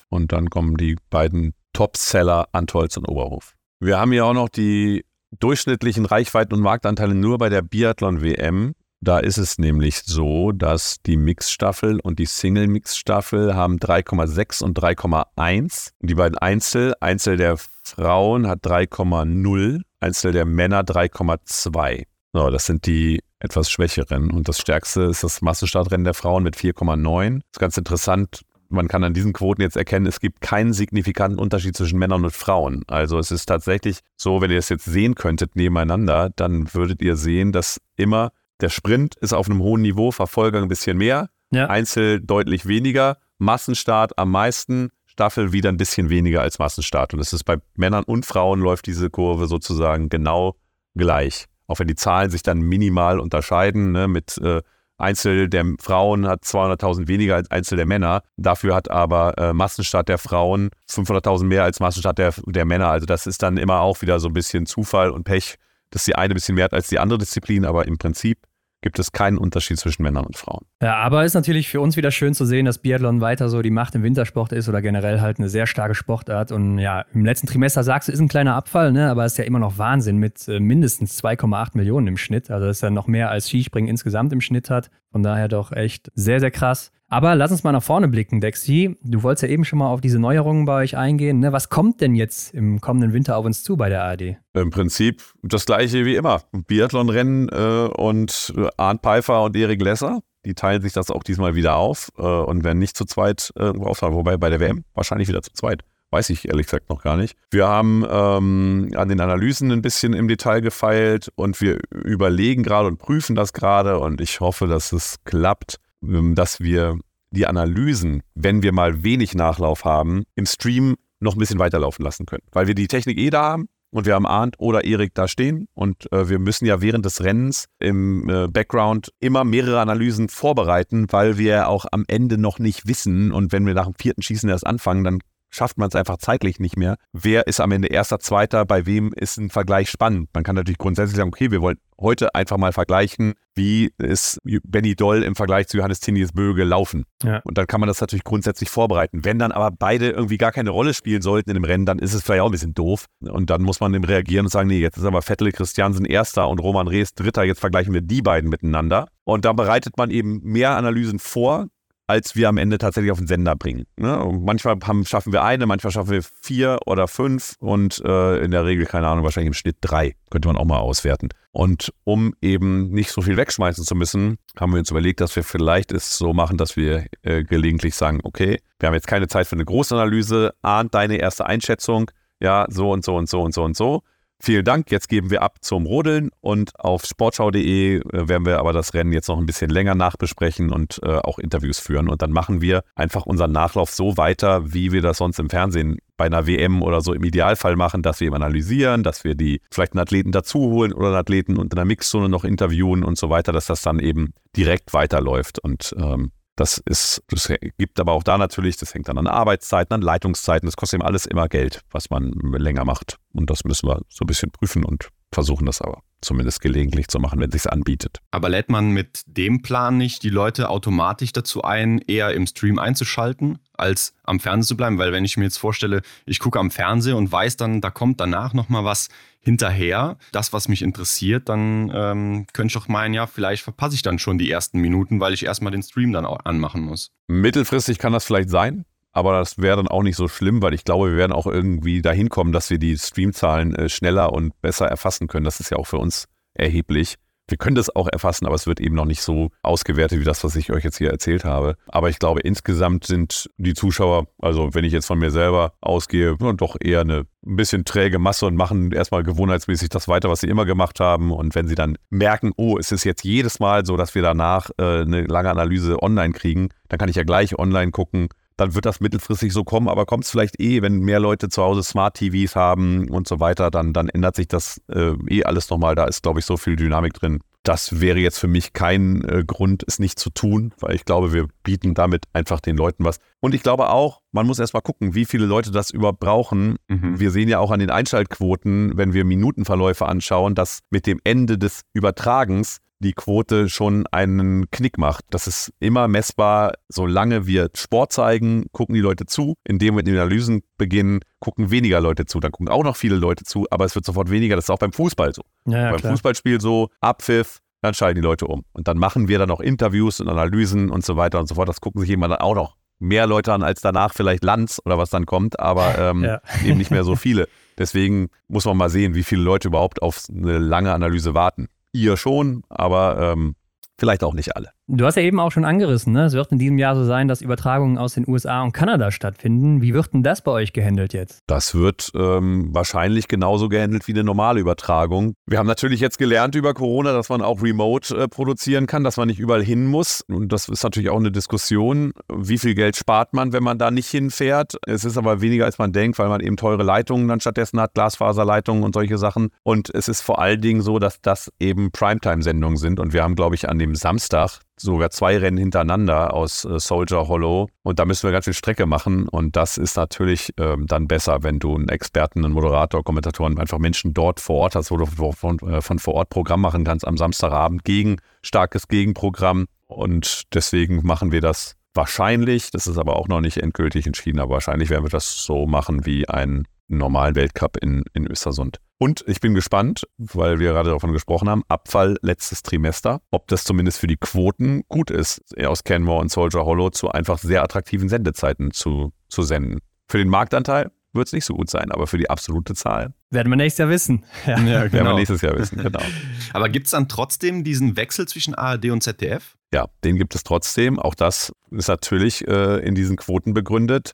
und dann kommen die beiden Topseller Antolz und Oberhof. Wir haben hier auch noch die durchschnittlichen Reichweiten und Marktanteile nur bei der Biathlon-WM. Da ist es nämlich so, dass die Mixstaffel und die Single-Mix-Staffel haben 3,6 und 3,1. Die beiden Einzel, Einzel der Frauen hat 3,0, Einzel der Männer 3,2. So, das sind die etwas schwächeren. Und das stärkste ist das Massenstartrennen der Frauen mit 4,9. Das ist ganz interessant man kann an diesen Quoten jetzt erkennen, es gibt keinen signifikanten Unterschied zwischen Männern und Frauen. Also es ist tatsächlich so, wenn ihr es jetzt sehen könntet nebeneinander, dann würdet ihr sehen, dass immer der Sprint ist auf einem hohen Niveau, Verfolger ein bisschen mehr, ja. Einzel deutlich weniger, Massenstart am meisten, Staffel wieder ein bisschen weniger als Massenstart. Und es ist bei Männern und Frauen läuft diese Kurve sozusagen genau gleich. Auch wenn die Zahlen sich dann minimal unterscheiden, ne, mit äh, Einzel der Frauen hat 200.000 weniger als Einzel der Männer. Dafür hat aber äh, Massenstart der Frauen 500.000 mehr als Massenstart der, der Männer. Also das ist dann immer auch wieder so ein bisschen Zufall und Pech, dass die eine ein bisschen mehr hat als die andere Disziplin. Aber im Prinzip gibt es keinen Unterschied zwischen Männern und Frauen. Ja, aber ist natürlich für uns wieder schön zu sehen, dass Biathlon weiter so die Macht im Wintersport ist oder generell halt eine sehr starke Sportart. Und ja, im letzten Trimester sagst du, ist ein kleiner Abfall, ne? aber es ist ja immer noch Wahnsinn mit äh, mindestens 2,8 Millionen im Schnitt. Also das ist ja noch mehr als Skispringen insgesamt im Schnitt hat. Von daher doch echt sehr, sehr krass. Aber lass uns mal nach vorne blicken, Dexy. Du wolltest ja eben schon mal auf diese Neuerungen bei euch eingehen. Ne? Was kommt denn jetzt im kommenden Winter auf uns zu bei der AD? Im Prinzip das gleiche wie immer. Biathlonrennen äh, und äh, Arndt Pfeiffer und Erik Lesser. Die teilen sich das auch diesmal wieder auf äh, und werden nicht zu zweit irgendwo auffahren. Wobei bei der WM wahrscheinlich wieder zu zweit. Weiß ich ehrlich gesagt noch gar nicht. Wir haben ähm, an den Analysen ein bisschen im Detail gefeilt und wir überlegen gerade und prüfen das gerade und ich hoffe, dass es klappt ähm, dass wir die Analysen, wenn wir mal wenig Nachlauf haben, im Stream noch ein bisschen weiterlaufen lassen können. Weil wir die Technik eh da haben und wir haben Arndt oder Erik da stehen. Und äh, wir müssen ja während des Rennens im äh, Background immer mehrere Analysen vorbereiten, weil wir auch am Ende noch nicht wissen. Und wenn wir nach dem vierten Schießen erst anfangen, dann schafft man es einfach zeitlich nicht mehr. Wer ist am Ende erster, zweiter, bei wem ist ein Vergleich spannend? Man kann natürlich grundsätzlich sagen, okay, wir wollen heute einfach mal vergleichen, wie ist Benny Doll im Vergleich zu Johannes Tinius Bö gelaufen. Ja. Und dann kann man das natürlich grundsätzlich vorbereiten. Wenn dann aber beide irgendwie gar keine Rolle spielen sollten in dem Rennen, dann ist es vielleicht auch ein bisschen doof. Und dann muss man dem reagieren und sagen, nee, jetzt ist aber Vettel Christiansen Erster und Roman Rees Dritter, jetzt vergleichen wir die beiden miteinander. Und da bereitet man eben mehr Analysen vor, als wir am Ende tatsächlich auf den Sender bringen. Ne? manchmal haben, schaffen wir eine, manchmal schaffen wir vier oder fünf und äh, in der Regel, keine Ahnung, wahrscheinlich im Schnitt drei. Könnte man auch mal auswerten. Und um eben nicht so viel wegschmeißen zu müssen, haben wir uns überlegt, dass wir vielleicht es so machen, dass wir äh, gelegentlich sagen, okay, wir haben jetzt keine Zeit für eine Großanalyse, ahnt deine erste Einschätzung, ja, so und so und so und so und so. Vielen Dank. Jetzt geben wir ab zum Rodeln und auf sportschau.de äh, werden wir aber das Rennen jetzt noch ein bisschen länger nachbesprechen und äh, auch Interviews führen. Und dann machen wir einfach unseren Nachlauf so weiter, wie wir das sonst im Fernsehen bei einer WM oder so im Idealfall machen, dass wir eben analysieren, dass wir die vielleicht einen Athleten dazuholen oder einen Athleten unter einer Mixzone noch interviewen und so weiter, dass das dann eben direkt weiterläuft. Und ähm, das ist, das gibt aber auch da natürlich, das hängt dann an Arbeitszeiten, an Leitungszeiten, das kostet eben alles immer Geld, was man länger macht. Und das müssen wir so ein bisschen prüfen und versuchen das aber zumindest gelegentlich zu machen, wenn es sich anbietet. Aber lädt man mit dem Plan nicht die Leute automatisch dazu ein, eher im Stream einzuschalten, als am Fernsehen zu bleiben? Weil wenn ich mir jetzt vorstelle, ich gucke am Fernsehen und weiß dann, da kommt danach nochmal was hinterher, das, was mich interessiert, dann ähm, könnte ich doch meinen, ja, vielleicht verpasse ich dann schon die ersten Minuten, weil ich erstmal den Stream dann auch anmachen muss. Mittelfristig kann das vielleicht sein. Aber das wäre dann auch nicht so schlimm, weil ich glaube, wir werden auch irgendwie dahin kommen, dass wir die Streamzahlen äh, schneller und besser erfassen können. Das ist ja auch für uns erheblich. Wir können das auch erfassen, aber es wird eben noch nicht so ausgewertet wie das, was ich euch jetzt hier erzählt habe. Aber ich glaube, insgesamt sind die Zuschauer, also wenn ich jetzt von mir selber ausgehe, doch eher eine ein bisschen träge Masse und machen erstmal gewohnheitsmäßig das weiter, was sie immer gemacht haben. Und wenn sie dann merken, oh, es ist jetzt jedes Mal so, dass wir danach äh, eine lange Analyse online kriegen, dann kann ich ja gleich online gucken, dann wird das mittelfristig so kommen, aber kommt es vielleicht eh, wenn mehr Leute zu Hause Smart TVs haben und so weiter, dann, dann ändert sich das äh, eh alles nochmal. Da ist, glaube ich, so viel Dynamik drin. Das wäre jetzt für mich kein äh, Grund, es nicht zu tun, weil ich glaube, wir bieten damit einfach den Leuten was. Und ich glaube auch, man muss erst mal gucken, wie viele Leute das überhaupt brauchen. Mhm. Wir sehen ja auch an den Einschaltquoten, wenn wir Minutenverläufe anschauen, dass mit dem Ende des Übertragens die Quote schon einen Knick macht. Das ist immer messbar, solange wir Sport zeigen, gucken die Leute zu. Indem wir die Analysen beginnen, gucken weniger Leute zu. Dann gucken auch noch viele Leute zu, aber es wird sofort weniger. Das ist auch beim Fußball so. Ja, ja, beim klar. Fußballspiel so, Abpfiff, dann schalten die Leute um. Und dann machen wir dann noch Interviews und Analysen und so weiter und so fort. Das gucken sich jemand auch noch mehr Leute an als danach vielleicht Lanz oder was dann kommt, aber ähm, ja. eben nicht mehr so viele. Deswegen muss man mal sehen, wie viele Leute überhaupt auf eine lange Analyse warten. Ihr schon, aber ähm, vielleicht auch nicht alle. Du hast ja eben auch schon angerissen, ne? es wird in diesem Jahr so sein, dass Übertragungen aus den USA und Kanada stattfinden. Wie wird denn das bei euch gehandelt jetzt? Das wird ähm, wahrscheinlich genauso gehandelt wie eine normale Übertragung. Wir haben natürlich jetzt gelernt über Corona, dass man auch remote äh, produzieren kann, dass man nicht überall hin muss. Und das ist natürlich auch eine Diskussion. Wie viel Geld spart man, wenn man da nicht hinfährt? Es ist aber weniger, als man denkt, weil man eben teure Leitungen dann stattdessen hat, Glasfaserleitungen und solche Sachen. Und es ist vor allen Dingen so, dass das eben Primetime-Sendungen sind. Und wir haben, glaube ich, an dem Samstag sogar zwei Rennen hintereinander aus äh, Soldier Hollow. Und da müssen wir ganz viel Strecke machen. Und das ist natürlich ähm, dann besser, wenn du einen Experten, einen Moderator, Kommentatoren, einfach Menschen dort vor Ort hast, wo du von, äh, von vor Ort Programm machen kannst am Samstagabend gegen starkes Gegenprogramm. Und deswegen machen wir das wahrscheinlich, das ist aber auch noch nicht endgültig entschieden, aber wahrscheinlich werden wir das so machen wie einen normalen Weltcup in, in Östersund. Und ich bin gespannt, weil wir gerade davon gesprochen haben, Abfall letztes Trimester, ob das zumindest für die Quoten gut ist, aus Canmore und Soldier Hollow zu einfach sehr attraktiven Sendezeiten zu, zu senden. Für den Marktanteil wird es nicht so gut sein, aber für die absolute Zahl. Werden wir nächstes Jahr wissen. Ja, ja genau. Werden wir genau. nächstes Jahr wissen, genau. aber gibt es dann trotzdem diesen Wechsel zwischen ARD und ZDF? Ja, den gibt es trotzdem. Auch das ist natürlich äh, in diesen Quoten begründet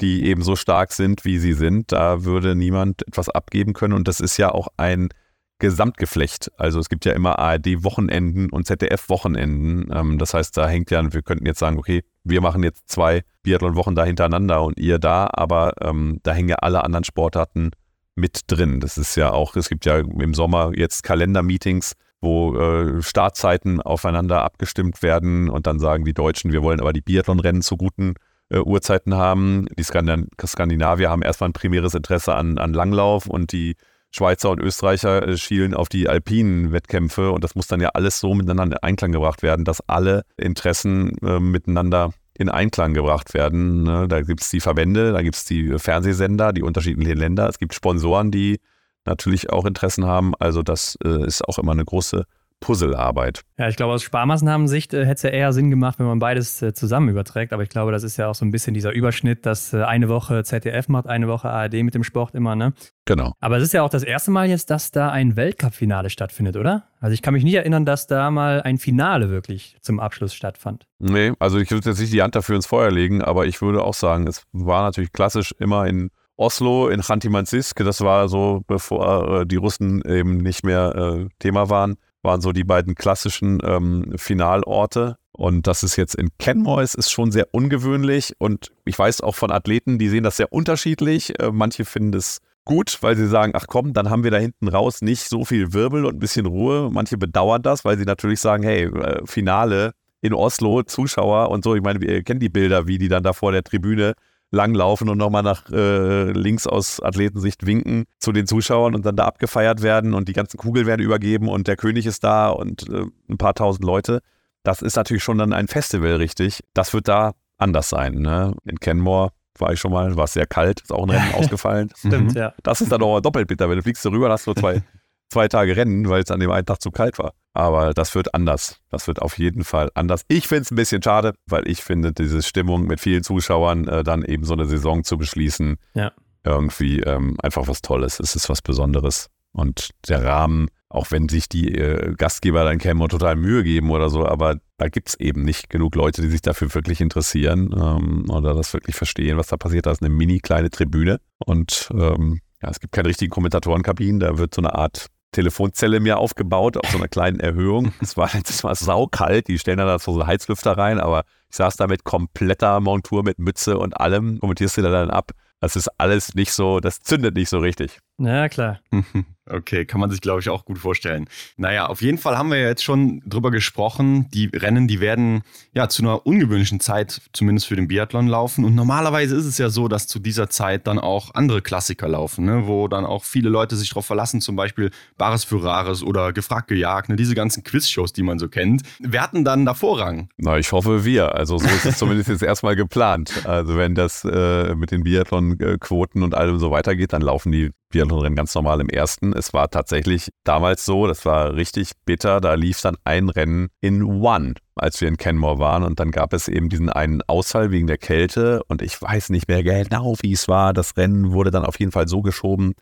die eben so stark sind, wie sie sind. Da würde niemand etwas abgeben können. Und das ist ja auch ein Gesamtgeflecht. Also es gibt ja immer ARD-Wochenenden und ZDF-Wochenenden. Ähm, das heißt, da hängt ja, wir könnten jetzt sagen, okay, wir machen jetzt zwei Biathlon-Wochen da hintereinander und ihr da, aber ähm, da hängen ja alle anderen Sportarten mit drin. Das ist ja auch, es gibt ja im Sommer jetzt Kalendermeetings, wo äh, Startzeiten aufeinander abgestimmt werden und dann sagen die Deutschen, wir wollen aber die Biathlon-Rennen zu guten äh, Uhrzeiten haben. Die Skandinavier haben erstmal ein primäres Interesse an, an Langlauf und die Schweizer und Österreicher äh, schielen auf die alpinen Wettkämpfe und das muss dann ja alles so miteinander in Einklang gebracht werden, dass alle Interessen äh, miteinander in Einklang gebracht werden. Ne? Da gibt es die Verbände, da gibt es die Fernsehsender, die unterschiedlichen Länder. Es gibt Sponsoren, die natürlich auch Interessen haben. Also das äh, ist auch immer eine große Puzzlearbeit. Ja, ich glaube, aus Sparmaßnahmen-Sicht äh, hätte es ja eher Sinn gemacht, wenn man beides äh, zusammen überträgt. Aber ich glaube, das ist ja auch so ein bisschen dieser Überschnitt, dass äh, eine Woche ZDF macht, eine Woche ARD mit dem Sport immer, ne? Genau. Aber es ist ja auch das erste Mal jetzt, dass da ein Weltcup-Finale stattfindet, oder? Also ich kann mich nicht erinnern, dass da mal ein Finale wirklich zum Abschluss stattfand. Nee, also ich würde jetzt nicht die Hand dafür ins Feuer legen, aber ich würde auch sagen, es war natürlich klassisch immer in Oslo, in Khanty-Mansisk. Das war so, bevor äh, die Russen eben nicht mehr äh, Thema waren, waren so die beiden klassischen ähm, Finalorte. Und dass es jetzt in Kenmore ist, ist schon sehr ungewöhnlich. Und ich weiß auch von Athleten, die sehen das sehr unterschiedlich. Äh, manche finden es gut, weil sie sagen, ach komm, dann haben wir da hinten raus nicht so viel Wirbel und ein bisschen Ruhe. Manche bedauern das, weil sie natürlich sagen, hey, äh, Finale in Oslo, Zuschauer und so. Ich meine, wir kennen die Bilder, wie die dann da vor der Tribüne langlaufen und nochmal nach äh, links aus Athletensicht winken zu den Zuschauern und dann da abgefeiert werden und die ganzen Kugeln werden übergeben und der König ist da und äh, ein paar tausend Leute. Das ist natürlich schon dann ein Festival, richtig. Das wird da anders sein. Ne? In Kenmore war ich schon mal, war es sehr kalt, ist auch ein Rennen ausgefallen. Stimmt, mhm. ja. Das ist dann auch doppelt bitter, wenn du fliegst darüber, hast du zwei, zwei Tage Rennen, weil es an dem einen Tag zu kalt war. Aber das wird anders. Das wird auf jeden Fall anders. Ich finde es ein bisschen schade, weil ich finde, diese Stimmung mit vielen Zuschauern äh, dann eben so eine Saison zu beschließen, ja. irgendwie ähm, einfach was Tolles. Es ist was Besonderes. Und der Rahmen, auch wenn sich die äh, Gastgeber dann kämen und total Mühe geben oder so, aber da gibt es eben nicht genug Leute, die sich dafür wirklich interessieren ähm, oder das wirklich verstehen, was da passiert. Da ist eine mini kleine Tribüne und ähm, ja, es gibt keine richtigen Kommentatorenkabinen. Da wird so eine Art Telefonzelle mir aufgebaut auf so einer kleinen Erhöhung. Es war letztes Mal saukalt. Die stellen da so Heizlüfter rein, aber ich saß da mit kompletter Montur, mit Mütze und allem. Kommentierst du da dann ab? Das ist alles nicht so, das zündet nicht so richtig. Ja, klar. Okay, kann man sich, glaube ich, auch gut vorstellen. Naja, auf jeden Fall haben wir ja jetzt schon drüber gesprochen. Die Rennen, die werden ja zu einer ungewöhnlichen Zeit, zumindest für den Biathlon, laufen. Und normalerweise ist es ja so, dass zu dieser Zeit dann auch andere Klassiker laufen, ne? wo dann auch viele Leute sich darauf verlassen, zum Beispiel Bares für Rares oder Gefragt gejagt, ne? diese ganzen Quizshows, die man so kennt. Wer hatten dann da Vorrang? Na, ich hoffe wir. Also so ist es zumindest jetzt erstmal geplant. Also wenn das äh, mit den Biathlon-Quoten und allem so weitergeht, dann laufen die Biathlonrennen ganz normal im ersten. Es war tatsächlich damals so, das war richtig bitter. Da lief dann ein Rennen in One, als wir in Kenmore waren. Und dann gab es eben diesen einen Ausfall wegen der Kälte. Und ich weiß nicht mehr genau, wie es war. Das Rennen wurde dann auf jeden Fall so geschoben,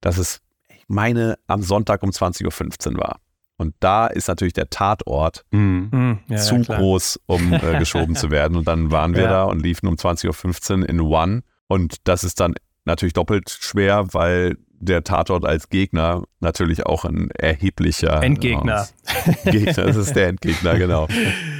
dass es, ich meine, am Sonntag um 20.15 Uhr war. Und da ist natürlich der Tatort mhm. ja, zu ja, groß, um äh, geschoben zu werden. Und dann waren wir ja. da und liefen um 20.15 Uhr in One. Und das ist dann natürlich doppelt schwer, weil der Tatort als Gegner natürlich auch ein erheblicher Endgegner. Gegner. Das ist der Endgegner, genau.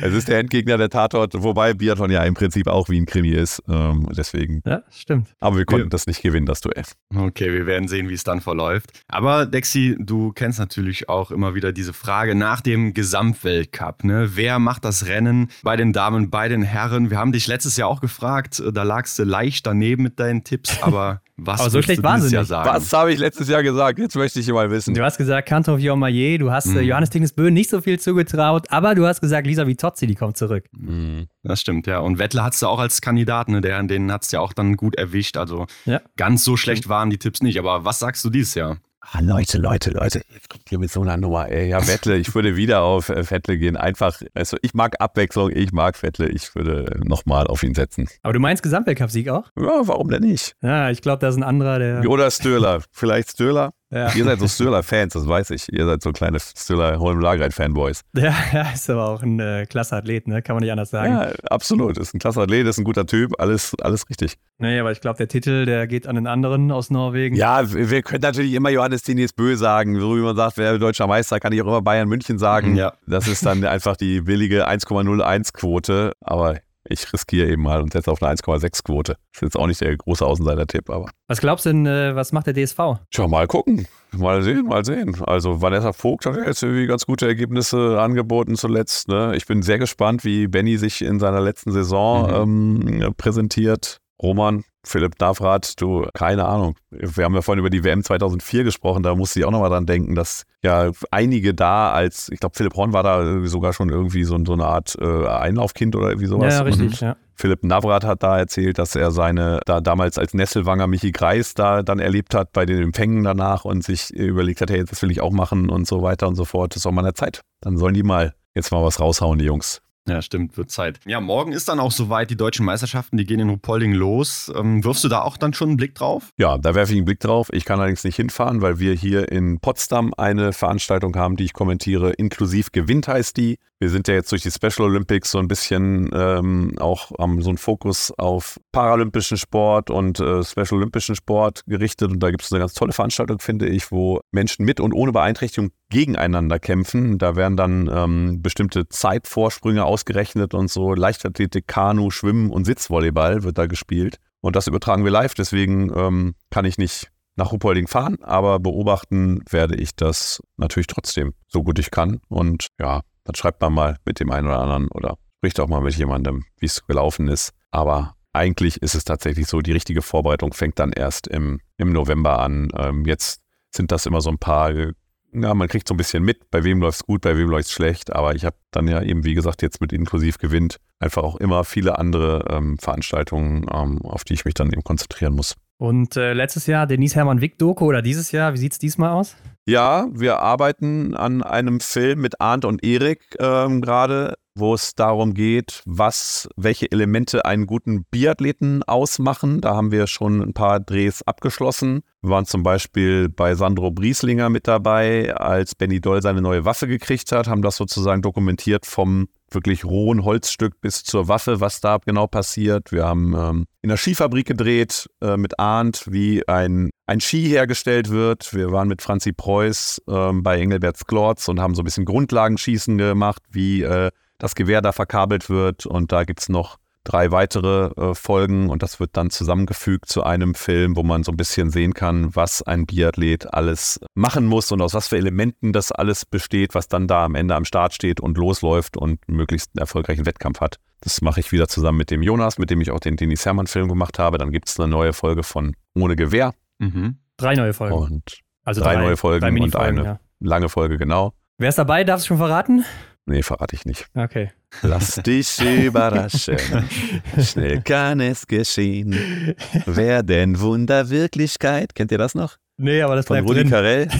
Es ist der Endgegner der Tatort, wobei Biathlon ja im Prinzip auch wie ein Krimi ist. Ähm, deswegen. Ja, stimmt. Aber wir konnten wir, das nicht gewinnen, das Duell. Okay, wir werden sehen, wie es dann verläuft. Aber Dexi, du kennst natürlich auch immer wieder diese Frage nach dem Gesamtweltcup. Ne? Wer macht das Rennen bei den Damen, bei den Herren? Wir haben dich letztes Jahr auch gefragt, da lagst du leicht daneben mit deinen Tipps, aber was aber so schlecht waren sie nicht. Sagen? Was habe ich letztes Jahr gesagt? Jetzt möchte ich mal wissen. Du hast gesagt, Kantor Maillet, du hast mhm. Johannes Tingnes Böhn nicht so viel zugetraut, aber du hast gesagt, Lisa Vitozzi, die kommt zurück. Mhm. Das stimmt, ja. Und Wettler hattest du auch als Kandidat, ne? Der, den hat es ja auch dann gut erwischt. Also ja. ganz so schlecht waren die Tipps nicht. Aber was sagst du dieses Jahr? Ah, Leute, Leute, Leute, jetzt kommt ihr mit so einer Nummer. Ey, ja, Vettle, ich würde wieder auf äh, Vettle gehen. Einfach, also ich mag Abwechslung, ich mag Vettle, ich würde nochmal auf ihn setzen. Aber du meinst Gesamtweltcup-Sieg auch? Ja, warum denn nicht? Ja, ich glaube, da ist ein anderer, der. Oder Stöhler. Vielleicht Stöhler? Ja. Ihr seid so Stöhler-Fans, das weiß ich. Ihr seid so kleine Stöhler-Holm-Lagereit-Fanboys. Ja, ja, ist aber auch ein äh, klasse Athlet, ne? kann man nicht anders sagen. Ja, absolut. Ist ein klasse Athlet, ist ein guter Typ, alles, alles richtig. Nee, aber ich glaube, der Titel, der geht an den anderen aus Norwegen. Ja, wir können natürlich immer Johannes Tinius Bö sagen. So wie man sagt, wer deutscher Meister, kann ich auch immer Bayern München sagen. Ja. Das ist dann einfach die billige 1,01-Quote. Aber ich riskiere eben mal und setze auf eine 1,6 Quote. Ist jetzt auch nicht der große Außenseiter-Tipp, aber. Was glaubst du denn, äh, was macht der DSV? Schau mal gucken. Mal sehen, mal sehen. Also Vanessa Vogt hat jetzt irgendwie ganz gute Ergebnisse angeboten zuletzt. Ne? Ich bin sehr gespannt, wie Benny sich in seiner letzten Saison mhm. ähm, präsentiert. Roman, Philipp Navrat, du, keine Ahnung. Wir haben ja vorhin über die WM 2004 gesprochen, da musste ich auch nochmal dran denken, dass ja einige da als, ich glaube, Philipp Horn war da sogar schon irgendwie so, so eine Art äh, Einlaufkind oder irgendwie sowas. Ja, richtig, ja. Philipp Navrat hat da erzählt, dass er seine, da damals als Nesselwanger Michi Greis da dann erlebt hat bei den Empfängen danach und sich überlegt hat, hey, das will ich auch machen und so weiter und so fort. Das ist auch mal eine Zeit. Dann sollen die mal jetzt mal was raushauen, die Jungs. Ja, stimmt, wird Zeit. Ja, morgen ist dann auch soweit die deutschen Meisterschaften, die gehen in Ruhpolding los. Ähm, wirfst du da auch dann schon einen Blick drauf? Ja, da werfe ich einen Blick drauf. Ich kann allerdings nicht hinfahren, weil wir hier in Potsdam eine Veranstaltung haben, die ich kommentiere. Inklusiv Gewinnt heißt die. Wir sind ja jetzt durch die Special Olympics so ein bisschen ähm, auch haben so einen Fokus auf paralympischen Sport und äh, Special Olympischen Sport gerichtet. Und da gibt es eine ganz tolle Veranstaltung, finde ich, wo Menschen mit und ohne Beeinträchtigung gegeneinander kämpfen. Da werden dann ähm, bestimmte Zeitvorsprünge ausgerechnet und so Leichtathletik, Kanu, Schwimmen und Sitzvolleyball wird da gespielt. Und das übertragen wir live, deswegen ähm, kann ich nicht nach Ruppolding fahren, aber beobachten werde ich das natürlich trotzdem, so gut ich kann. Und ja, dann schreibt man mal mit dem einen oder anderen oder spricht auch mal mit jemandem, wie es gelaufen ist. Aber eigentlich ist es tatsächlich so, die richtige Vorbereitung fängt dann erst im, im November an. Ähm, jetzt sind das immer so ein paar, ja, man kriegt so ein bisschen mit, bei wem läuft es gut, bei wem läuft es schlecht. Aber ich habe dann ja eben, wie gesagt, jetzt mit Inklusiv gewinnt, einfach auch immer viele andere ähm, Veranstaltungen, ähm, auf die ich mich dann eben konzentrieren muss. Und äh, letztes Jahr Denise Hermann Wick Doku oder dieses Jahr, wie sieht es diesmal aus? Ja, wir arbeiten an einem Film mit Arndt und Erik ähm, gerade, wo es darum geht, was, welche Elemente einen guten Biathleten ausmachen. Da haben wir schon ein paar Drehs abgeschlossen. Wir waren zum Beispiel bei Sandro Brieslinger mit dabei, als Benny Doll seine neue Waffe gekriegt hat, haben das sozusagen dokumentiert vom wirklich rohen Holzstück bis zur Waffe, was da genau passiert. Wir haben ähm, in der Skifabrik gedreht äh, mit Arndt, wie ein, ein Ski hergestellt wird. Wir waren mit Franzi Preuß ähm, bei Engelbert Sklorz und haben so ein bisschen Grundlagenschießen gemacht, wie äh, das Gewehr da verkabelt wird. Und da gibt es noch drei weitere äh, Folgen und das wird dann zusammengefügt zu einem Film, wo man so ein bisschen sehen kann, was ein Biathlet alles machen muss und aus was für Elementen das alles besteht, was dann da am Ende am Start steht und losläuft und möglichst einen erfolgreichen Wettkampf hat. Das mache ich wieder zusammen mit dem Jonas, mit dem ich auch den Denis Hermann-Film gemacht habe. Dann gibt es eine neue Folge von Ohne Gewehr. Mhm. Drei neue Folgen. Und also drei, drei neue Folgen drei und eine ja. lange Folge, genau. Wer ist dabei? Darfst du schon verraten? Nee, verrate ich nicht. Okay. Lass dich überraschen. Schnell kann es geschehen. Werden Wunder Wirklichkeit. Kennt ihr das noch? Nee, aber das Von bleibt Rudi drin. Carell.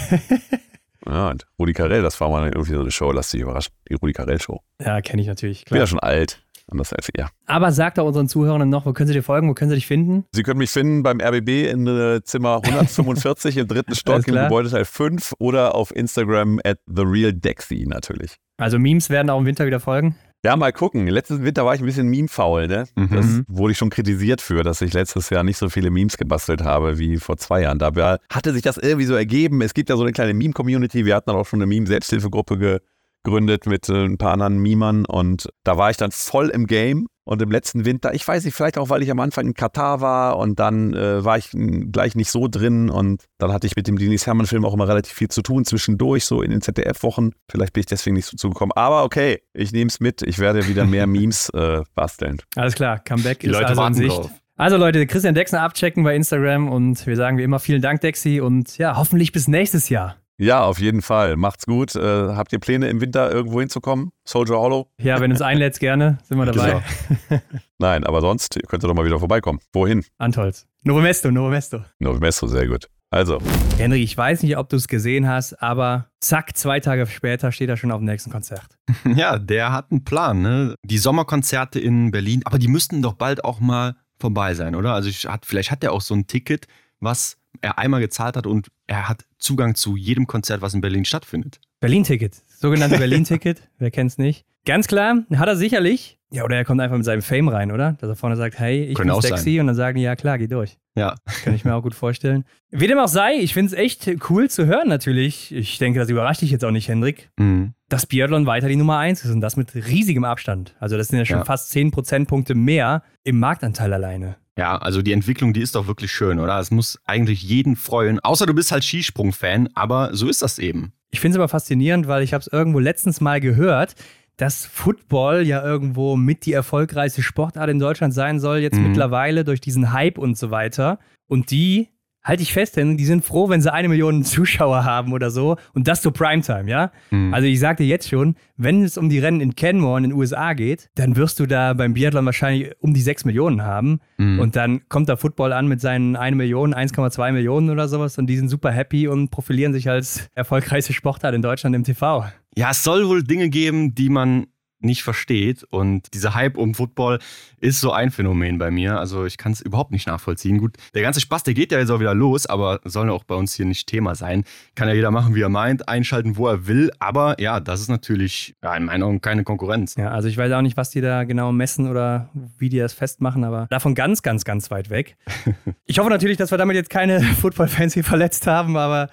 Ja, und Rudi Carell, das war mal irgendwie so eine Show. Lass dich überraschen. Die Rudi Carell Show. Ja, kenne ich natürlich. Ich bin ja schon alt. Anders als ihr. Aber sag doch unseren Zuhörern noch, wo können sie dir folgen, wo können sie dich finden? Sie können mich finden beim RBB in äh, Zimmer 145 im dritten Stock im Gebäudeteil 5 oder auf Instagram at TheRealDexy natürlich. Also Memes werden auch im Winter wieder folgen? Ja, mal gucken. Letzten Winter war ich ein bisschen meme-faul, ne? Mhm. Das wurde ich schon kritisiert für, dass ich letztes Jahr nicht so viele Memes gebastelt habe wie vor zwei Jahren. Da hatte sich das irgendwie so ergeben. Es gibt ja so eine kleine Meme-Community. Wir hatten dann auch schon eine Meme-Selbsthilfegruppe gegründet mit äh, ein paar anderen Memern und da war ich dann voll im Game und im letzten Winter, ich weiß nicht, vielleicht auch, weil ich am Anfang in Katar war und dann äh, war ich gleich nicht so drin und dann hatte ich mit dem Denis Hermann-Film auch immer relativ viel zu tun, zwischendurch, so in den ZDF-Wochen. Vielleicht bin ich deswegen nicht so zugekommen. Aber okay, ich nehme es mit. Ich werde wieder mehr Memes äh, basteln. Alles klar, Comeback Die ist Leute also in warten Sicht. drauf. Also Leute, Christian Dexner abchecken bei Instagram und wir sagen wie immer vielen Dank, Dexy, und ja, hoffentlich bis nächstes Jahr. Ja, auf jeden Fall. Macht's gut. Äh, habt ihr Pläne im Winter irgendwo hinzukommen? Soldier Hollow? Ja, wenn uns einlädst, gerne, sind wir dabei. Nein, aber sonst könnt ihr doch mal wieder vorbeikommen. Wohin? Antolz. Novo Mesto, Novo Mesto. Novo Mesto, sehr gut. Also. Henry, ich weiß nicht, ob du es gesehen hast, aber zack, zwei Tage später steht er schon auf dem nächsten Konzert. Ja, der hat einen Plan, ne? Die Sommerkonzerte in Berlin, aber die müssten doch bald auch mal vorbei sein, oder? Also ich hat, vielleicht hat er auch so ein Ticket, was er einmal gezahlt hat und er hat Zugang zu jedem Konzert, was in Berlin stattfindet. Berlin-Ticket, sogenannte Berlin-Ticket, wer kennt's nicht? Ganz klar, hat er sicherlich. Ja, oder er kommt einfach mit seinem Fame rein, oder? Dass er vorne sagt, hey, ich Können bin sexy sein. und dann sagen die, ja klar, geh durch. Ja. Kann ich mir auch gut vorstellen. Wie dem auch sei, ich finde es echt cool zu hören natürlich. Ich denke, das überrascht dich jetzt auch nicht, Hendrik, Mhm. dass Biathlon weiter die Nummer eins ist und das mit riesigem Abstand. Also das sind ja schon Ja. fast 10 Prozentpunkte mehr im Marktanteil alleine. Ja, also die Entwicklung, die ist doch wirklich schön, oder? Es muss eigentlich jeden freuen, außer du bist halt Skisprung-Fan, aber so ist das eben. Ich finde es aber faszinierend, weil ich habe es irgendwo letztens mal gehört, dass Football ja irgendwo mit die erfolgreichste Sportart in Deutschland sein soll, jetzt mhm. mittlerweile durch diesen Hype und so weiter. Und die halte ich fest, denn die sind froh, wenn sie eine Million Zuschauer haben oder so und das zur Primetime, ja? Mhm. Also ich sagte jetzt schon, wenn es um die Rennen in Canmore in den USA geht, dann wirst du da beim Biathlon wahrscheinlich um die 6 Millionen haben mhm. und dann kommt da Football an mit seinen 1 Million, 1,2 Millionen oder sowas und die sind super happy und profilieren sich als erfolgreichste Sportart in Deutschland im TV. Ja, es soll wohl Dinge geben, die man nicht versteht. Und dieser Hype um Football ist so ein Phänomen bei mir. Also ich kann es überhaupt nicht nachvollziehen. Gut, der ganze Spaß, der geht ja jetzt auch wieder los, aber soll auch bei uns hier nicht Thema sein. Kann ja jeder machen, wie er meint, einschalten, wo er will. Aber ja, das ist natürlich ja, in meinen Augen keine Konkurrenz. Ja, also ich weiß auch nicht, was die da genau messen oder wie die das festmachen, aber davon ganz, ganz, ganz weit weg. ich hoffe natürlich, dass wir damit jetzt keine Football-Fans hier verletzt haben, aber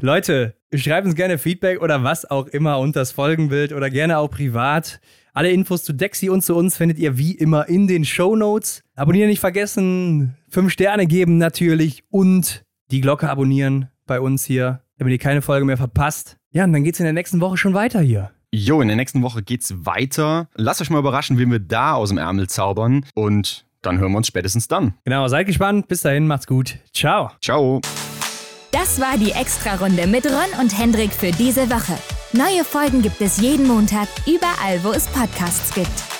Leute, Schreibt uns gerne Feedback oder was auch immer unter das Folgenbild oder gerne auch privat. Alle Infos zu Dexy und zu uns findet ihr wie immer in den Show Notes. Abonnieren nicht vergessen, fünf Sterne geben natürlich und die Glocke abonnieren bei uns hier, damit ihr keine Folge mehr verpasst. Ja, und dann geht's in der nächsten Woche schon weiter hier. Jo, in der nächsten Woche geht's weiter. Lasst euch mal überraschen, wen wir da aus dem Ärmel zaubern und dann hören wir uns spätestens dann. Genau, seid gespannt. Bis dahin, macht's gut. Ciao. Ciao. Das war die Extra-Runde mit Ron und Hendrik für diese Woche. Neue Folgen gibt es jeden Montag, überall, wo es Podcasts gibt.